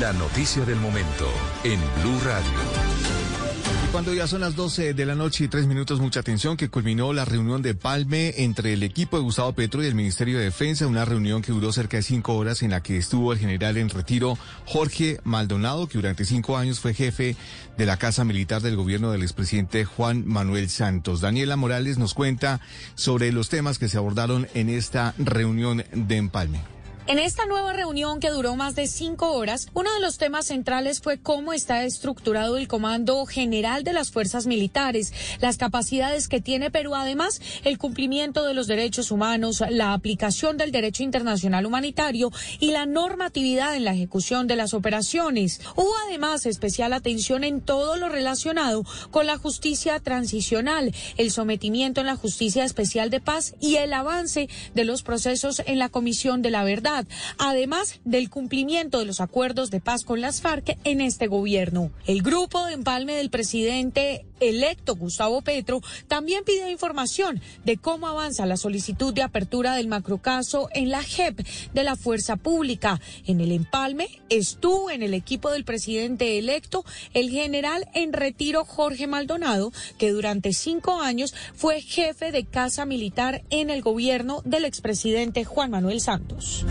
La noticia del momento en Blue Radio. Cuando ya son las 12 de la noche y tres minutos, mucha atención, que culminó la reunión de Palme entre el equipo de Gustavo Petro y el Ministerio de Defensa, una reunión que duró cerca de cinco horas en la que estuvo el general en retiro Jorge Maldonado, que durante cinco años fue jefe de la Casa Militar del gobierno del expresidente Juan Manuel Santos. Daniela Morales nos cuenta sobre los temas que se abordaron en esta reunión de Empalme. En esta nueva reunión que duró más de cinco horas, uno de los temas centrales fue cómo está estructurado el Comando General de las Fuerzas Militares, las capacidades que tiene Perú, además el cumplimiento de los derechos humanos, la aplicación del derecho internacional humanitario y la normatividad en la ejecución de las operaciones. Hubo además especial atención en todo lo relacionado con la justicia transicional, el sometimiento en la justicia especial de paz y el avance de los procesos en la Comisión de la Verdad además del cumplimiento de los acuerdos de paz con las FARC en este gobierno. El grupo de empalme del presidente electo Gustavo Petro también pidió información de cómo avanza la solicitud de apertura del macrocaso en la JEP de la Fuerza Pública. En el empalme estuvo en el equipo del presidente electo el general en retiro Jorge Maldonado, que durante cinco años fue jefe de casa militar en el gobierno del expresidente Juan Manuel Santos.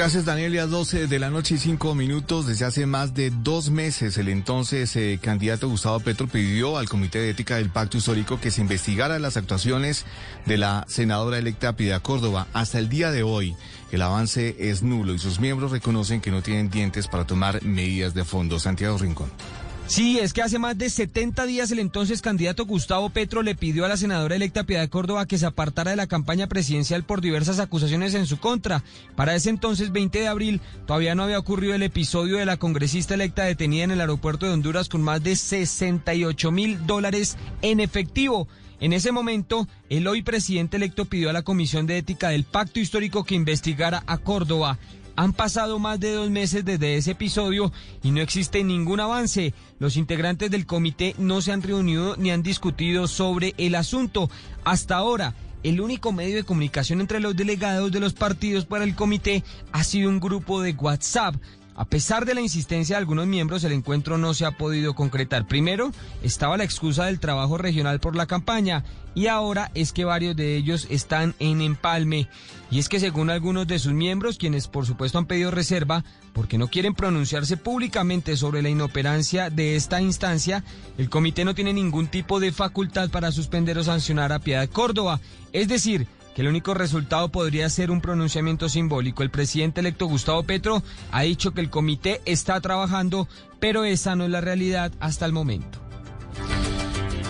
Gracias, Danielia. 12 de la noche y cinco minutos. Desde hace más de dos meses, el entonces eh, candidato Gustavo Petro pidió al Comité de Ética del Pacto Histórico que se investigara las actuaciones de la senadora electa Piedad Córdoba. Hasta el día de hoy, el avance es nulo y sus miembros reconocen que no tienen dientes para tomar medidas de fondo. Santiago Rincón. Sí, es que hace más de 70 días el entonces candidato Gustavo Petro le pidió a la senadora electa Piedad Córdoba que se apartara de la campaña presidencial por diversas acusaciones en su contra. Para ese entonces, 20 de abril, todavía no había ocurrido el episodio de la congresista electa detenida en el aeropuerto de Honduras con más de 68 mil dólares en efectivo. En ese momento, el hoy presidente electo pidió a la Comisión de Ética del Pacto Histórico que investigara a Córdoba. Han pasado más de dos meses desde ese episodio y no existe ningún avance. Los integrantes del comité no se han reunido ni han discutido sobre el asunto. Hasta ahora, el único medio de comunicación entre los delegados de los partidos para el comité ha sido un grupo de WhatsApp. A pesar de la insistencia de algunos miembros, el encuentro no se ha podido concretar. Primero, estaba la excusa del trabajo regional por la campaña y ahora es que varios de ellos están en empalme. Y es que según algunos de sus miembros, quienes por supuesto han pedido reserva porque no quieren pronunciarse públicamente sobre la inoperancia de esta instancia, el comité no tiene ningún tipo de facultad para suspender o sancionar a Piedad Córdoba. Es decir, el único resultado podría ser un pronunciamiento simbólico. El presidente electo Gustavo Petro ha dicho que el comité está trabajando, pero esa no es la realidad hasta el momento.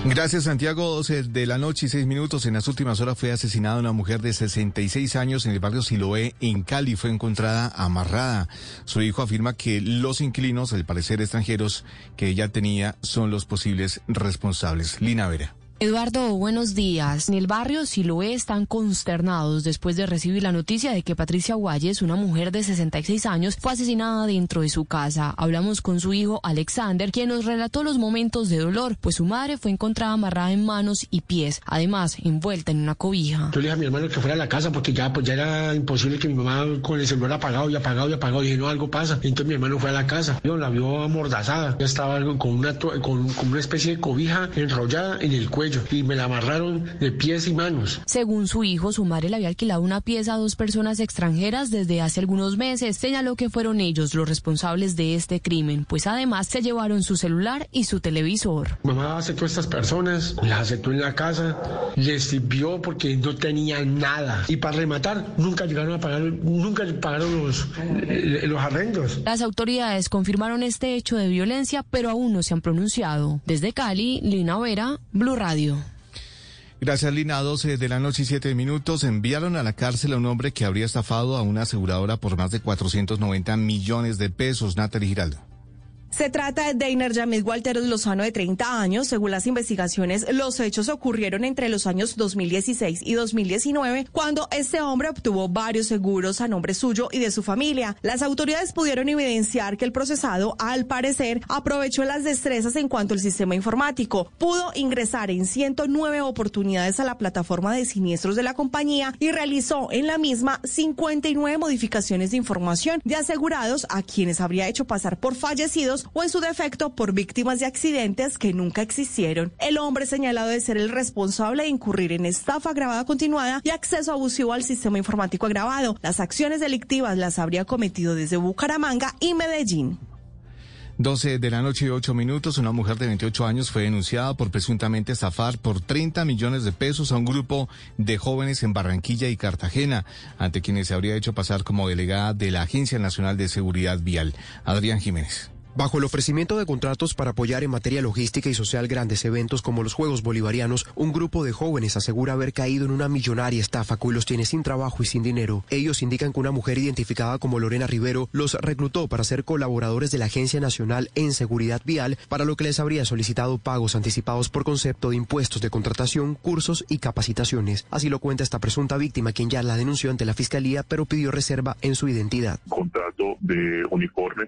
Gracias, Santiago. 12 de la noche y seis minutos. En las últimas horas fue asesinada una mujer de 66 años en el barrio Siloé, en Cali. Fue encontrada amarrada. Su hijo afirma que los inquilinos, al parecer extranjeros, que ella tenía, son los posibles responsables. Lina Vera. Eduardo, buenos días. En el barrio Siloé están consternados después de recibir la noticia de que Patricia Guayes, una mujer de 66 años, fue asesinada dentro de su casa. Hablamos con su hijo Alexander, quien nos relató los momentos de dolor, pues su madre fue encontrada amarrada en manos y pies, además envuelta en una cobija. Yo le dije a mi hermano que fuera a la casa porque ya, pues ya era imposible que mi mamá con el celular apagado y apagado y apagado. Dije, no, algo pasa. Entonces mi hermano fue a la casa. Yo la vio amordazada. Ya estaba algo con una, con una especie de cobija enrollada en el cuello cuello y me la amarraron de pies y manos. Según su hijo, su madre le había alquilado una pieza a dos personas extranjeras desde hace algunos meses. Señaló que fueron ellos los responsables de este crimen, pues además se llevaron su celular y su televisor. Mamá aceptó a estas personas, las aceptó en la casa, les sirvió porque no tenían nada. Y para rematar, nunca llegaron a pagar, nunca pagaron los, eh, los arrendos. Las autoridades confirmaron este hecho de violencia, pero aún no se han pronunciado. Desde Cali, Lina Vera, Blue Radio. Gracias, Lina. 12 de la noche y 7 minutos. Enviaron a la cárcel a un hombre que habría estafado a una aseguradora por más de 490 millones de pesos. Natalie Giraldo. Se trata de Deiner Yamil Walter Lozano de 30 años. Según las investigaciones, los hechos ocurrieron entre los años 2016 y 2019, cuando este hombre obtuvo varios seguros a nombre suyo y de su familia. Las autoridades pudieron evidenciar que el procesado, al parecer, aprovechó las destrezas en cuanto al sistema informático. Pudo ingresar en 109 oportunidades a la plataforma de siniestros de la compañía y realizó en la misma 59 modificaciones de información de asegurados a quienes habría hecho pasar por fallecidos o en su defecto por víctimas de accidentes que nunca existieron. El hombre señalado de ser el responsable de incurrir en estafa agravada continuada y acceso abusivo al sistema informático agravado. Las acciones delictivas las habría cometido desde Bucaramanga y Medellín. 12 de la noche y 8 minutos, una mujer de 28 años fue denunciada por presuntamente estafar por 30 millones de pesos a un grupo de jóvenes en Barranquilla y Cartagena, ante quienes se habría hecho pasar como delegada de la Agencia Nacional de Seguridad Vial. Adrián Jiménez. Bajo el ofrecimiento de contratos para apoyar en materia logística y social grandes eventos como los Juegos Bolivarianos, un grupo de jóvenes asegura haber caído en una millonaria estafa que los tiene sin trabajo y sin dinero. Ellos indican que una mujer identificada como Lorena Rivero los reclutó para ser colaboradores de la Agencia Nacional en Seguridad Vial, para lo que les habría solicitado pagos anticipados por concepto de impuestos de contratación, cursos y capacitaciones. Así lo cuenta esta presunta víctima, quien ya la denunció ante la Fiscalía, pero pidió reserva en su identidad. Contrato de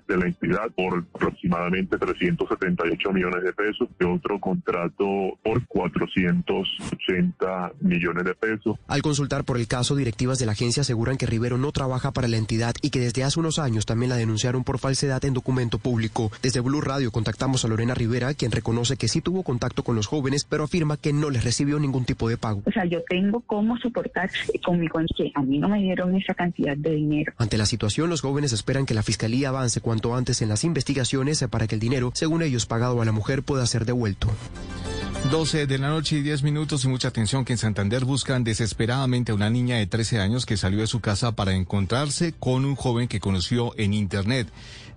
de la entidad por aproximadamente 378 millones de pesos, de otro contrato por 480 millones de pesos. Al consultar por el caso, directivas de la agencia aseguran que Rivero no trabaja para la entidad y que desde hace unos años también la denunciaron por falsedad en documento público. Desde Blue Radio contactamos a Lorena Rivera, quien reconoce que sí tuvo contacto con los jóvenes, pero afirma que no les recibió ningún tipo de pago. O sea, yo tengo cómo soportar conmigo en que a mí no me dieron esa cantidad de dinero. Ante la situación, los jóvenes esperan que la fiscalía avance cuanto antes en las investigaciones para que el dinero, según ellos pagado a la mujer, pueda ser devuelto. 12 de la noche y 10 minutos y mucha atención que en Santander buscan desesperadamente a una niña de 13 años que salió de su casa para encontrarse con un joven que conoció en Internet.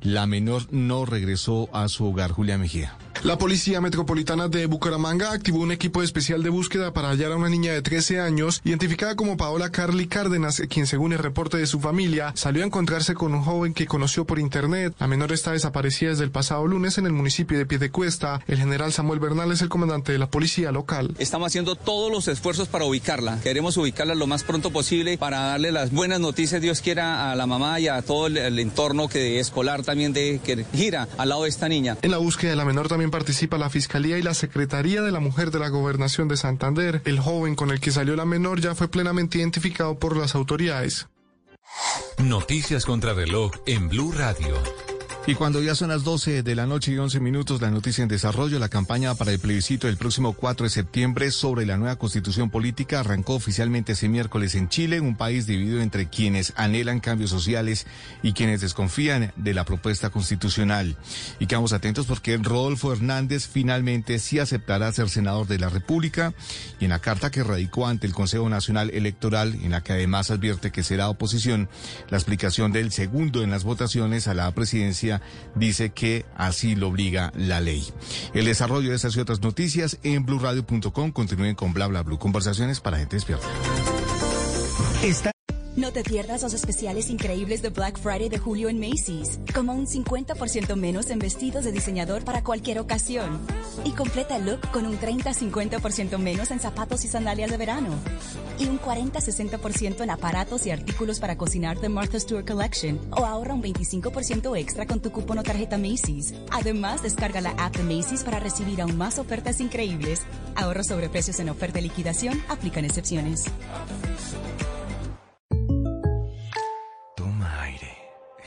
La menor no regresó a su hogar. Julia Mejía. La Policía Metropolitana de Bucaramanga activó un equipo especial de búsqueda para hallar a una niña de 13 años, identificada como Paola Carly Cárdenas, quien según el reporte de su familia, salió a encontrarse con un joven que conoció por internet. La menor está desaparecida desde el pasado lunes en el municipio de Piedecuesta. El general Samuel Bernal es el comandante de la policía local. Estamos haciendo todos los esfuerzos para ubicarla. Queremos ubicarla lo más pronto posible para darle las buenas noticias, Dios quiera, a la mamá y a todo el, el entorno que escolar también de, que gira al lado de esta niña. En la búsqueda de la menor también participa la Fiscalía y la Secretaría de la Mujer de la Gobernación de Santander. El joven con el que salió la menor ya fue plenamente identificado por las autoridades. Noticias contra reloj en Blue Radio. Y cuando ya son las 12 de la noche y 11 minutos, la noticia en desarrollo, la campaña para el plebiscito del próximo 4 de septiembre sobre la nueva constitución política arrancó oficialmente ese miércoles en Chile, un país dividido entre quienes anhelan cambios sociales y quienes desconfían de la propuesta constitucional. Y quedamos atentos porque Rodolfo Hernández finalmente sí aceptará ser senador de la República y en la carta que radicó ante el Consejo Nacional Electoral, en la que además advierte que será oposición, la explicación del segundo en las votaciones a la presidencia dice que así lo obliga la ley. El desarrollo de estas y otras noticias en blurradio.com. Continúen con bla bla blue. Conversaciones para gente despierta. No te pierdas los especiales increíbles de Black Friday de julio en Macy's, como un 50% menos en vestidos de diseñador para cualquier ocasión. Y completa el look con un 30-50% menos en zapatos y sandalias de verano. Y un 40-60% en aparatos y artículos para cocinar de Martha Stewart Collection. O ahorra un 25% extra con tu cupón o tarjeta Macy's. Además, descarga la app de Macy's para recibir aún más ofertas increíbles. Ahorro sobre precios en oferta y liquidación. Aplican excepciones.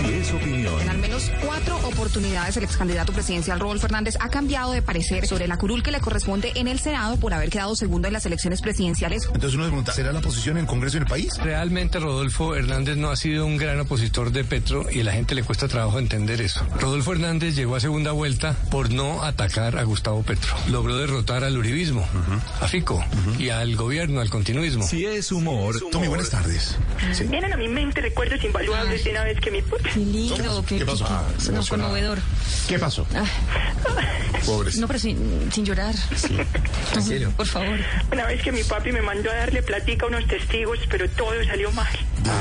Si es opinión. En al menos cuatro oportunidades, el ex candidato presidencial Rodolfo Hernández ha cambiado de parecer sobre la curul que le corresponde en el Senado por haber quedado segundo en las elecciones presidenciales. Entonces uno se pregunta, ¿será la posición en el Congreso del país? Realmente Rodolfo Hernández no ha sido un gran opositor de Petro y a la gente le cuesta trabajo entender eso. Rodolfo Hernández llegó a segunda vuelta por no atacar a Gustavo Petro. Logró derrotar al uribismo, a Fico y al gobierno, al continuismo. Si es humor. Tommy, buenas tardes. Sí. Vienen a mi mente recuerdos invaluables de una vez que mi Qué lindo, qué, ¿Qué pasó? qué- Ah, no, conmovedor. ¿Qué pasó? Ah, Pobres. no, pero sin, sin llorar. Tranquilo. Por favor. Una vez que mi papi me mandó a darle platica a unos testigos, pero todo salió mal.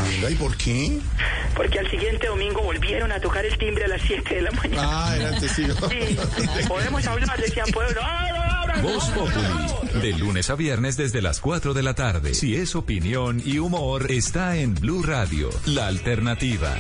Venga, ¿y por qué? Porque al siguiente domingo volvieron a tocar el timbre a las 7 de la mañana. Ah, eran testigos. Sí, podemos hablar, decían, pueblo. Voz Populi. De lunes a viernes desde las 4 de la tarde. Si es opinión y humor, está en Blue Radio, la alternativa.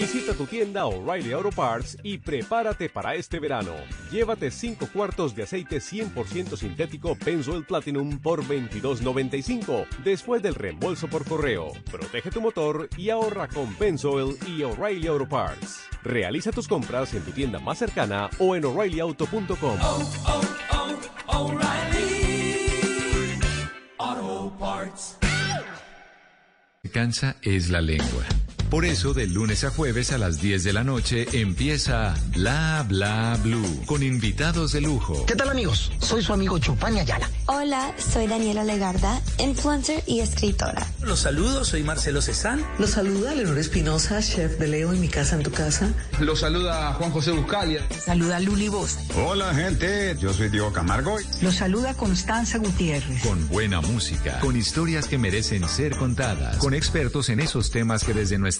Visita tu tienda O'Reilly Auto Parts y prepárate para este verano. Llévate 5 cuartos de aceite 100% sintético Benzoyl Platinum por $22.95 después del reembolso por correo. Protege tu motor y ahorra con Benzoyl y O'Reilly Auto Parts. Realiza tus compras en tu tienda más cercana o en o'ReillyAuto.com. Cansa es la lengua. Por eso, de lunes a jueves a las 10 de la noche empieza Bla Bla Blue con invitados de lujo. ¿Qué tal amigos? Soy su amigo Chupaña Ayala. Hola, soy Daniela Legarda, influencer y escritora. Los saludos, soy Marcelo Cezán. Los saluda Leonor Espinosa, chef de Leo en mi casa en tu casa. Los saluda Juan José Buscalia. Saluda Luli Voz. Hola gente, yo soy Diego Camargo. Los saluda Constanza Gutiérrez. Con buena música, con historias que merecen ser contadas, con expertos en esos temas que desde nuestra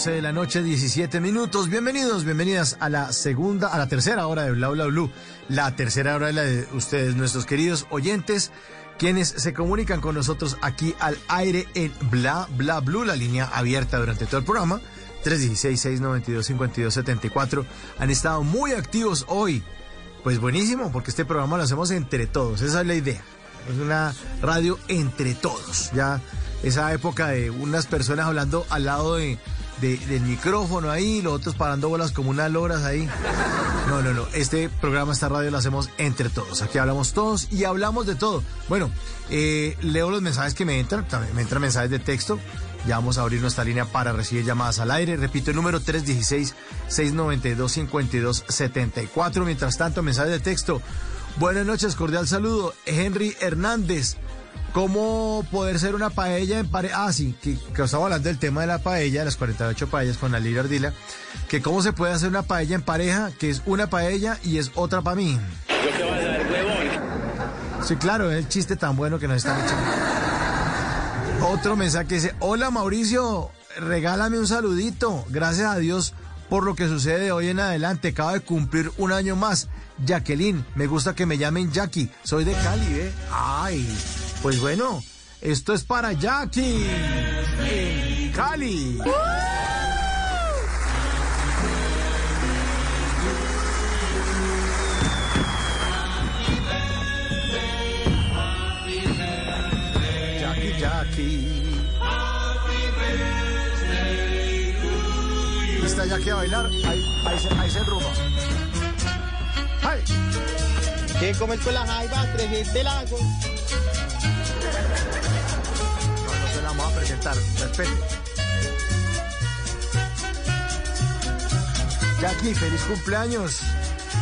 12 de la noche, 17 minutos. Bienvenidos, bienvenidas a la segunda, a la tercera hora de Bla Bla Blue. La tercera hora de la de ustedes, nuestros queridos oyentes, quienes se comunican con nosotros aquí al aire en Bla Bla Blue, la línea abierta durante todo el programa. 316-692-5274. Han estado muy activos hoy. Pues buenísimo, porque este programa lo hacemos entre todos. Esa es la idea. Es una radio entre todos. Ya esa época de unas personas hablando al lado de, de- del micrófono ahí, los otros parando bolas como unas loras ahí. No, no, no. Este programa, esta radio lo hacemos entre todos. Aquí hablamos todos y hablamos de todo. Bueno, eh, leo los mensajes que me entran. También me entran mensajes de texto. Ya vamos a abrir nuestra línea para recibir llamadas al aire. Repito el número 316-692-5274. Mientras tanto, mensajes de texto. Buenas noches, cordial saludo. Henry Hernández. ¿Cómo poder ser una paella en pareja? Ah, sí, que, que estaba hablando del tema de la paella, las 48 paellas con la Lira Ardila. Que cómo se puede hacer una paella en pareja, que es una paella y es otra para mí. Yo te voy a dar huevón. Sí, claro, es el chiste tan bueno que nos están echando. Otro mensaje que dice, hola Mauricio, regálame un saludito. Gracias a Dios por lo que sucede de hoy en adelante. Acaba de cumplir un año más. Jacqueline, me gusta que me llamen Jackie. Soy de Cali, ¿eh? Ay, pues bueno, esto es para Jackie. En Cali. Jackie, Jackie. ¿Lista Jackie a bailar? Ahí, ahí, se, ahí se enruma. ¡Ay! ¿Quién comer con la jaiba? Tres gente lago. No, no se la vamos a presentar. Respete. Jackie, feliz cumpleaños.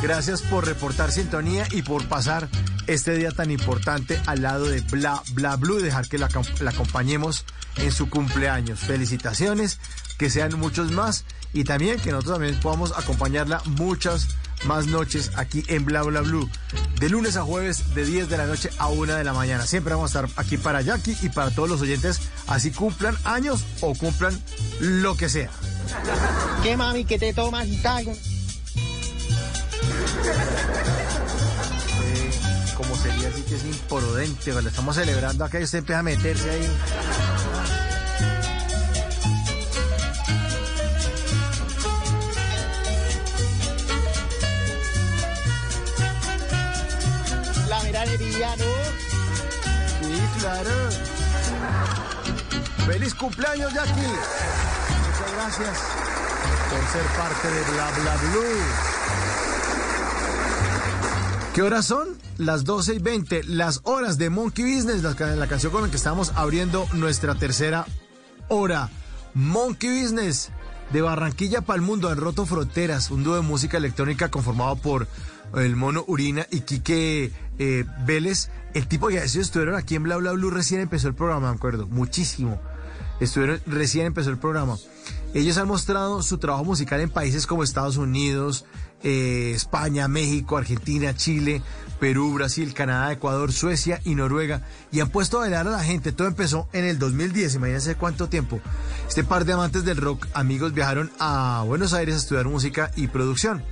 Gracias por reportar sintonía y por pasar este día tan importante al lado de Bla Bla Blue, dejar que la, la acompañemos en su cumpleaños. Felicitaciones, que sean muchos más y también que nosotros también podamos acompañarla muchas más noches aquí en Bla Bla Blue. De lunes a jueves, de 10 de la noche a 1 de la mañana. Siempre vamos a estar aquí para Jackie y para todos los oyentes, así cumplan años o cumplan lo que sea. ¿Qué mami? ¿Qué te tomas y cago? Eh, como sería así que es imprudente, ¿vale? estamos celebrando acá y usted empieza a meterse ahí. ¿No? Sí, claro. ¡Feliz cumpleaños, Jackie! Muchas gracias por ser parte de Bla Bla Blue. ¿Qué horas son? Las 12 y 20, las horas de Monkey Business, la canción con la que estamos abriendo nuestra tercera hora. Monkey Business, de Barranquilla para el mundo, han roto fronteras, un dúo de música electrónica conformado por el mono Urina y Quique eh, Vélez. El tipo que ellos estuvieron aquí en Bla Bla Blue recién empezó el programa, me acuerdo, muchísimo. Estuvieron, recién empezó el programa. Ellos han mostrado su trabajo musical en países como Estados Unidos, eh, España, México, Argentina, Chile, Perú, Brasil, Canadá, Ecuador, Suecia y Noruega. Y han puesto a bailar a la gente. Todo empezó en el 2010, imagínense cuánto tiempo. Este par de amantes del rock, amigos, viajaron a Buenos Aires a estudiar música y producción.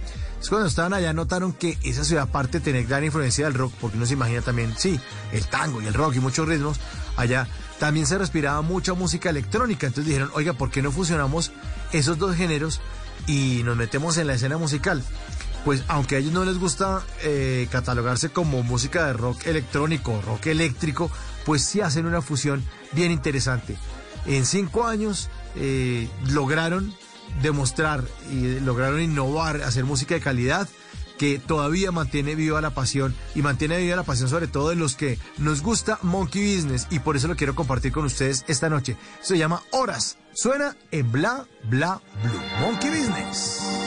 Cuando estaban allá notaron que esa ciudad, aparte de tener gran influencia del rock, porque uno se imagina también, sí, el tango y el rock y muchos ritmos, allá también se respiraba mucha música electrónica. Entonces dijeron, oiga, ¿por qué no fusionamos esos dos géneros y nos metemos en la escena musical? Pues aunque a ellos no les gusta eh, catalogarse como música de rock electrónico, rock eléctrico, pues sí hacen una fusión bien interesante. En cinco años eh, lograron demostrar y lograron innovar, hacer música de calidad que todavía mantiene viva la pasión y mantiene viva la pasión sobre todo de los que nos gusta Monkey Business y por eso lo quiero compartir con ustedes esta noche. Se llama Horas. Suena en Bla Bla Blue. Monkey Business.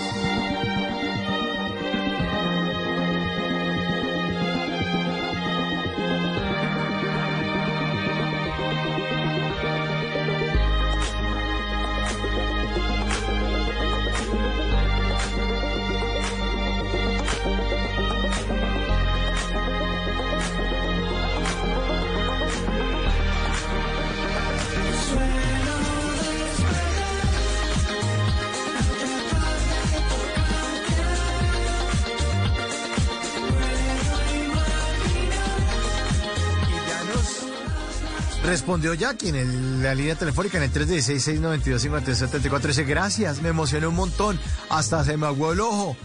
Respondió Jackie en la línea telefónica en el 316-692-5274. Dice, gracias, me emocioné un montón. Hasta se me aguó el ojo.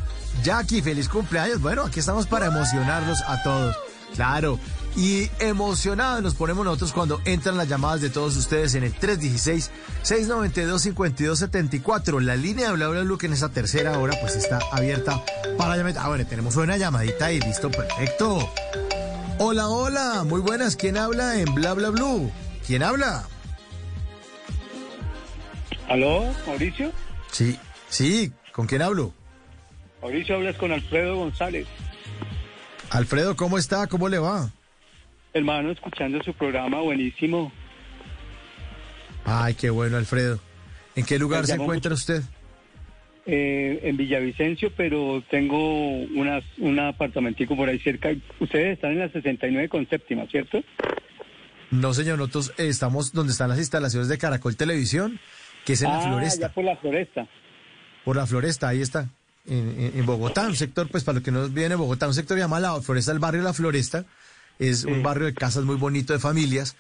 Jackie, feliz cumpleaños. Bueno, aquí estamos para emocionarlos a todos. Claro. Y emocionados nos ponemos nosotros cuando entran las llamadas de todos ustedes en el 316-692-5274. La línea de Bla Bla Blue que en esta tercera hora pues está abierta para llamar. Ah, bueno, tenemos una llamadita y listo, perfecto. Hola, hola, muy buenas. ¿Quién habla en Bla Bla Blue? ¿Quién habla? ¿Aló, Mauricio? Sí, sí, ¿con quién hablo? Mauricio, hablas con Alfredo González. Alfredo, ¿cómo está? ¿Cómo le va? Hermano, escuchando su programa, buenísimo. Ay, qué bueno, Alfredo. ¿En qué lugar se encuentra usted? Eh, en Villavicencio, pero tengo unas, un apartamentico por ahí cerca. Ustedes están en la 69 con séptima, ¿cierto? No, señor, nosotros estamos donde están las instalaciones de Caracol Televisión, que es en la ah, Floresta. ya por la floresta. Por la Floresta, ahí está. En, en- en Bogotá, un sector, pues para los que no viven en Bogotá, un sector llamado La Floresta, el barrio La Floresta. Es un barrio de casas muy bonito, de familias.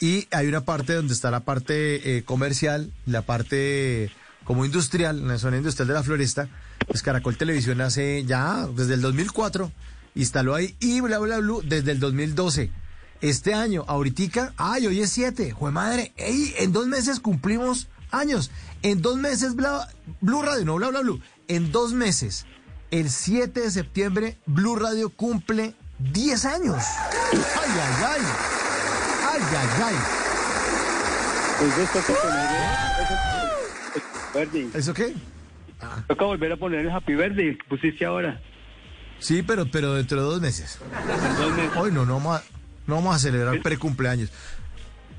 Y hay una parte donde está la parte eh, comercial, la parte como industrial, en la zona industrial de La Floresta. Pues Caracol Televisión hace ya, desde el 2004, instaló ahí y Bla Bla Blue desde el 2012. Este año, ahorita, ay, hoy es 7, jue madre, ey, en dos meses cumplimos años. En dos meses, bla, Blue Radio, no Bla Bla Blue, en dos meses, el 7 de septiembre, Blue Radio cumple 10 años. Ay, ay, ay. Ay, ay, ay. Pues esto toca poner Birthday. ¿Eso qué? Toca volver a poner el Happy Birthday que pusiste ahora. Sí, pero, pero dentro de dos meses. En dos meses. Hoy no, no vamos a, no vamos a celebrar precumpleaños.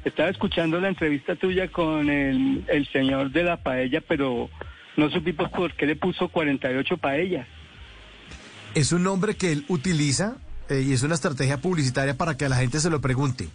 Estaba escuchando la entrevista tuya con el, el señor de la paella, pero no supimos por qué le puso 48 paellas. Es un nombre que él utiliza eh, y es una estrategia publicitaria para que a la gente se lo pregunte.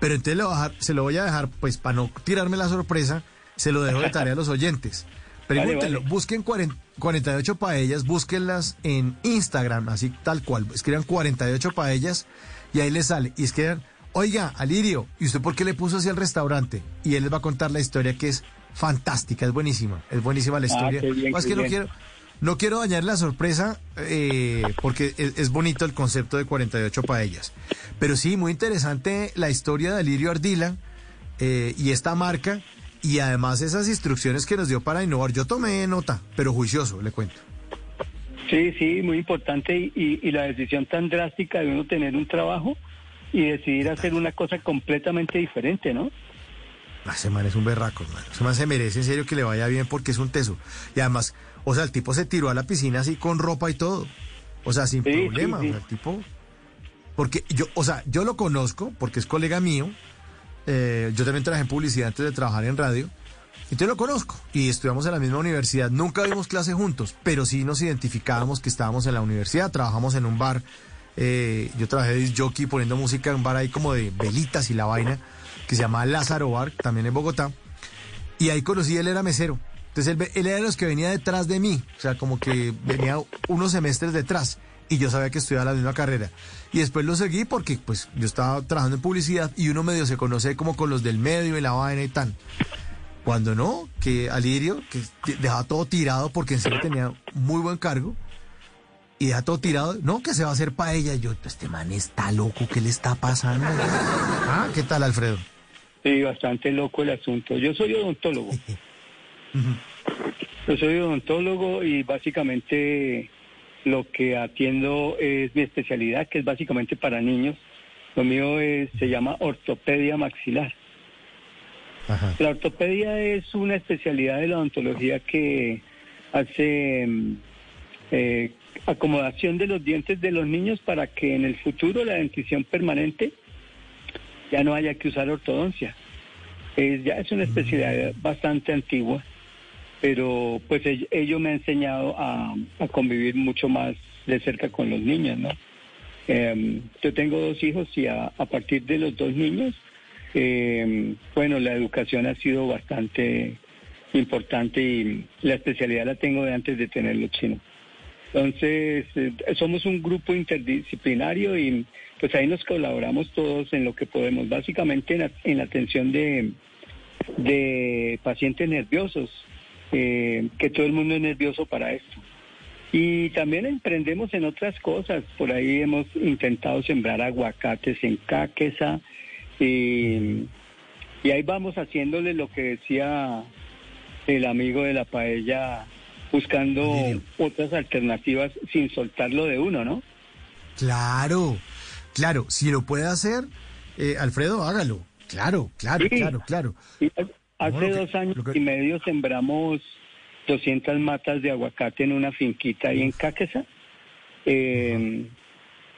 Pero entonces le voy a dejar- se lo voy a dejar, pues para no tirarme la sorpresa, se lo dejo de tarea a los oyentes. Pregúntenlo, vale. busquen 40 48 paellas, búsquenlas en Instagram, así tal cual. Escriban 48 paellas y ahí les sale. Y escriban, oiga, Alirio, ¿y usted por qué le puso así al restaurante? Y él les va a contar la historia que es fantástica, es buenísima, es buenísima la Ah, historia. bien, Más qué que no quiero, no quiero dañar la sorpresa eh, porque es, es bonito el concepto de 48 paellas. Pero sí, muy interesante la historia de Alirio Ardila eh, y esta marca y además esas instrucciones que nos dio para innovar. Yo tomé nota, pero juicioso, le cuento. Sí, sí, muy importante y, y- y la decisión tan drástica de uno tener un trabajo y decidir hacer una cosa completamente diferente, ¿no? Ah, Ese man es un berraco, hermano. Ese man se merece en serio que le vaya bien porque es un teso. Y además, o sea, el tipo se tiró a la piscina así con ropa y todo. O sea, sin Sí, sí, problema. sí. o sea, el tipo. Porque yo, o sea, yo lo conozco porque es colega mío. Eh, yo también trabajé en publicidad antes de trabajar en radio. Entonces lo conozco y estudiamos en la misma universidad. Nunca vimos clase juntos, pero sí nos identificábamos que estábamos en la universidad. Trabajamos en un bar. eh, yo trabajé de jockey poniendo música en un bar ahí como de velitas y la vaina, que se llama Lázaro Bar, también en Bogotá. Y ahí conocí, él era mesero. Entonces él, él era de los que venía detrás de mí, o sea, como que venía unos semestres detrás y yo sabía que estudiaba la misma carrera. Y después lo seguí porque pues yo estaba trabajando en publicidad y uno medio se conoce como con los del medio y la vaina y tal. Cuando no, que Alirio, que dejaba todo tirado porque en serio tenía muy buen cargo y deja todo tirado, no, que se va a hacer paella. Y yo, este man está loco, ¿qué le está pasando? Ah, ¿qué tal, Alfredo? Sí, bastante loco el asunto. Yo soy odontólogo. Yo soy odontólogo y básicamente lo que atiendo es mi especialidad, que es básicamente para niños. Lo mío es, se llama ortopedia maxilar. La ortopedia es una especialidad de la odontología que hace mm, eh, acomodación de los dientes de los niños para que en el futuro la dentición permanente ya no haya que usar ortodoncia. Es, ya es una especialidad bastante antigua, pero pues ell- ello me ha enseñado a, a convivir mucho más de cerca con los niños, ¿no? Em, yo tengo dos hijos y a, a partir de los dos niños, em, bueno, la educación ha sido bastante importante y la especialidad la tengo de antes de tener los chinos. Entonces, eh, somos un grupo interdisciplinario y pues ahí nos colaboramos todos en lo que podemos, básicamente en la, en la atención de, de pacientes nerviosos, eh, que todo el mundo es nervioso para esto. Y también emprendemos en otras cosas, por ahí hemos intentado sembrar aguacates en Cáqueza y, y ahí vamos haciéndole lo que decía el amigo de la paella buscando otras alternativas sin soltarlo de uno, ¿no? Claro, claro, si lo puede hacer, eh, Alfredo, hágalo. Claro, claro, Sí. claro, claro. Y hace que- dos años que- y medio sembramos 200 matas de aguacate en una finquita ahí en Cáqueza. Eh,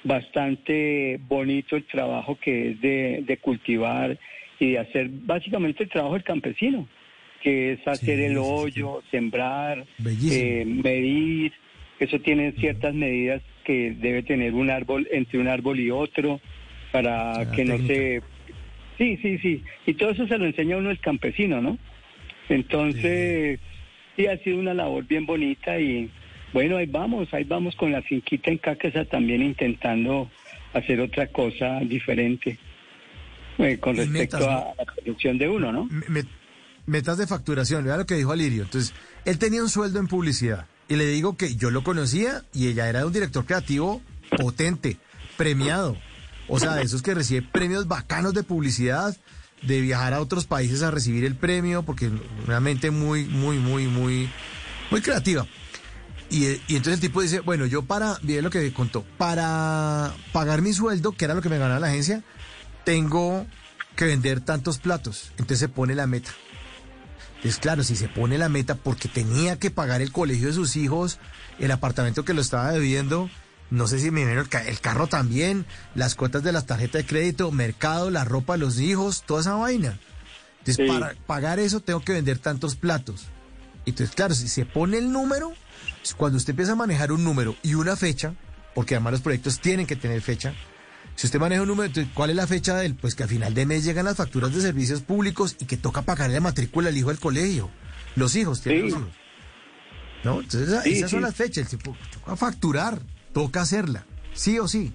bastante bonito el trabajo que es de, de cultivar y de hacer básicamente el trabajo del campesino, que es hacer el hoyo, sembrar, eh, medir. Eso tiene ciertas medidas que debe tener un árbol entre un árbol y otro para que no técnica. se... Sí, sí, sí. Y todo eso se lo enseña uno el campesino, ¿no? Entonces, sí, ha sido una labor bien bonita y bueno, ahí vamos, ahí vamos con la finquita en Cáqueza también intentando hacer otra cosa diferente eh, con Y respecto a la producción de uno, ¿no? Me- metas de facturación, vea lo que dijo Alirio. Entonces, él tenía un sueldo en publicidad y le digo que yo lo conocía y ella era un director creativo potente, premiado. O sea, de esos que recibe premios bacanos de publicidad, de viajar a otros países a recibir el premio, porque realmente muy, muy, muy, muy, muy creativa. Y, y entonces el tipo dice, bueno, yo para, bien lo que contó, para pagar mi sueldo, que era lo que me ganaba la agencia, tengo que vender tantos platos. Entonces se pone la meta. Entonces, claro, si se pone la meta porque tenía que pagar el colegio de sus hijos, el apartamento que lo estaba debiendo, no sé si me imagino el, ca- el carro también, las cuotas de las tarjetas de crédito, mercado, la ropa de los hijos, toda esa vaina. Entonces, Sí. para pagar eso tengo que vender tantos platos. Entonces, claro, si se pone el número, cuando usted empieza a manejar un número y una fecha, porque además los proyectos tienen que tener fecha, si usted maneja un número, ¿cuál es la fecha del? Pues que a final de mes llegan las facturas de servicios públicos y que toca pagarle la matrícula al hijo del colegio. Los hijos, tienen Sí. los hijos. ¿No? Entonces, esa- Sí, esas son sí. las fechas. El tipo, toca facturar, toca hacerla, sí o sí.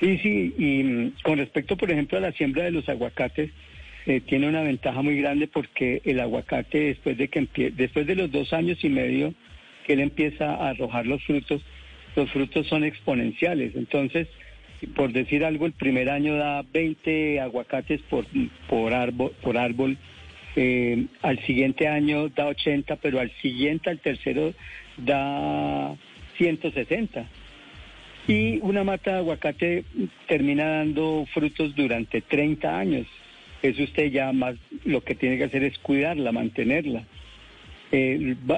Sí, sí, y mm, con respecto, por ejemplo, a la siembra de los aguacates, eh, tiene una ventaja muy grande porque el aguacate, después de que empie- después de los dos años y medio que él empieza a arrojar los frutos, los frutos son exponenciales. Entonces, por decir algo, el primer año da 20 aguacates por, por árbol, por árbol eh, al siguiente año da 80, pero al siguiente, al tercero, da 160. Y una mata de aguacate termina dando frutos durante 30 años. Eso usted ya más lo que tiene que hacer es cuidarla, mantenerla.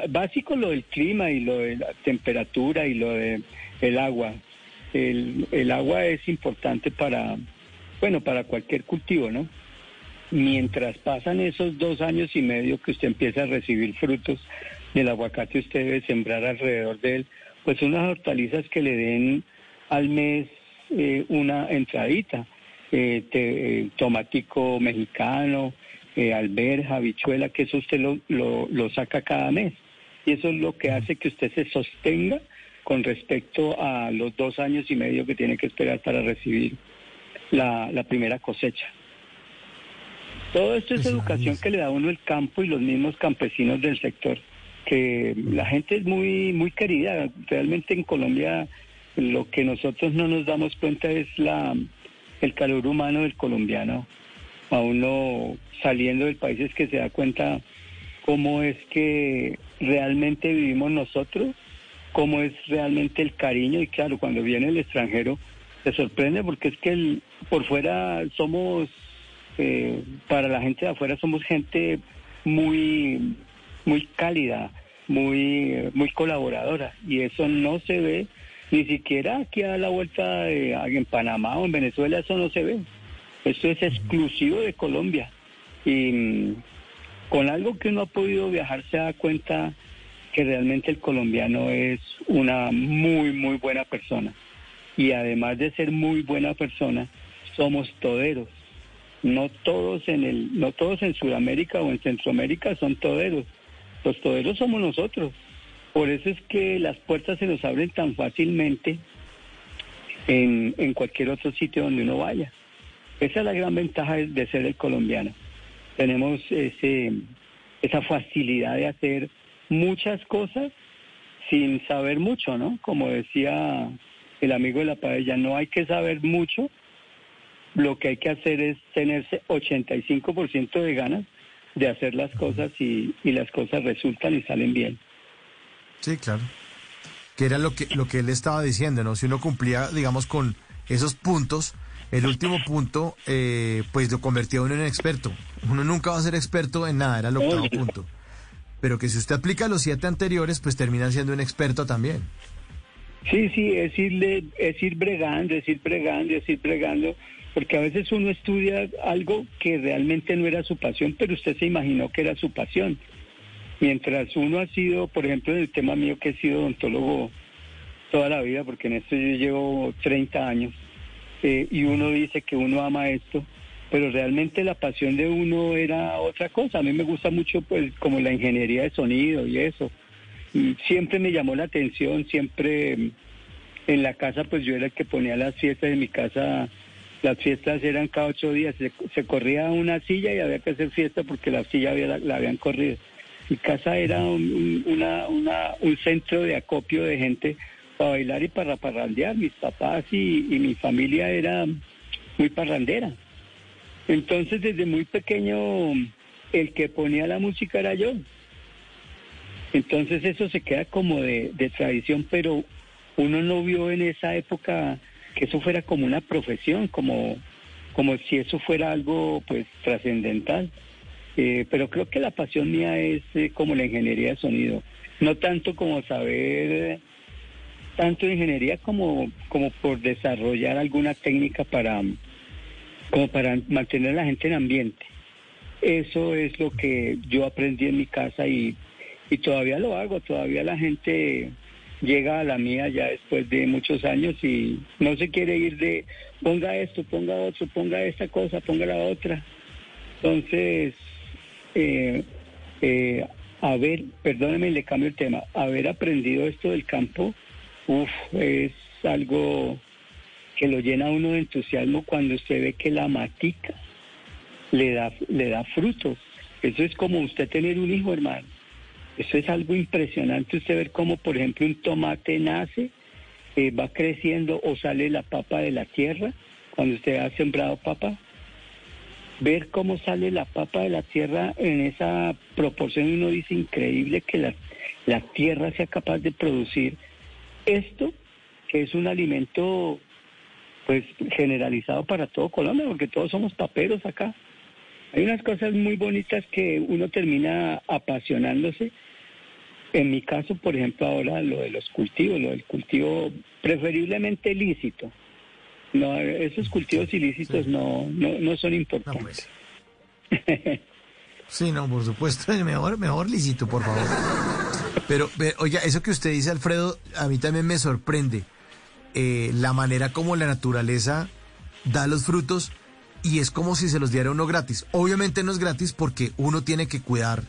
Básico lo del clima y lo de la temperatura y lo de el agua. El, el agua es importante para, bueno, para cualquier cultivo, ¿no? Mientras pasan esos dos años y medio que usted empieza a recibir frutos del aguacate, usted debe sembrar alrededor de él, pues unas hortalizas que le den al mes eh, una entradita, eh, te- eh, tomatico mexicano, eh, alberja, habichuela, que eso usted lo, lo, lo saca cada mes. Y eso es lo que hace que usted se sostenga con respecto a los dos años y medio que tiene que esperar para recibir la, la primera cosecha. Todo esto es educación que le da uno el campo y los mismos campesinos del sector, que la gente es muy muy querida. Realmente en Colombia lo que nosotros no nos damos cuenta es la el calor humano del colombiano. A uno saliendo del país es que se da cuenta cómo es que realmente vivimos nosotros, cómo es realmente el cariño y claro, cuando viene el extranjero se sorprende porque es que el- por fuera somos eh, para la gente de afuera somos gente muy muy cálida, muy muy colaboradora y eso no se ve ni siquiera aquí a la vuelta de, en Panamá o en Venezuela eso no se ve. Esto es exclusivo de Colombia. Y mm, con algo que uno ha podido viajar se da cuenta que realmente el colombiano es una muy muy buena persona. Y además de ser muy buena persona somos toderos. No todos en el no todos en Sudamérica o en Centroamérica son toderos. Los toderos somos nosotros Por eso es que las puertas se nos abren tan fácilmente en, en cualquier otro sitio donde uno vaya. Esa es la gran ventaja de, ser el colombiano. Tenemos ese, esa facilidad de hacer muchas cosas sin saber mucho, ¿no? Como decía el amigo de la paella, no hay que saber mucho, lo que hay que hacer es tenerse 85% de ganas de hacer las cosas y, y las cosas resultan y salen bien. Sí, claro. Que era lo que, lo que él estaba diciendo, ¿no? Si uno cumplía, digamos, con esos puntos, el último punto, eh, pues lo convertía uno en experto. Uno nunca va a ser experto en nada, era el octavo punto. Pero que si usted aplica los siete anteriores, pues termina siendo un experto también. Sí, sí, es, irle, es ir bregando, es ir bregando, es ir bregando, porque a veces uno estudia algo que realmente no era su pasión, pero usted se imaginó que era su pasión. Mientras uno ha sido, por ejemplo, en el tema mío que he sido odontólogo toda la vida, porque en esto yo llevo 30 años, eh, y uno dice que uno ama esto, pero realmente la pasión de uno era otra cosa. A mí me gusta mucho, pues, como la ingeniería de sonido y eso. Y siempre me llamó la atención, siempre mm, en la casa, pues yo era el que ponía las fiestas en mi casa. Las fiestas eran cada ocho días, se, corría una silla y había que hacer fiesta porque la silla había, la habían corrido. Mi casa era un, un- una, un centro de acopio de gente para bailar y para parrandear. Mis papás y, mi familia era muy parrandera. Entonces, desde muy pequeño, el que ponía la música era yo. Entonces, eso se queda como de, de tradición, pero uno no vio en esa época que eso fuera como una profesión, como, como si eso fuera algo pues trascendental. Eh, pero creo que la pasión mía es eh, como la ingeniería de sonido, no tanto como saber tanto ingeniería como, como por desarrollar alguna técnica para, como para mantener a la gente en ambiente. Eso es lo que yo aprendí en mi casa y, y todavía lo hago, todavía la gente llega a la mía ya después de muchos años y no se quiere ir de ponga esto, ponga otro, ponga esta cosa, ponga la otra. Entonces, eh, eh, haber, perdóneme, le cambio el tema, haber aprendido esto del campo, uf, es algo que lo llena uno de entusiasmo cuando usted ve que la matica le da, le da frutos. Eso es como usted tener un hijo, hermano. Eso es algo impresionante, usted ver cómo, por ejemplo, un tomate nace, eh, va creciendo o sale la papa de la tierra, cuando usted ha sembrado papa, ver cómo sale la papa de la tierra en esa proporción, uno dice increíble que la, la tierra sea capaz de producir esto, que es un alimento pues generalizado para todo Colombia, porque todos somos paperos acá. Hay unas cosas muy bonitas que uno termina apasionándose. En mi caso, por ejemplo, ahora lo de los cultivos, lo del cultivo preferiblemente lícito. No, esos cultivos ilícitos no, no, no son importantes. Sí, no, por supuesto, mejor, mejor lícito, por favor. Pero, ve, oiga, eso que usted dice, Alfredo, a mí también me sorprende. Eh, la manera como la naturaleza da los frutos y es como si se los diera uno gratis. Obviamente no es gratis porque uno tiene que cuidar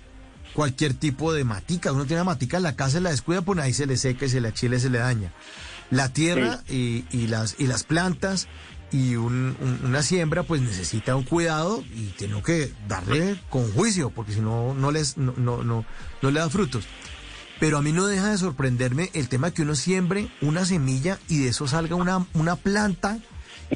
cualquier tipo de matica. Uno tiene una matica en la casa y la descuida, pues ahí se le seca y se le achila y se le daña. La tierra y, y las, y las plantas y un- un- una siembra pues necesita un cuidado y tengo que darle con juicio porque si no no les no, no, no, no le da frutos. Pero a mí no deja de sorprenderme el tema que uno siembre una semilla y de eso salga una, una planta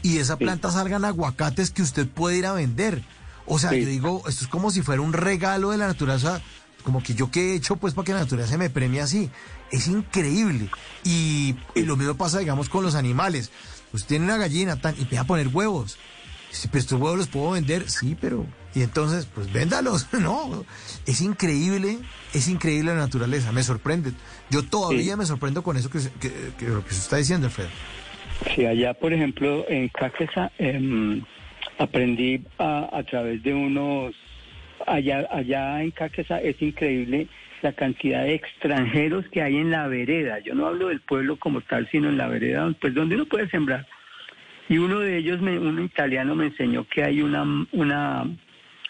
y de esa planta salgan aguacates que usted puede ir a vender. O sea, yo digo, esto es como si fuera un regalo de la naturaleza, como que yo que he hecho pues para que la naturaleza me premie así. Es increíble. Y, y lo mismo pasa, digamos, con los animales. Usted tiene una gallina tan, y empieza a poner huevos. Sí, pero estos huevos los puedo vender, sí, pero... Y entonces, pues véndalos, ¿no? Es increíble, es increíble la naturaleza, me sorprende. Yo todavía Sí. me sorprendo con eso que, que, que lo que se está diciendo, Alfredo. Sí, allá, por ejemplo, en Caquesa, em, aprendí a, a través de unos... Allá, allá en Caquesa es increíble la cantidad de extranjeros que hay en la vereda. Yo no hablo del pueblo como tal, sino en la vereda, pues donde uno puede sembrar. Y uno de ellos, me, un italiano, me enseñó que hay una, una,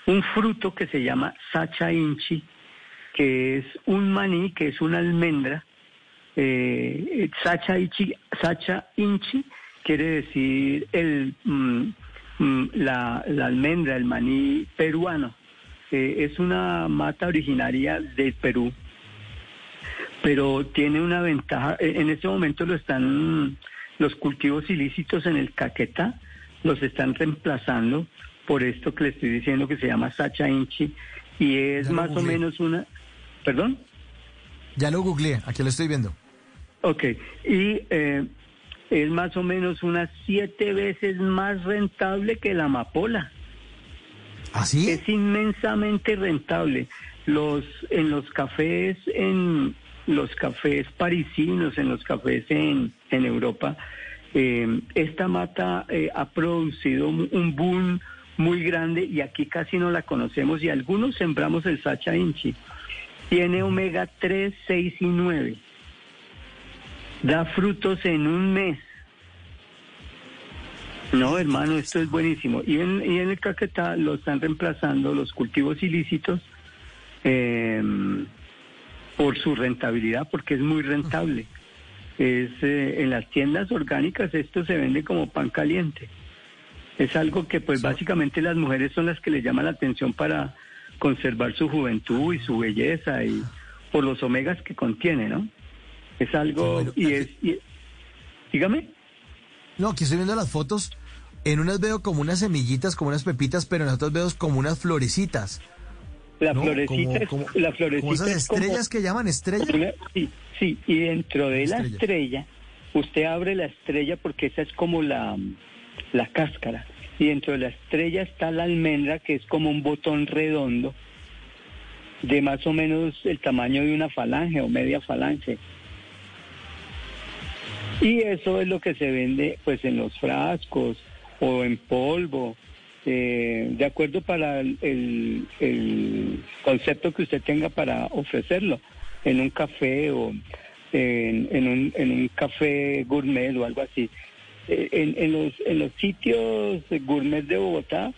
un fruto que se llama sacha inchi, que es un maní, que es una almendra, eh, Sacha, Inchi, Sacha Inchi quiere decir el, mm, mm, la almendra, el maní peruano. Eh, es una mata originaria del Perú, pero tiene una ventaja. eh, En este momento lo están los cultivos ilícitos en el Caquetá, los están reemplazando por esto que le estoy diciendo que se llama Sacha Inchi y es más o menos una. ¿Perdón? Ya lo googleé, aquí lo estoy viendo. Ok, y eh, es más o menos unas siete veces más rentable que la amapola. ¿Así? Es inmensamente rentable. Los en los cafés en los cafés parisinos, en los cafés en, en Europa, eh, esta mata eh, ha producido un boom muy grande y aquí casi no la conocemos y algunos sembramos el Sacha Inchi. Tiene omega 3, 6 y 9 da frutos en un mes. No, hermano, esto es buenísimo. Y en, y en el Caquetá lo están reemplazando los cultivos ilícitos eh, por su rentabilidad, porque es muy rentable. Es eh, en las tiendas orgánicas esto se vende como pan caliente. Es algo que pues básicamente las mujeres son las que le llaman la atención para conservar su juventud y su belleza y por los omegas que contiene, ¿no? Es algo y es y- dígame. No, aquí estoy viendo las fotos. En unas veo como unas semillitas, como unas pepitas, pero en otras veo como unas florecitas. La ¿no? florecita, Como- como- la florecita como esas es como- estrellas que llaman estrellas. Sí, sí, y dentro de la Estrella. estrella, usted abre la estrella porque esa es como la, la cáscara. Y dentro de la estrella está la almendra, que es como un botón redondo, de más o menos el tamaño de una falange o media falange. Y eso es lo que se vende pues en los frascos o en polvo, eh, de acuerdo para el, el- concepto que usted tenga para ofrecerlo, en un café o en, en un, en un café gourmet o algo así. Eh, En, en los, en los sitios gourmet de Bogotá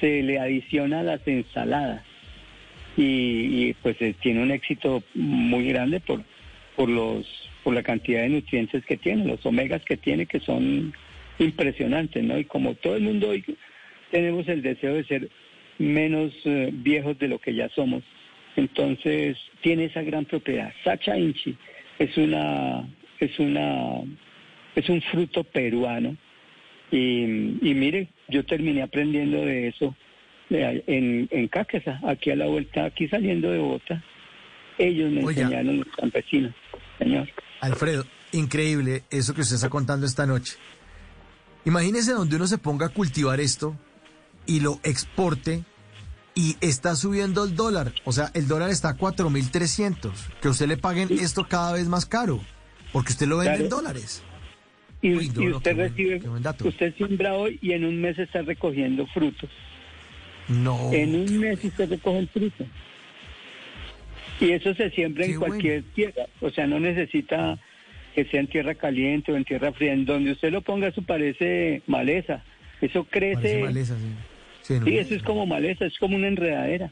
se le adiciona las ensaladas. Y, y, pues eh, tiene un éxito muy grande por por los por la cantidad de nutrientes que tiene, los omegas que tiene que son impresionantes, ¿no? Y como todo el mundo hoy tenemos el deseo de ser menos eh, viejos de lo que ya somos, entonces tiene esa gran propiedad. Sacha Inchi es una es una es un fruto peruano y, y mire, yo terminé aprendiendo de eso en, en Cáqueza, aquí a la vuelta, aquí saliendo de Bogotá. Ellos me enseñaron los campesinos, señor. Alfredo, increíble eso que usted está contando esta noche. Imagínese donde uno se ponga a cultivar esto y lo exporte y está subiendo el dólar. O sea, el dólar está a 4.300. Que usted le paguen esto cada vez más caro porque usted lo vende en dólares. Y, Uy, no, y no, usted recibe, buen usted siembra hoy y en un mes está recogiendo frutos. No. En un mes usted recoge el fruto. Y eso se siembra Qué en cualquier tierra. O sea, no necesita que sea en tierra caliente o en tierra fría. En donde usted lo ponga, eso parece maleza. Eso crece. Parece maleza, sí. Sí, ¿no? Sí, eso es como maleza, es como una enredadera.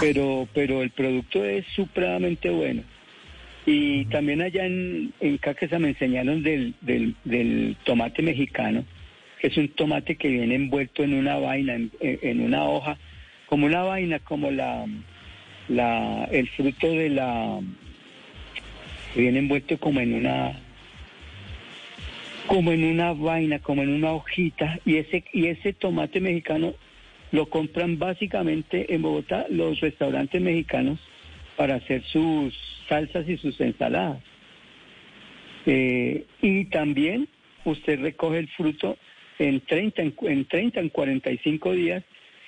Pero, pero el producto es supremamente bueno. Y también allá en, en Cáqueza me enseñaron del, del, del tomate mexicano, que es un tomate que viene envuelto en una vaina, en, en una hoja, como una vaina, como la, la el fruto de la viene envuelto como en una como en una vaina, como en una hojita, y ese, y ese tomate mexicano lo compran básicamente en Bogotá los restaurantes mexicanos para hacer sus salsas y sus ensaladas. Eh, y también usted recoge el fruto en 30, en, en 30, en 45 días,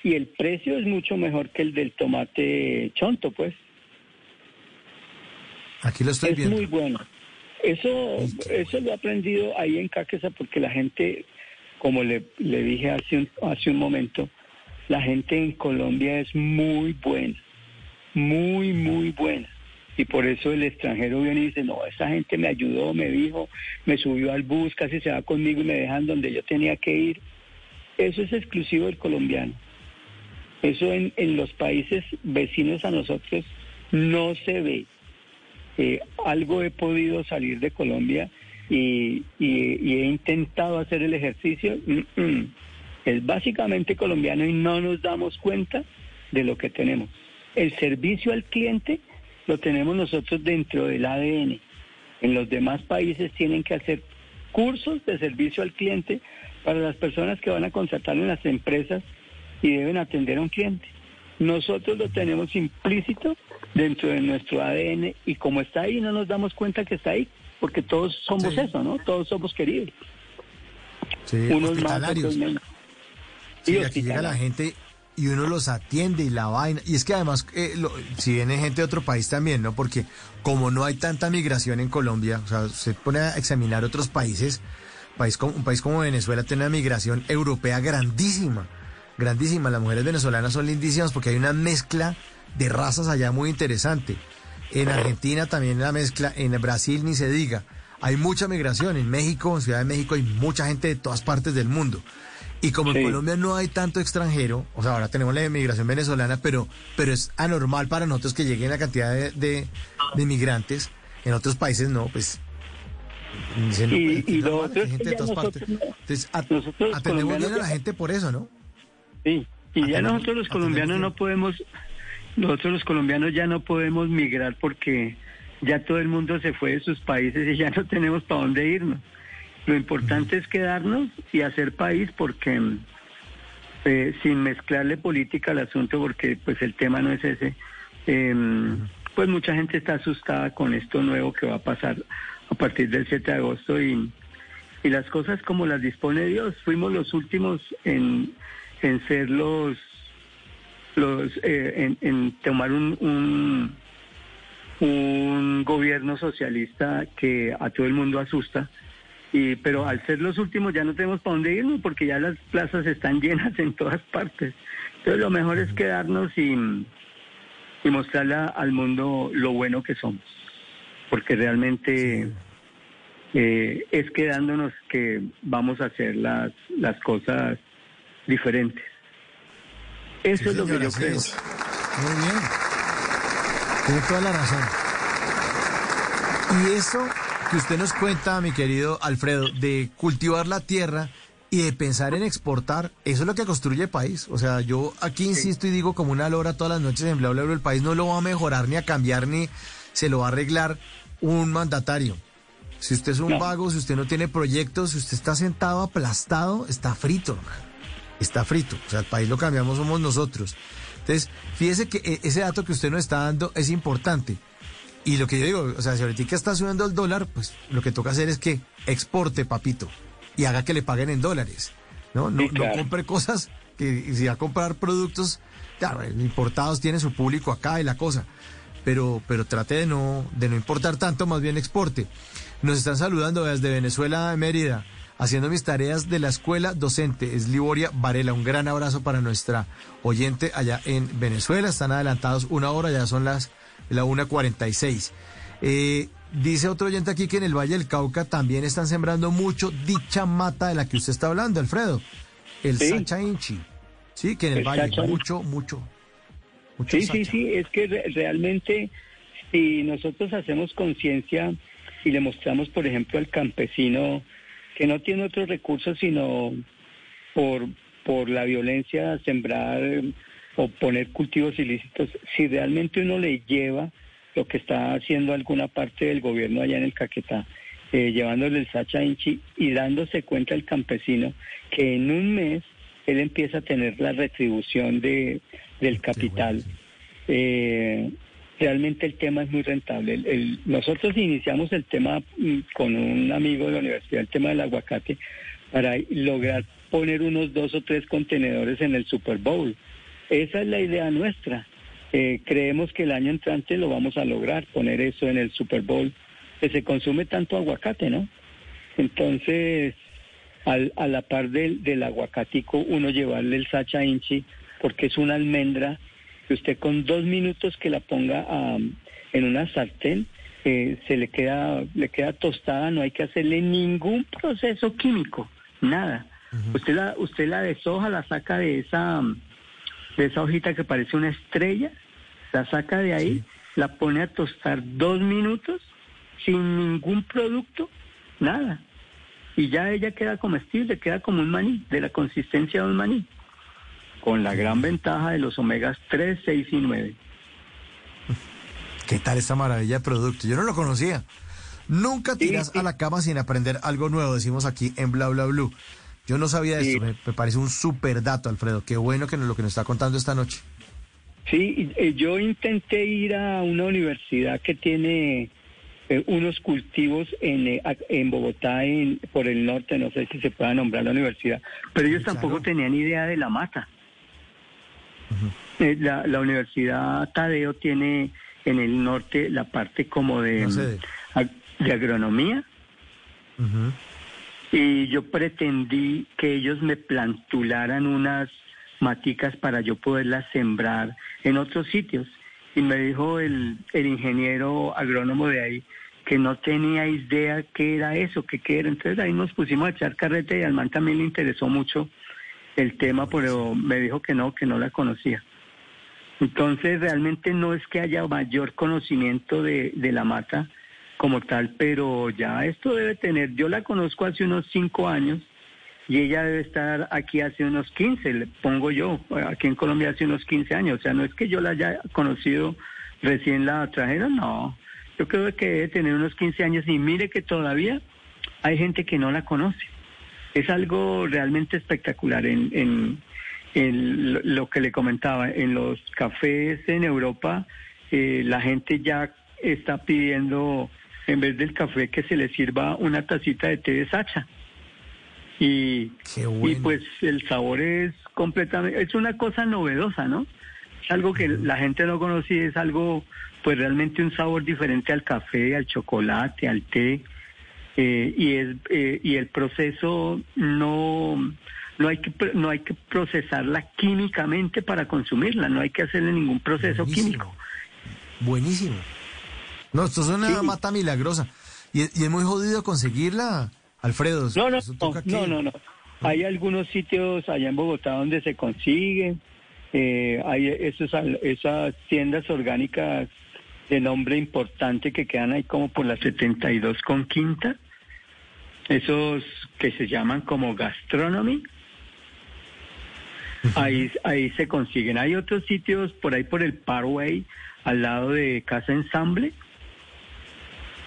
y el precio es mucho mejor que el del tomate chonto, pues. Aquí lo estoy es viendo. muy bueno. Eso, eso lo he aprendido ahí en Cáqueza porque la gente, como le, le dije hace un, hace un momento, la gente en Colombia es muy buena, muy, muy buena. Y por eso el extranjero viene y dice, no, esa gente me ayudó, me dijo, me subió al bus, casi se va conmigo y me dejan donde yo tenía que ir. Eso es exclusivo del colombiano. Eso en, en los países vecinos a nosotros no se ve. Eh, algo he podido salir de Colombia y, y- y he intentado hacer el ejercicio. Mm, mm. Es básicamente colombiano y no nos damos cuenta de lo que tenemos. El servicio al cliente lo tenemos nosotros dentro del ADN. En los demás países tienen que hacer cursos de servicio al cliente para las personas que van a contratar en las empresas y deben atender a un cliente. Nosotros lo tenemos implícito dentro de nuestro ADN y como está ahí no nos damos cuenta que está ahí, porque todos somos Sí. eso, ¿no? Todos somos queridos. Sí, Unos más, otros menos. Sí, Y aquí llega la gente y uno los atiende y la vaina. Y es que además, eh, lo- si viene gente de otro país también, ¿no? Porque como no hay tanta migración en Colombia, o sea, se pone a examinar otros países, país como, un país como Venezuela tiene una migración europea grandísima, grandísima. Las mujeres venezolanas son lindísimas porque hay una mezcla de razas allá muy interesante. En Argentina también la mezcla, en Brasil ni se diga. Hay mucha migración, en México, en Ciudad de México hay mucha gente de todas partes del mundo. Y como en. Colombia no hay tanto extranjero, o sea, ahora tenemos la inmigración venezolana, pero, pero es anormal para nosotros que lleguen la cantidad de, de, de inmigrantes. En otros países no, pues. Y- pues, y hay es gente de todas nosotros partes. Entonces, at- nosotros atendemos bien a la gente por eso, ¿no? Sí, y ya nosotros los colombianos no podemos, nosotros los colombianos ya no podemos migrar porque ya todo el mundo se fue de sus países y ya no tenemos para dónde irnos. Lo importante es quedarnos y hacer país porque eh, sin mezclarle política al asunto porque pues el tema no es ese. eh, pues mucha gente está asustada con esto nuevo que va a pasar a partir del 7 de agosto y, y las cosas como las dispone Dios. Fuimos los últimos en, en ser los, los eh, en, en tomar un, un, un gobierno socialista que a todo el mundo asusta. Y, pero al ser los últimos ya no tenemos para dónde irnos porque ya las plazas están llenas en todas partes. Entonces lo mejor es quedarnos y, y mostrarle al mundo lo bueno que somos. Porque realmente eh, es quedándonos que vamos a hacer las, las cosas diferentes. Eso Sí, es lo que yo creo. es. Muy bien. Tiene toda la razón. Y eso que usted nos cuenta, mi querido Alfredo, de cultivar la tierra y de pensar en exportar, eso es lo que construye el país. O sea, yo aquí insisto y digo como una lora todas las noches en bla bla bla, el país no lo va a mejorar ni a cambiar ni se lo va a arreglar un mandatario. Si usted es un vago, si usted no tiene proyectos, si usted está sentado aplastado, está frito, hermano. Está frito. O sea, el país lo cambiamos somos nosotros. Entonces, fíjese que eh, ese dato que usted nos está dando es importante. Y lo que yo digo, o sea, si ahorita está subiendo el dólar, pues lo que toca hacer es que exporte, papito, y haga que le paguen en dólares. No, no, Sí, claro. no compre cosas que si va a comprar productos, claro, importados tiene su público acá y la cosa. Pero, pero trate de no, de no importar tanto, más bien exporte. Nos están saludando desde Venezuela, Mérida, haciendo mis tareas de la escuela docente. Es Liboria Varela. Un gran abrazo para nuestra oyente allá en Venezuela. Están adelantados una hora, ya son las la 1.46. Eh, dice otro oyente aquí que en el Valle del Cauca también están sembrando mucho dicha mata de la que usted está hablando, Alfredo. El Sí. Sacha Inchi. Sí, que en el, El Valle, Sacha mucho, mucho. mucho Sí, sí, sí, es que re- realmente si nosotros hacemos conciencia y le mostramos, por ejemplo, al campesino que no tiene otros recursos sino por, por la violencia, sembrar eh, o poner cultivos ilícitos, si realmente uno le lleva lo que está haciendo alguna parte del gobierno allá en el Caquetá, eh, llevándole el Sacha Inchi y dándose cuenta el campesino que en un mes él empieza a tener la retribución de, del capital. Eh, realmente el tema es muy rentable. El- nosotros iniciamos el tema mm, con un amigo de la universidad, el tema del aguacate, para lograr poner unos dos o tres contenedores en el Super Bowl. Esa es la idea nuestra. Eh, creemos que el año entrante lo vamos a lograr, poner eso en el Super Bowl, que se consume tanto aguacate, ¿no? Entonces, al, a la par del, del aguacatico, uno llevarle el sacha inchi, porque es una almendra que usted con dos minutos que la ponga en una sartén, eh, se le queda, le queda tostada, no hay que hacerle ningún proceso químico, nada. Usted la, usted la deshoja, la saca de esa de esa hojita que parece una estrella, la saca de ahí, la pone a tostar dos minutos sin ningún producto, nada. Y ya ella queda comestible, queda como un maní, de la consistencia de un maní, con la gran ventaja de los omegas 3, 6 y 9. ¿Qué tal esta maravilla de producto? Yo no lo conocía. Nunca tiras a la cama sin aprender algo nuevo, decimos aquí en Bla Bla Blue. Yo no sabía Sí. esto, me, me parece un super dato, Alfredo. Qué bueno que nos, lo que nos está contando esta noche. Sí, eh, yo intenté ir a una universidad que tiene eh, unos cultivos en, eh, en Bogotá, en, por el norte, no sé si se pueda nombrar la universidad, pero ellos tampoco tenían idea de la mata. Eh, la, la Universidad Tadeo tiene en el norte la parte como de, No sé. mm, ag- de agronomía y yo pretendí que ellos me plantularan unas maticas para yo poderlas sembrar en otros sitios. Y me dijo el, el ingeniero agrónomo de ahí que no tenía idea qué era eso, que qué era. Entonces ahí nos pusimos a echar carrete y al man también le interesó mucho el tema, pero me dijo que no, que no la conocía. Entonces realmente no es que haya mayor conocimiento de, de la mata como tal, pero ya esto debe tener, yo la conozco hace unos cinco años y ella debe estar aquí hace unos 15, le pongo yo, aquí en Colombia hace unos 15 años, o sea, no es que yo la haya conocido recién la trajeron, no, yo creo que debe tener unos 15 años y mire que todavía hay gente que no la conoce. Es algo realmente espectacular en, en, en lo- que le comentaba, en los cafés en Europa, eh, la gente ya está pidiendo, en vez del café, que se le sirva una tacita de té de sacha. Y, y pues el sabor es completamente, es una cosa novedosa, ¿no? Es algo que la gente no conocía, es algo, pues realmente un sabor diferente al café, al chocolate, al té. eh, y es eh, y el proceso no no hay que no hay que procesarla químicamente para consumirla, no hay que hacerle ningún proceso químico. Buenísimo. No, esto es una mata milagrosa. Y, y es muy jodido conseguirla, Alfredo. No, no, no, no, no. Hay algunos sitios allá en Bogotá donde se consiguen. eh, hay esos, esas tiendas orgánicas de nombre importante que quedan ahí como por la 72 con quinta. Esos que se llaman como gastronomy. Ahí, ahí se consiguen. Hay otros sitios por ahí por el Parway, al lado de Casa Ensamble.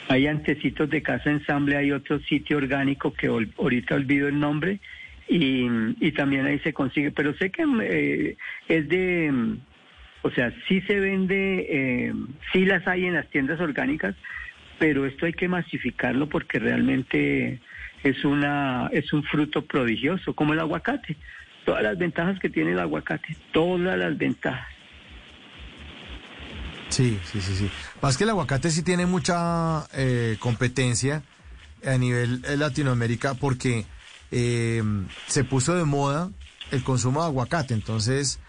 Hay antecitos de Casa Ensamble, hay otro sitio orgánico que ahorita olvido el nombre y, y también ahí se consigue. Pero sé que eh, es de, mm, o sea, sí se vende, eh, sí las hay en las tiendas orgánicas, pero esto hay que masificarlo porque realmente es una es un fruto prodigioso, como el aguacate. Todas las ventajas que tiene el aguacate, todas las ventajas. Sí, sí, sí, sí. Más que el aguacate sí tiene mucha eh, competencia a nivel eh, Latinoamérica porque eh, se puso de moda el consumo de aguacate. Entonces,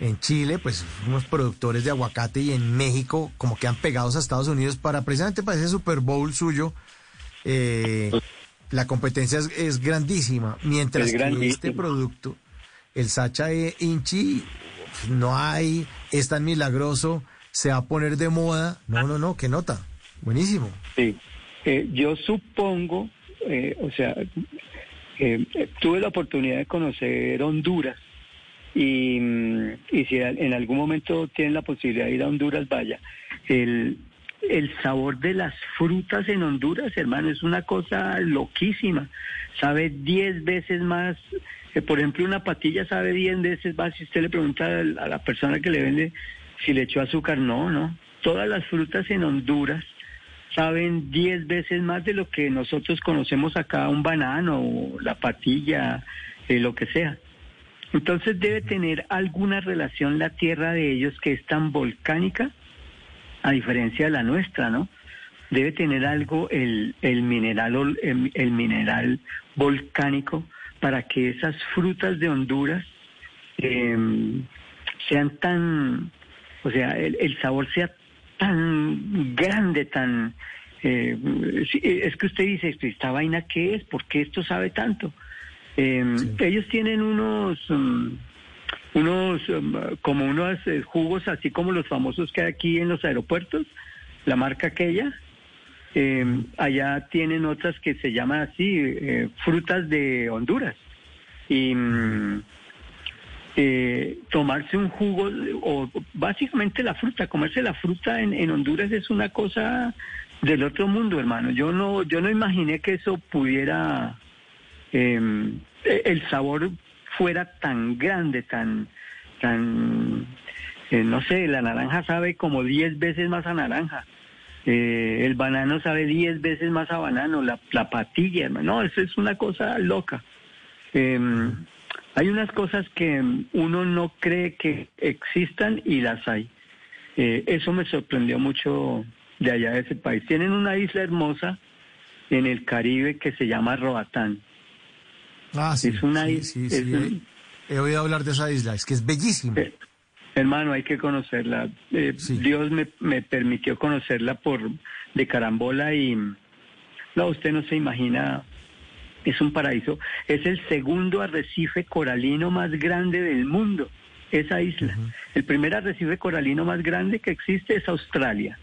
en Chile, pues unos productores de aguacate y en México como que han pegados a Estados Unidos para precisamente para ese Super Bowl suyo. eh, la competencia es, es grandísima. Mientras Es que grandísima. este producto, el Sacha de Inchi, no hay, es tan milagroso, se va a poner de moda. No, no, no, qué nota. Buenísimo. Sí, Eh, yo supongo, eh, o sea, eh, tuve la oportunidad de conocer Honduras y, mm, y si en algún momento tienen la posibilidad de ir a Honduras, vaya. El, el sabor de las frutas en Honduras, hermano, es una cosa loquísima. Sabe 10 veces más, eh, por ejemplo, una patilla sabe 10 veces más. Si usted le pregunta a la- persona que le vende si le echó azúcar, no, no. Todas las frutas en Honduras saben 10 veces más de lo que nosotros conocemos acá, un banano, o la patilla, eh, lo que sea. Entonces debe tener alguna relación la tierra de ellos que es tan volcánica, a diferencia de la nuestra, ¿no? Debe tener algo el, el mineral el, el mineral volcánico para que esas frutas de Honduras em, sean tan, o sea, el, el sabor sea tan grande, tan... eh, es que usted dice, ¿esta vaina qué es? ¿Por qué esto sabe tanto? Eh, Ellos tienen unos, mm, unos, um, como unos eh, jugos así como los famosos que hay aquí en los aeropuertos, la marca aquella. Eh, allá tienen otras que se llaman así, eh, frutas de Honduras. Y mm, eh, tomarse un jugo, o básicamente la fruta, comerse la fruta en, en Honduras es una cosa del otro mundo, hermano. Yo no, yo no imaginé que eso pudiera, eh, el sabor fuera tan grande, tan, tan, eh, no sé, la naranja sabe como 10 veces más a naranja. Eh, el banano sabe 10 veces más a banano, la, la patilla, hermano. No, eso es una cosa loca. Eh, hay unas cosas que uno no cree que existan y las hay. Eh, eso me sorprendió mucho de allá de ese país. Tienen una isla hermosa en el Caribe que se llama Roatán. Ah, sí. Es una sí, is- sí, he oído hablar de esa isla, es que es bellísima. Eh, hermano, hay que conocerla. Eh, Dios me, me permitió conocerla por de carambola y no, usted no se imagina. Es un paraíso. Es el segundo arrecife coralino más grande del mundo. Esa isla. El primer arrecife coralino más grande que existe es Australia.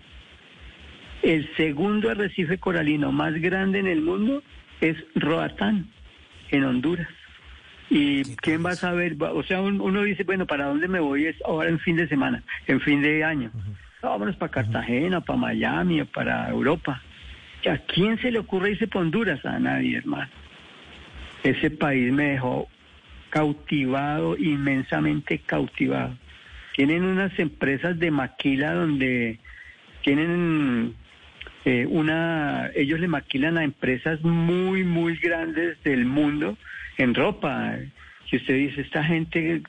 El segundo arrecife coralino más grande en el mundo es Roatán, en Honduras. ¿Y quién va a saber? O sea, un- uno dice, bueno, ¿para dónde me voy? Es ahora en fin de semana, en fin de año. No, vámonos para Cartagena, para Miami para Europa. ¿Y ¿A quién se le ocurre irse para Honduras? A nadie, hermano. Ese país me dejó cautivado, inmensamente cautivado. Tienen unas empresas de maquila donde tienen eh, una, ellos le maquilan a empresas muy, muy grandes del mundo en ropa. Si usted dice, esta gente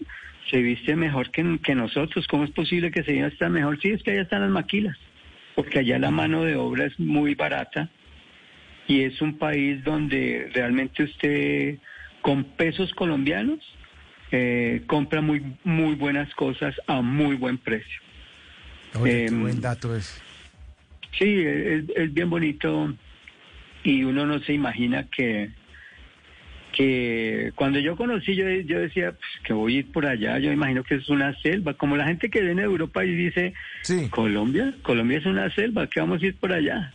se viste mejor que, que nosotros, ¿cómo es posible que se vista mejor? Sí, es que allá están las maquilas, porque allá la mano de obra es muy barata y es un país donde realmente usted con pesos colombianos eh, compra muy, muy buenas cosas a muy buen precio. Oye, qué Em, buen dato es. Sí, es, es bien bonito y uno no se imagina que que cuando yo conocí yo, yo decía pues, que voy a ir por allá, yo imagino que es una selva, como la gente que viene de Europa y dice, Colombia, Colombia es una selva, que vamos a ir por allá.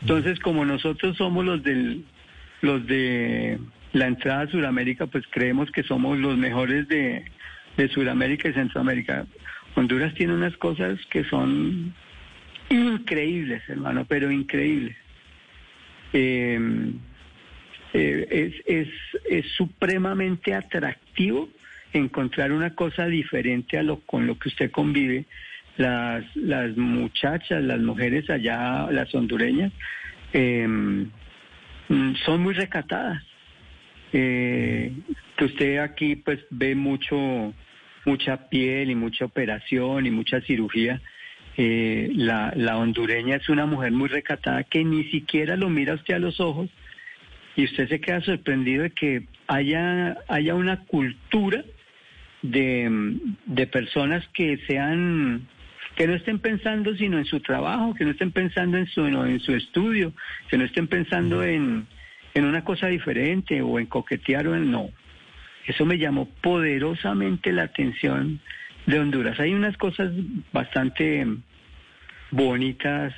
Entonces, como nosotros somos los del los de la entrada a Sudamérica, pues creemos que somos los mejores de, de Sudamérica y Centroamérica. Honduras tiene unas cosas que son increíbles, hermano, pero increíbles. Eh, eh, es, es, es supremamente atractivo encontrar una cosa diferente a lo con lo que usted convive. Las, las muchachas, las mujeres allá, las hondureñas, eh, son muy recatadas. Eh, que usted aquí pues ve mucho, mucha piel y mucha operación y mucha cirugía. Eh, la, la hondureña es una mujer muy recatada que ni siquiera lo mira usted a los ojos y usted se queda sorprendido de que haya, haya una cultura de, de personas que sean que no estén pensando sino en su trabajo, que no estén pensando en su, en su estudio, que no estén pensando en, en una cosa diferente o en coquetear o en no. Eso me llamó poderosamente la atención de Honduras. Hay unas cosas bastante bonitas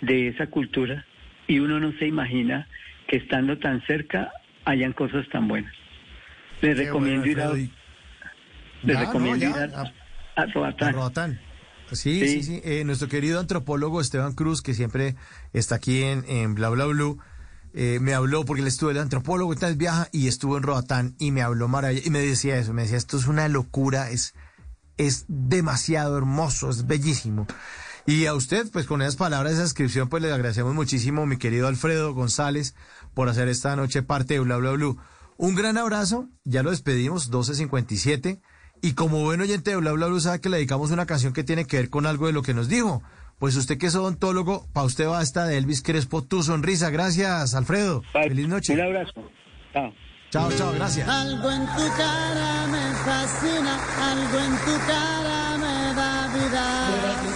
de esa cultura y uno no se imagina que estando tan cerca hayan cosas tan buenas. Les Qué recomiendo bueno, ir a, les Ya, recomiendo no, ir a, a Roatán. A Roatán. Sí, sí, Sí. sí. Eh, nuestro querido antropólogo Esteban Cruz, que siempre está aquí en, en Bla Bla Blue, eh, me habló porque él estuvo el antropólogo y tal viaja y estuvo en Roatán y me habló maravilla y me decía eso, me decía esto es una locura, es es demasiado hermoso, es bellísimo. Y a usted, pues con esas palabras, esa descripción, pues le agradecemos muchísimo, mi querido Alfredo González, por hacer esta noche parte de Bla Bla Blue. Un gran abrazo, ya lo despedimos, 12.57. Y como buen oyente de Bla Bla Blue, sabe que le dedicamos una canción que tiene que ver con algo de lo que nos dijo. Pues usted que es odontólogo, para usted va esta de Elvis Crespo, tu sonrisa. Gracias, Alfredo. Feliz noche. Un abrazo. Chao. Chao, chao, gracias. Algo en tu cara me fascina, algo en tu cara me da vida.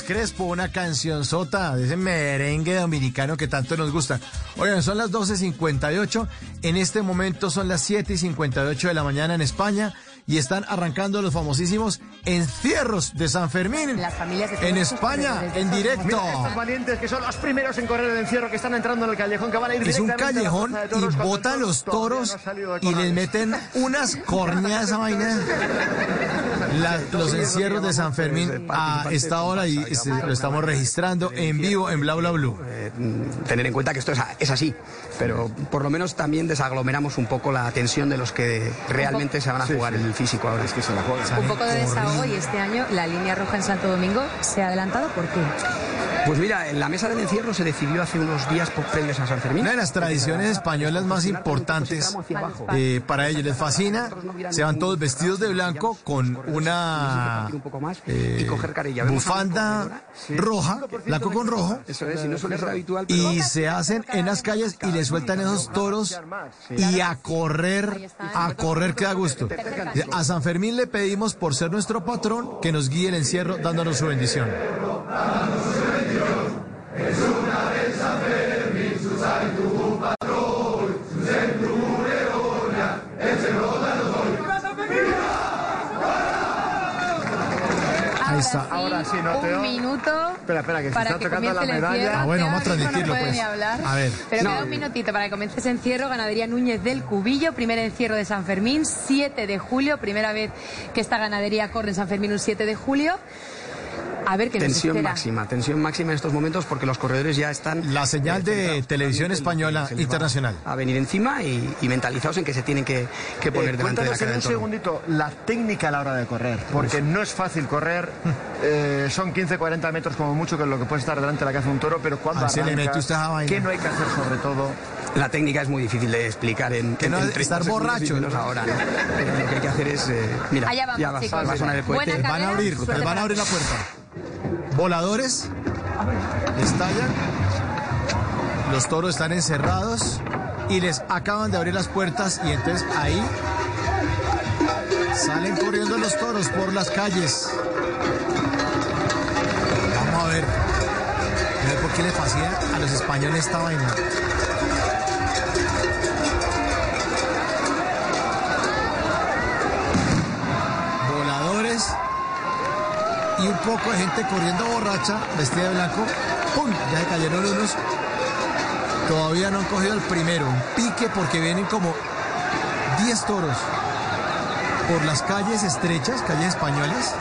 Crespo, una cancionzota de ese merengue dominicano que tanto nos gusta. Oigan, son las 12.58. En este momento son las 7.58 de la mañana en España y están arrancando los famosísimos encierros de San Fermín. Las familias de en España, en directo. Estos valientes que son los primeros en correr el encierro que están entrando en el callejón que van a ir Es un directamente a la callejón y botan los toros no y les meten unas corneas a vaina. La- los encierros de San Fermín a esta hora y lo estamos registrando en vivo en Bla Bla Blue. tener en cuenta que esto es, a- es así, pero por lo menos también desaglomeramos un poco la tensión de los que realmente se van a jugar el físico ahora. Es que se la juegan. Un poco de desahogo y este año la línea roja en Santo Domingo se ha adelantado. ¿Por qué? Pues mira, en la mesa del encierro se decidió hace unos días po- previos a San Fermín. Una de las tradiciones españolas más importantes eh, para ellos les fascina. Se van todos vestidos de blanco con una eh, bufanda roja, blanco con rojo. Y se hacen en las calles y le sueltan esos toros y a correr, a correr que da gusto. A San Fermín le pedimos por ser nuestro patrón que nos guíe el encierro dándonos su bendición santo patrón, su centro gloria, el cerro de los Ahora sí, no te Un minuto. Espera, espera, que se para está que tocando la medalla. Ah, bueno, vamos a transmitirlo, no pues. hablar. A ver. Pero No. queda un minutito para que comience ese encierro. Ganadería Núñez del Cubillo, primer encierro de San Fermín, 7 de julio. Primera vez que esta ganadería corre en San Fermín un 7 de julio. A ver qué nos Tensión espera. máxima, tensión máxima en estos momentos porque los corredores ya están... La señal de televisión española internacional. A venir encima y, y mentalizados en que se tienen que, que poner Eh, delante de la cara en un segundito la técnica a la hora de correr, porque no es fácil correr, eh, son 15-40 metros como mucho que es lo que puede estar delante de la que hace un toro, pero cuando arrancas. ¿qué no hay que hacer sobre todo? La técnica es muy difícil de explicar en, Que en- no en es 30 estar borracho, menos ¿no? ahora, ¿no? Pero lo que hay que hacer es... eh, mira, Allá vamos, ya va, chicos. va a sonar el cohete. Van a abrir, van a abrir la puerta. Voladores, estallan, los toros están encerrados y les acaban de abrir las puertas y entonces ahí salen corriendo los toros por las calles. Vamos a ver, a ver por qué le fascina a los españoles esta vaina. Y un poco de gente corriendo borracha, vestida de blanco. ¡Pum! Ya se cayeron unos. Todavía no han cogido el primero. Un pique porque vienen como 10 toros por las calles estrechas, calles españolas.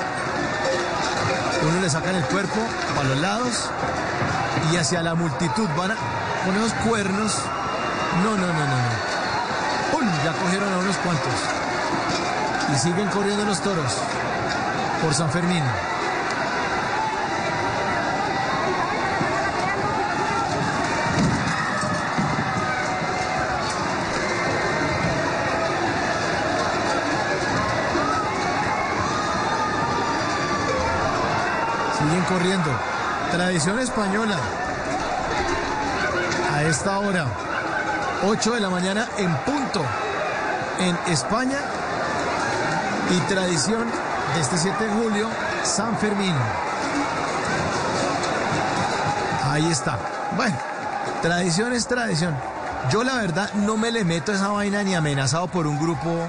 Uno le sacan el cuerpo a los lados y hacia la multitud van a, con esos cuernos. No, no, no, no, no. ¡Pum! Ya cogieron a unos cuantos. Y siguen corriendo los toros por San Fermín. Corriendo. Tradición española. A esta hora, 8 de la mañana en punto, en España. Y tradición de este 7 de julio, San Fermín. Ahí está. Bueno, tradición es tradición. Yo la verdad no me le meto a esa vaina ni amenazado por un grupo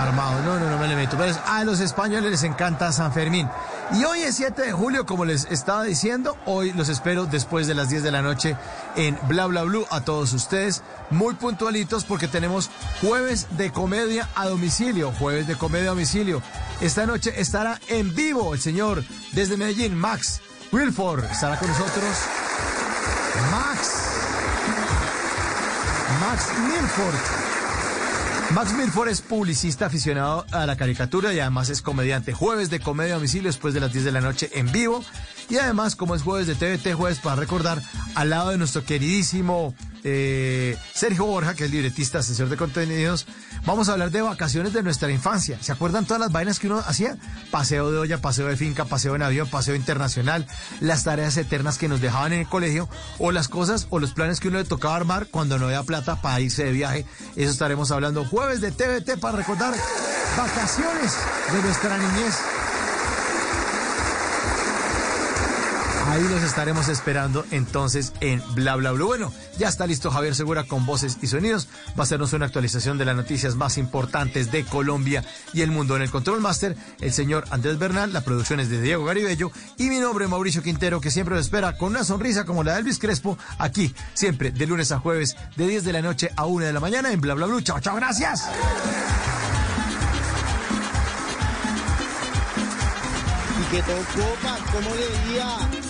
armado. No, no, no me le meto. Pero a los españoles les encanta San Fermín. Y hoy es 7 de julio, como les estaba diciendo, hoy los espero después de las 10 de la noche en Bla Bla Blue a todos ustedes, muy puntualitos porque tenemos jueves de comedia a domicilio, jueves de comedia a domicilio. Esta noche estará en vivo el señor desde Medellín, Max, Wilford estará con nosotros. Max. Max Milford. Max Milford es publicista aficionado a la caricatura y además es comediante. Jueves de comedia domicilio después de las 10 de la noche en vivo. Y además, como es jueves de TVT, jueves para recordar, al lado de nuestro queridísimo eh, Sergio Borja, que es libretista, asesor de contenidos, vamos a hablar de vacaciones de nuestra infancia. ¿Se acuerdan todas las vainas que uno hacía? Paseo de olla, paseo de finca, paseo en avión, paseo internacional, las tareas eternas que nos dejaban en el colegio, o las cosas o los planes que uno le tocaba armar cuando no había plata para irse de viaje. Eso estaremos hablando jueves de TVT para recordar vacaciones de nuestra niñez. Ahí los estaremos esperando entonces en Bla Bla Blue. Bueno, ya está listo Javier Segura con voces y sonidos. Va a hacernos una actualización de las noticias más importantes de Colombia y el mundo. En el Control Master, el señor Andrés Bernal, la producción es de Diego Garibello y mi nombre Mauricio Quintero, que siempre lo espera con una sonrisa como la de Elvis Crespo, aquí, siempre, de lunes a jueves, de 10 de la noche a 1 de la mañana en Bla Bla Blue. Chao, chao, gracias. ¿Y qué tocó? ¿Cómo le diría?